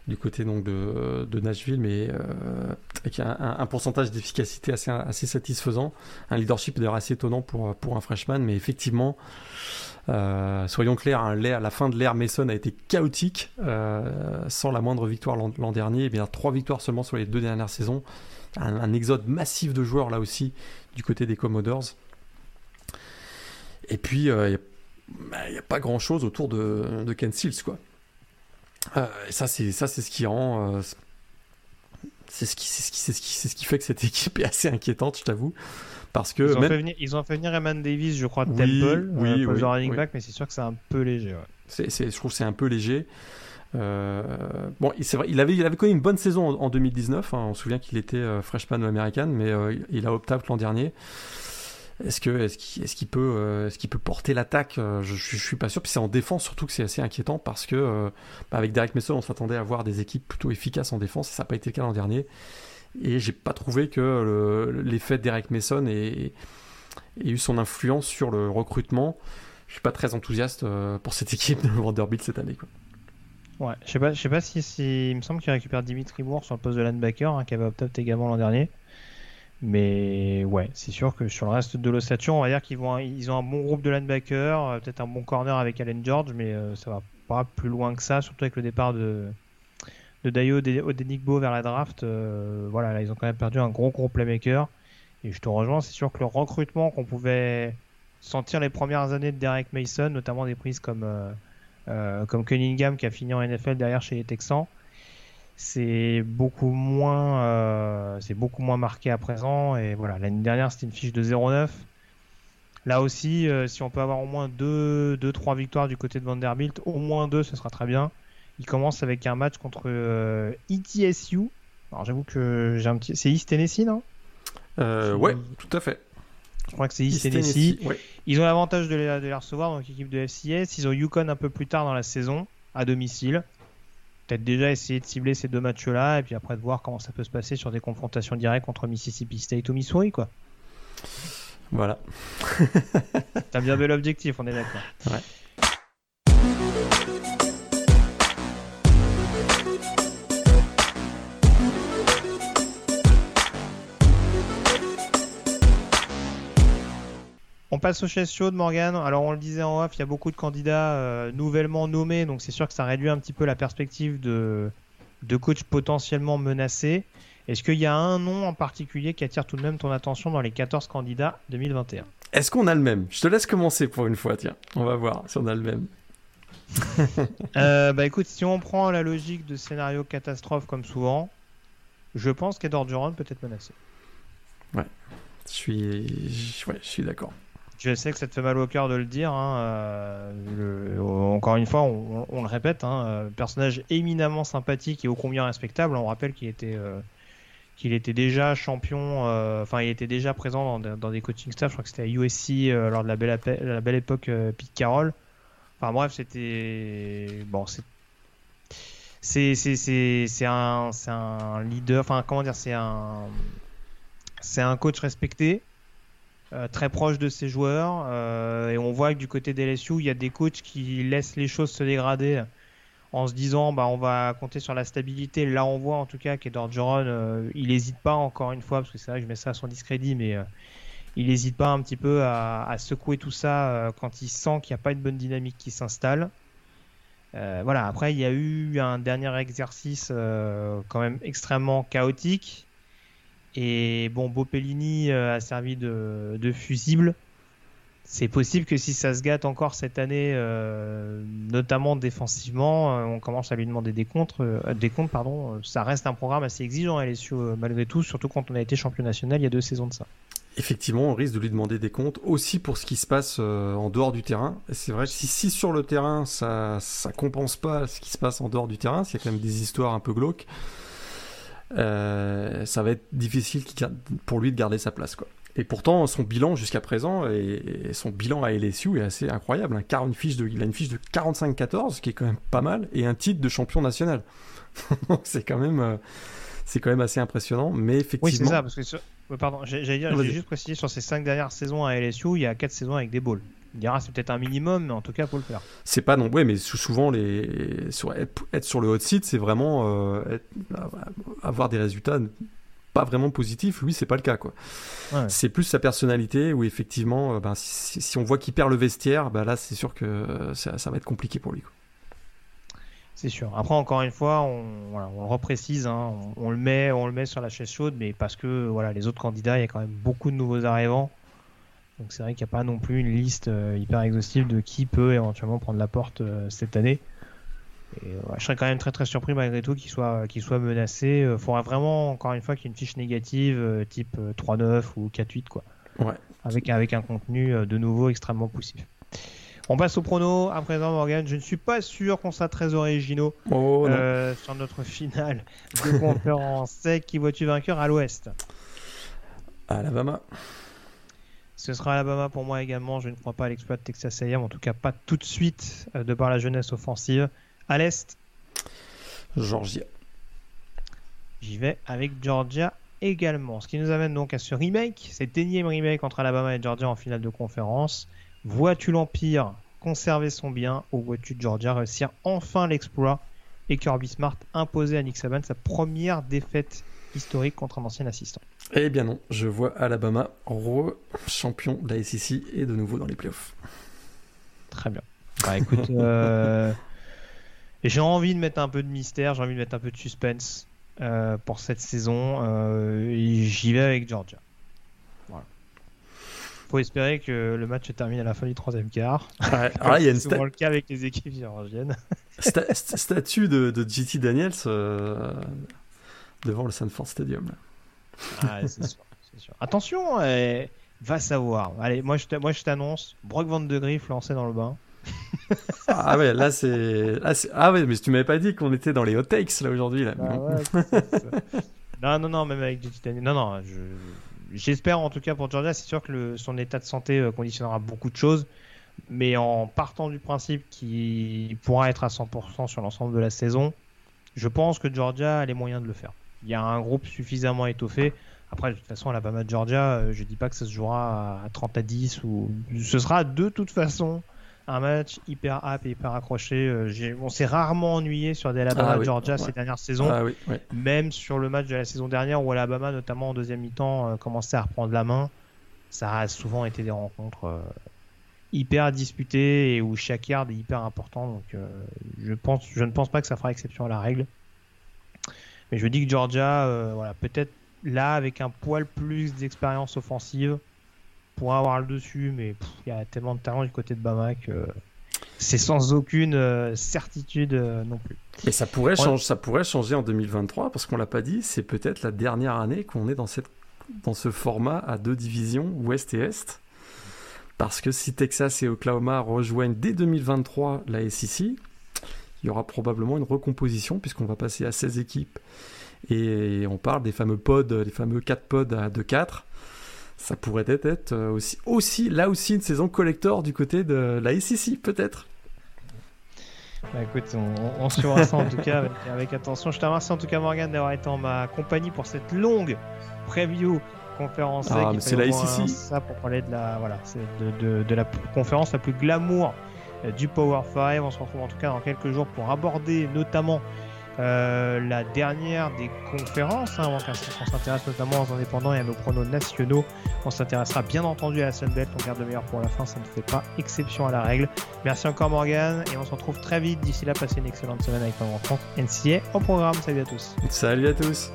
du côté donc de, Nashville, mais euh, avec un, pourcentage d'efficacité assez, satisfaisant. Un leadership d'ailleurs assez étonnant pour, pour un freshman, mais effectivement, soyons clairs, hein, la fin de l'ère Mason a été chaotique, sans la moindre victoire l'an dernier, et bien trois victoires seulement sur les deux dernières saisons. Un, exode massif de joueurs là aussi du côté des Commodores. Et puis, n'y bah, a, pas grand-chose autour de, de Ken Seals, quoi. et ça, c'est ça, c'est ce qui rend, c'est ce qui, c'est ce qui, c'est ce qui, c'est ce qui fait que cette équipe est assez inquiétante, je t'avoue. Parce que ils, ont fait venir, ils ont fait venir Eman Davis, je crois, de Temple, oui, oui, running back, mais c'est sûr que c'est un peu léger. Ouais. Je trouve que c'est un peu léger. Euh, bon, c'est vrai, il avait, il avait connu une bonne saison en, 2019. Hein. on se souvient qu'il était euh, freshman américain, mais euh, il a opté l'an dernier. Est-ce que est-ce qu'il qu'il peut est-ce qu'il peut porter l'attaque je, je, suis pas sûr. Puis c'est en défense surtout que c'est assez inquiétant parce que bah, avec Derek Mason on s'attendait à voir des équipes plutôt efficaces en défense et ça n'a pas été le cas l'an dernier. Et j'ai pas trouvé que l'effet de Derek Mason ait, eu son influence sur le recrutement. Je suis pas très enthousiaste pour cette équipe de Vanderbilt cette année. Ouais, je sais pas, je sais pas si, il me semble qu'il récupère Dimitri Moore sur le poste de linebacker, hein, qui avait opté également l'an dernier. Mais ouais, c'est sûr que sur le reste de l'ossature, on va dire qu'ils vont, ils ont un bon groupe de linebackers, euh, peut-être un bon corner avec Allen George, mais euh, ça va pas plus loin que ça, surtout avec le départ de de Dayo Odenigbo vers la draft. Euh, voilà, là, ils ont quand même perdu un gros gros playmaker. Et je te rejoins, c'est sûr que le recrutement qu'on pouvait sentir les premières années de Derek Mason, notamment des prises comme comme Cunningham qui a fini en NFL derrière chez les Texans, c'est beaucoup moins, euh, c'est beaucoup moins marqué à présent. Et voilà, l'année dernière c'était une fiche de 0-9. Là aussi, euh, si on peut avoir au moins 2-3 victoires du côté de Vanderbilt, au moins 2, ce sera très bien. Il commence avec un match contre ETSU. Alors j'avoue que j'ai un petit. C'est East Tennessee, non? Ouais, tout à fait. Je crois que c'est East Tennessee. Ils ont l'avantage de, les, de recevoir, donc équipe de FCS. Ils ont Yukon un peu plus tard dans la saison, à domicile. Peut-être déjà essayer de cibler ces deux matchs-là, et puis après de voir comment ça peut se passer sur des confrontations directes contre Mississippi State ou Missouri, quoi. Voilà. T'as bien vu l'objectif, on est d'accord. Ouais. On passe aux chaises chaudes, Morgan. Alors, on le disait en off, il y a beaucoup de candidats euh, nouvellement nommés, donc c'est sûr que ça réduit un petit peu la perspective de, de coach potentiellement menacés. Est-ce qu'il y a un nom en particulier qui attire tout de même ton attention dans les 14 candidats 2021 Est-ce qu'on a le même? Je te laisse commencer pour une fois, tiens. On va voir si on a le même. euh, bah écoute, si on prend la logique de scénario catastrophe comme souvent, je pense qu'Edor peut être menacé. Ouais, je suis, ouais, je suis d'accord. Je sais que ça te fait mal au cœur de le dire. Hein, euh, encore une fois, on, le répète, hein, euh, personnage éminemment sympathique et ô combien respectable. On rappelle qu'il était, euh, qu'il était déjà champion, enfin, il était déjà présent dans, des coaching staff. Je crois que c'était à USC lors de la belle, la belle époque Pete Carroll. Enfin bref, c'était bon, c'est c'est un, un leader. Enfin, comment dire, c'est un c'est un coach respecté. Euh, très proche de ses joueurs. Euh, et on voit que du côté des LSU, il y a des coachs qui laissent les choses se dégrader en se disant bah on va compter sur la stabilité. Là, on voit en tout cas qu'Edorgeron, euh, il n'hésite pas encore une fois, parce que c'est vrai que je mets ça à son discrédit, mais il n'hésite pas un petit peu à, secouer tout ça quand il sent qu'il n'y a pas une bonne dynamique qui s'installe. voilà, après il y a eu un dernier exercice quand même extrêmement chaotique et bon, Bopellini euh, a servi de, fusible. C'est possible que si ça se gâte encore cette année, euh, notamment défensivement, euh, on commence à lui demander des comptes. des comptes pardon, ça reste un programme assez exigeant LSU malgré tout, surtout quand on a été champion national il y a deux saisons de ça. Effectivement, on risque de lui demander des comptes aussi pour ce qui se passe en dehors du terrain. C'est vrai si, si, sur le terrain ça ça compense pas ce qui se passe en dehors du terrain, s'il y a quand même des histoires un peu glauques, euh, ça va être difficile pour lui de garder sa place. Quoi. Et pourtant, son bilan jusqu'à présent, et, son bilan à LSU est assez incroyable. Hein. Car une fiche de, il a une fiche de 45-14, ce qui est quand même pas mal, et un titre de champion national. c'est quand même, euh, c'est quand même assez impressionnant. Mais effectivement. Oui, c'est ça, parce que pardon, j'allais dire, j'ai juste précisé sur ces 5 dernières saisons à LSU, il y a 4 saisons avec des balls. Il dira c'est peut-être un minimum, mais en tout cas, faut le faire. C'est pas non, ouais, mais souvent les sur, être sur le hot site, c'est vraiment euh, avoir des résultats pas vraiment positifs. Lui, c'est pas le cas, quoi. C'est plus sa personnalité où effectivement, euh, ben, si, on voit qu'il perd le vestiaire, ben là, c'est sûr que euh, ça, va être compliqué pour lui. C'est sûr. Après, encore une fois, on, on le reprécise, hein, on, le met, on le met sur la chaise chaude, mais parce que voilà, les autres candidats, il y a quand même beaucoup de nouveaux arrivants. Donc c'est vrai qu'il n'y a pas non plus une liste hyper exhaustive de qui peut éventuellement prendre la porte cette année. Et, je serais quand même très très surpris malgré tout qu'il soit, qu'il soit menacé. Il faudra vraiment, encore une fois, qu'il y ait une fiche négative type 3-9 ou 4-8. Quoi. Ouais. Avec, avec un contenu de nouveau extrêmement poussif. On passe au prono à présent, Morgan. Je ne suis pas sûr qu'on soit très originaux oh, euh, sur notre finale de conférence. C'est qui vois-tu vainqueur à l'ouest? Alabama. Ce sera Alabama pour moi également. Je ne crois pas à l'exploit de Texas A&M, en tout cas pas tout de suite euh, de par la jeunesse offensive. À l'est Georgia. J'y vais avec Georgia également. Ce qui nous amène donc à ce remake, cet énième remake entre Alabama et Georgia en finale de conférence. Vois-tu l'Empire conserver son bien ou vois-tu Georgia réussir enfin l'exploit et Kirby Smart imposer à Nick Saban sa première défaite historique contre un ancien assistant? Eh bien non, je vois Alabama re-champion de la SEC et de nouveau dans les playoffs. Très bien. Bah écoute, euh, j'ai envie de mettre un peu de mystère, j'ai envie de mettre un peu de suspense euh, pour cette saison. Euh, j'y vais avec Georgia faut espérer que le match se termine à la fin du troisième quart. Ah, il y a une C'est souvent le cas avec les équipes géorgiennes. statue de, de JT Daniels devant le Sanford Stadium. Ah, c'est sûr, sûr, Attention, eh, va savoir. Allez, moi je, t'annonce, Brock Van de Griff lancé dans le bain. ah ouais, là c'est, ah ouais, mais tu m'avais pas dit qu'on était dans les hot takes là aujourd'hui là. Ah ouais, non, non, non, même avec Daniels. Non, non, je j'espère en tout cas pour Georgia, c'est sûr que son état de santé euh, conditionnera beaucoup de choses. Mais en partant du principe qu'il pourra être à 100% sur l'ensemble de la saison, je pense que Georgia a les moyens de le faire. Il y a un groupe suffisamment étoffé. Après, de toute façon, Alabama Georgia, euh, je dis pas que ça se jouera à 30 à 10 ou ce sera de toute façon un match hyper hype et hyper accroché. Euh, on s'est rarement ennuyé sur des Alabama ah Georgia ces dernières saisons. Ah Même sur le match de la saison dernière où Alabama, notamment en deuxième mi-temps, euh, commençait à reprendre la main. Ça a souvent été des rencontres hyper disputées et où chaque yard est hyper important. Donc je, pense, je ne pense pas que ça fera exception à la règle. Mais je dis que Georgia, voilà, peut-être là avec un poil plus d'expérience offensive pour avoir le dessus, mais il y a tellement de talent du côté de Bama que c'est sans aucune euh, certitude euh, non plus. Et ça pourrait, changer, ça pourrait changer en 2023 parce qu'on l'a pas dit, c'est peut-être la dernière année qu'on est dans, cette, dans ce format à deux divisions, Ouest et Est. Parce que si Texas et Oklahoma rejoignent dès 2023 la SEC, il y aura probablement une recomposition puisqu'on va passer à 16 équipes et on parle des fameux pods, les fameux 4 pods à 2-4 ça pourrait être euh, aussi, aussi, là aussi, une saison collector du côté de la SEC, peut-être. Bah écoute, on, se suivra ça en tout cas avec, attention. Je te remercie en tout cas Morgan d'avoir été en ma compagnie pour cette longue preview conférence. Ah, c'est la SEC. Ça pour parler de la, voilà, de, de, la conférence la plus glamour du Power 5. On se retrouve en tout cas dans quelques jours pour aborder notamment euh, la dernière des conférences, hein, on s'intéresse notamment aux indépendants et à nos pronos nationaux. On s'intéressera bien entendu à la Sunbelt, on garde le meilleur pour la fin, ça ne fait pas exception à la règle. Merci encore Morgan et on se retrouve très vite. D'ici là, passez une excellente semaine avec notre rencontre NCA au programme. Salut à tous. Salut à tous.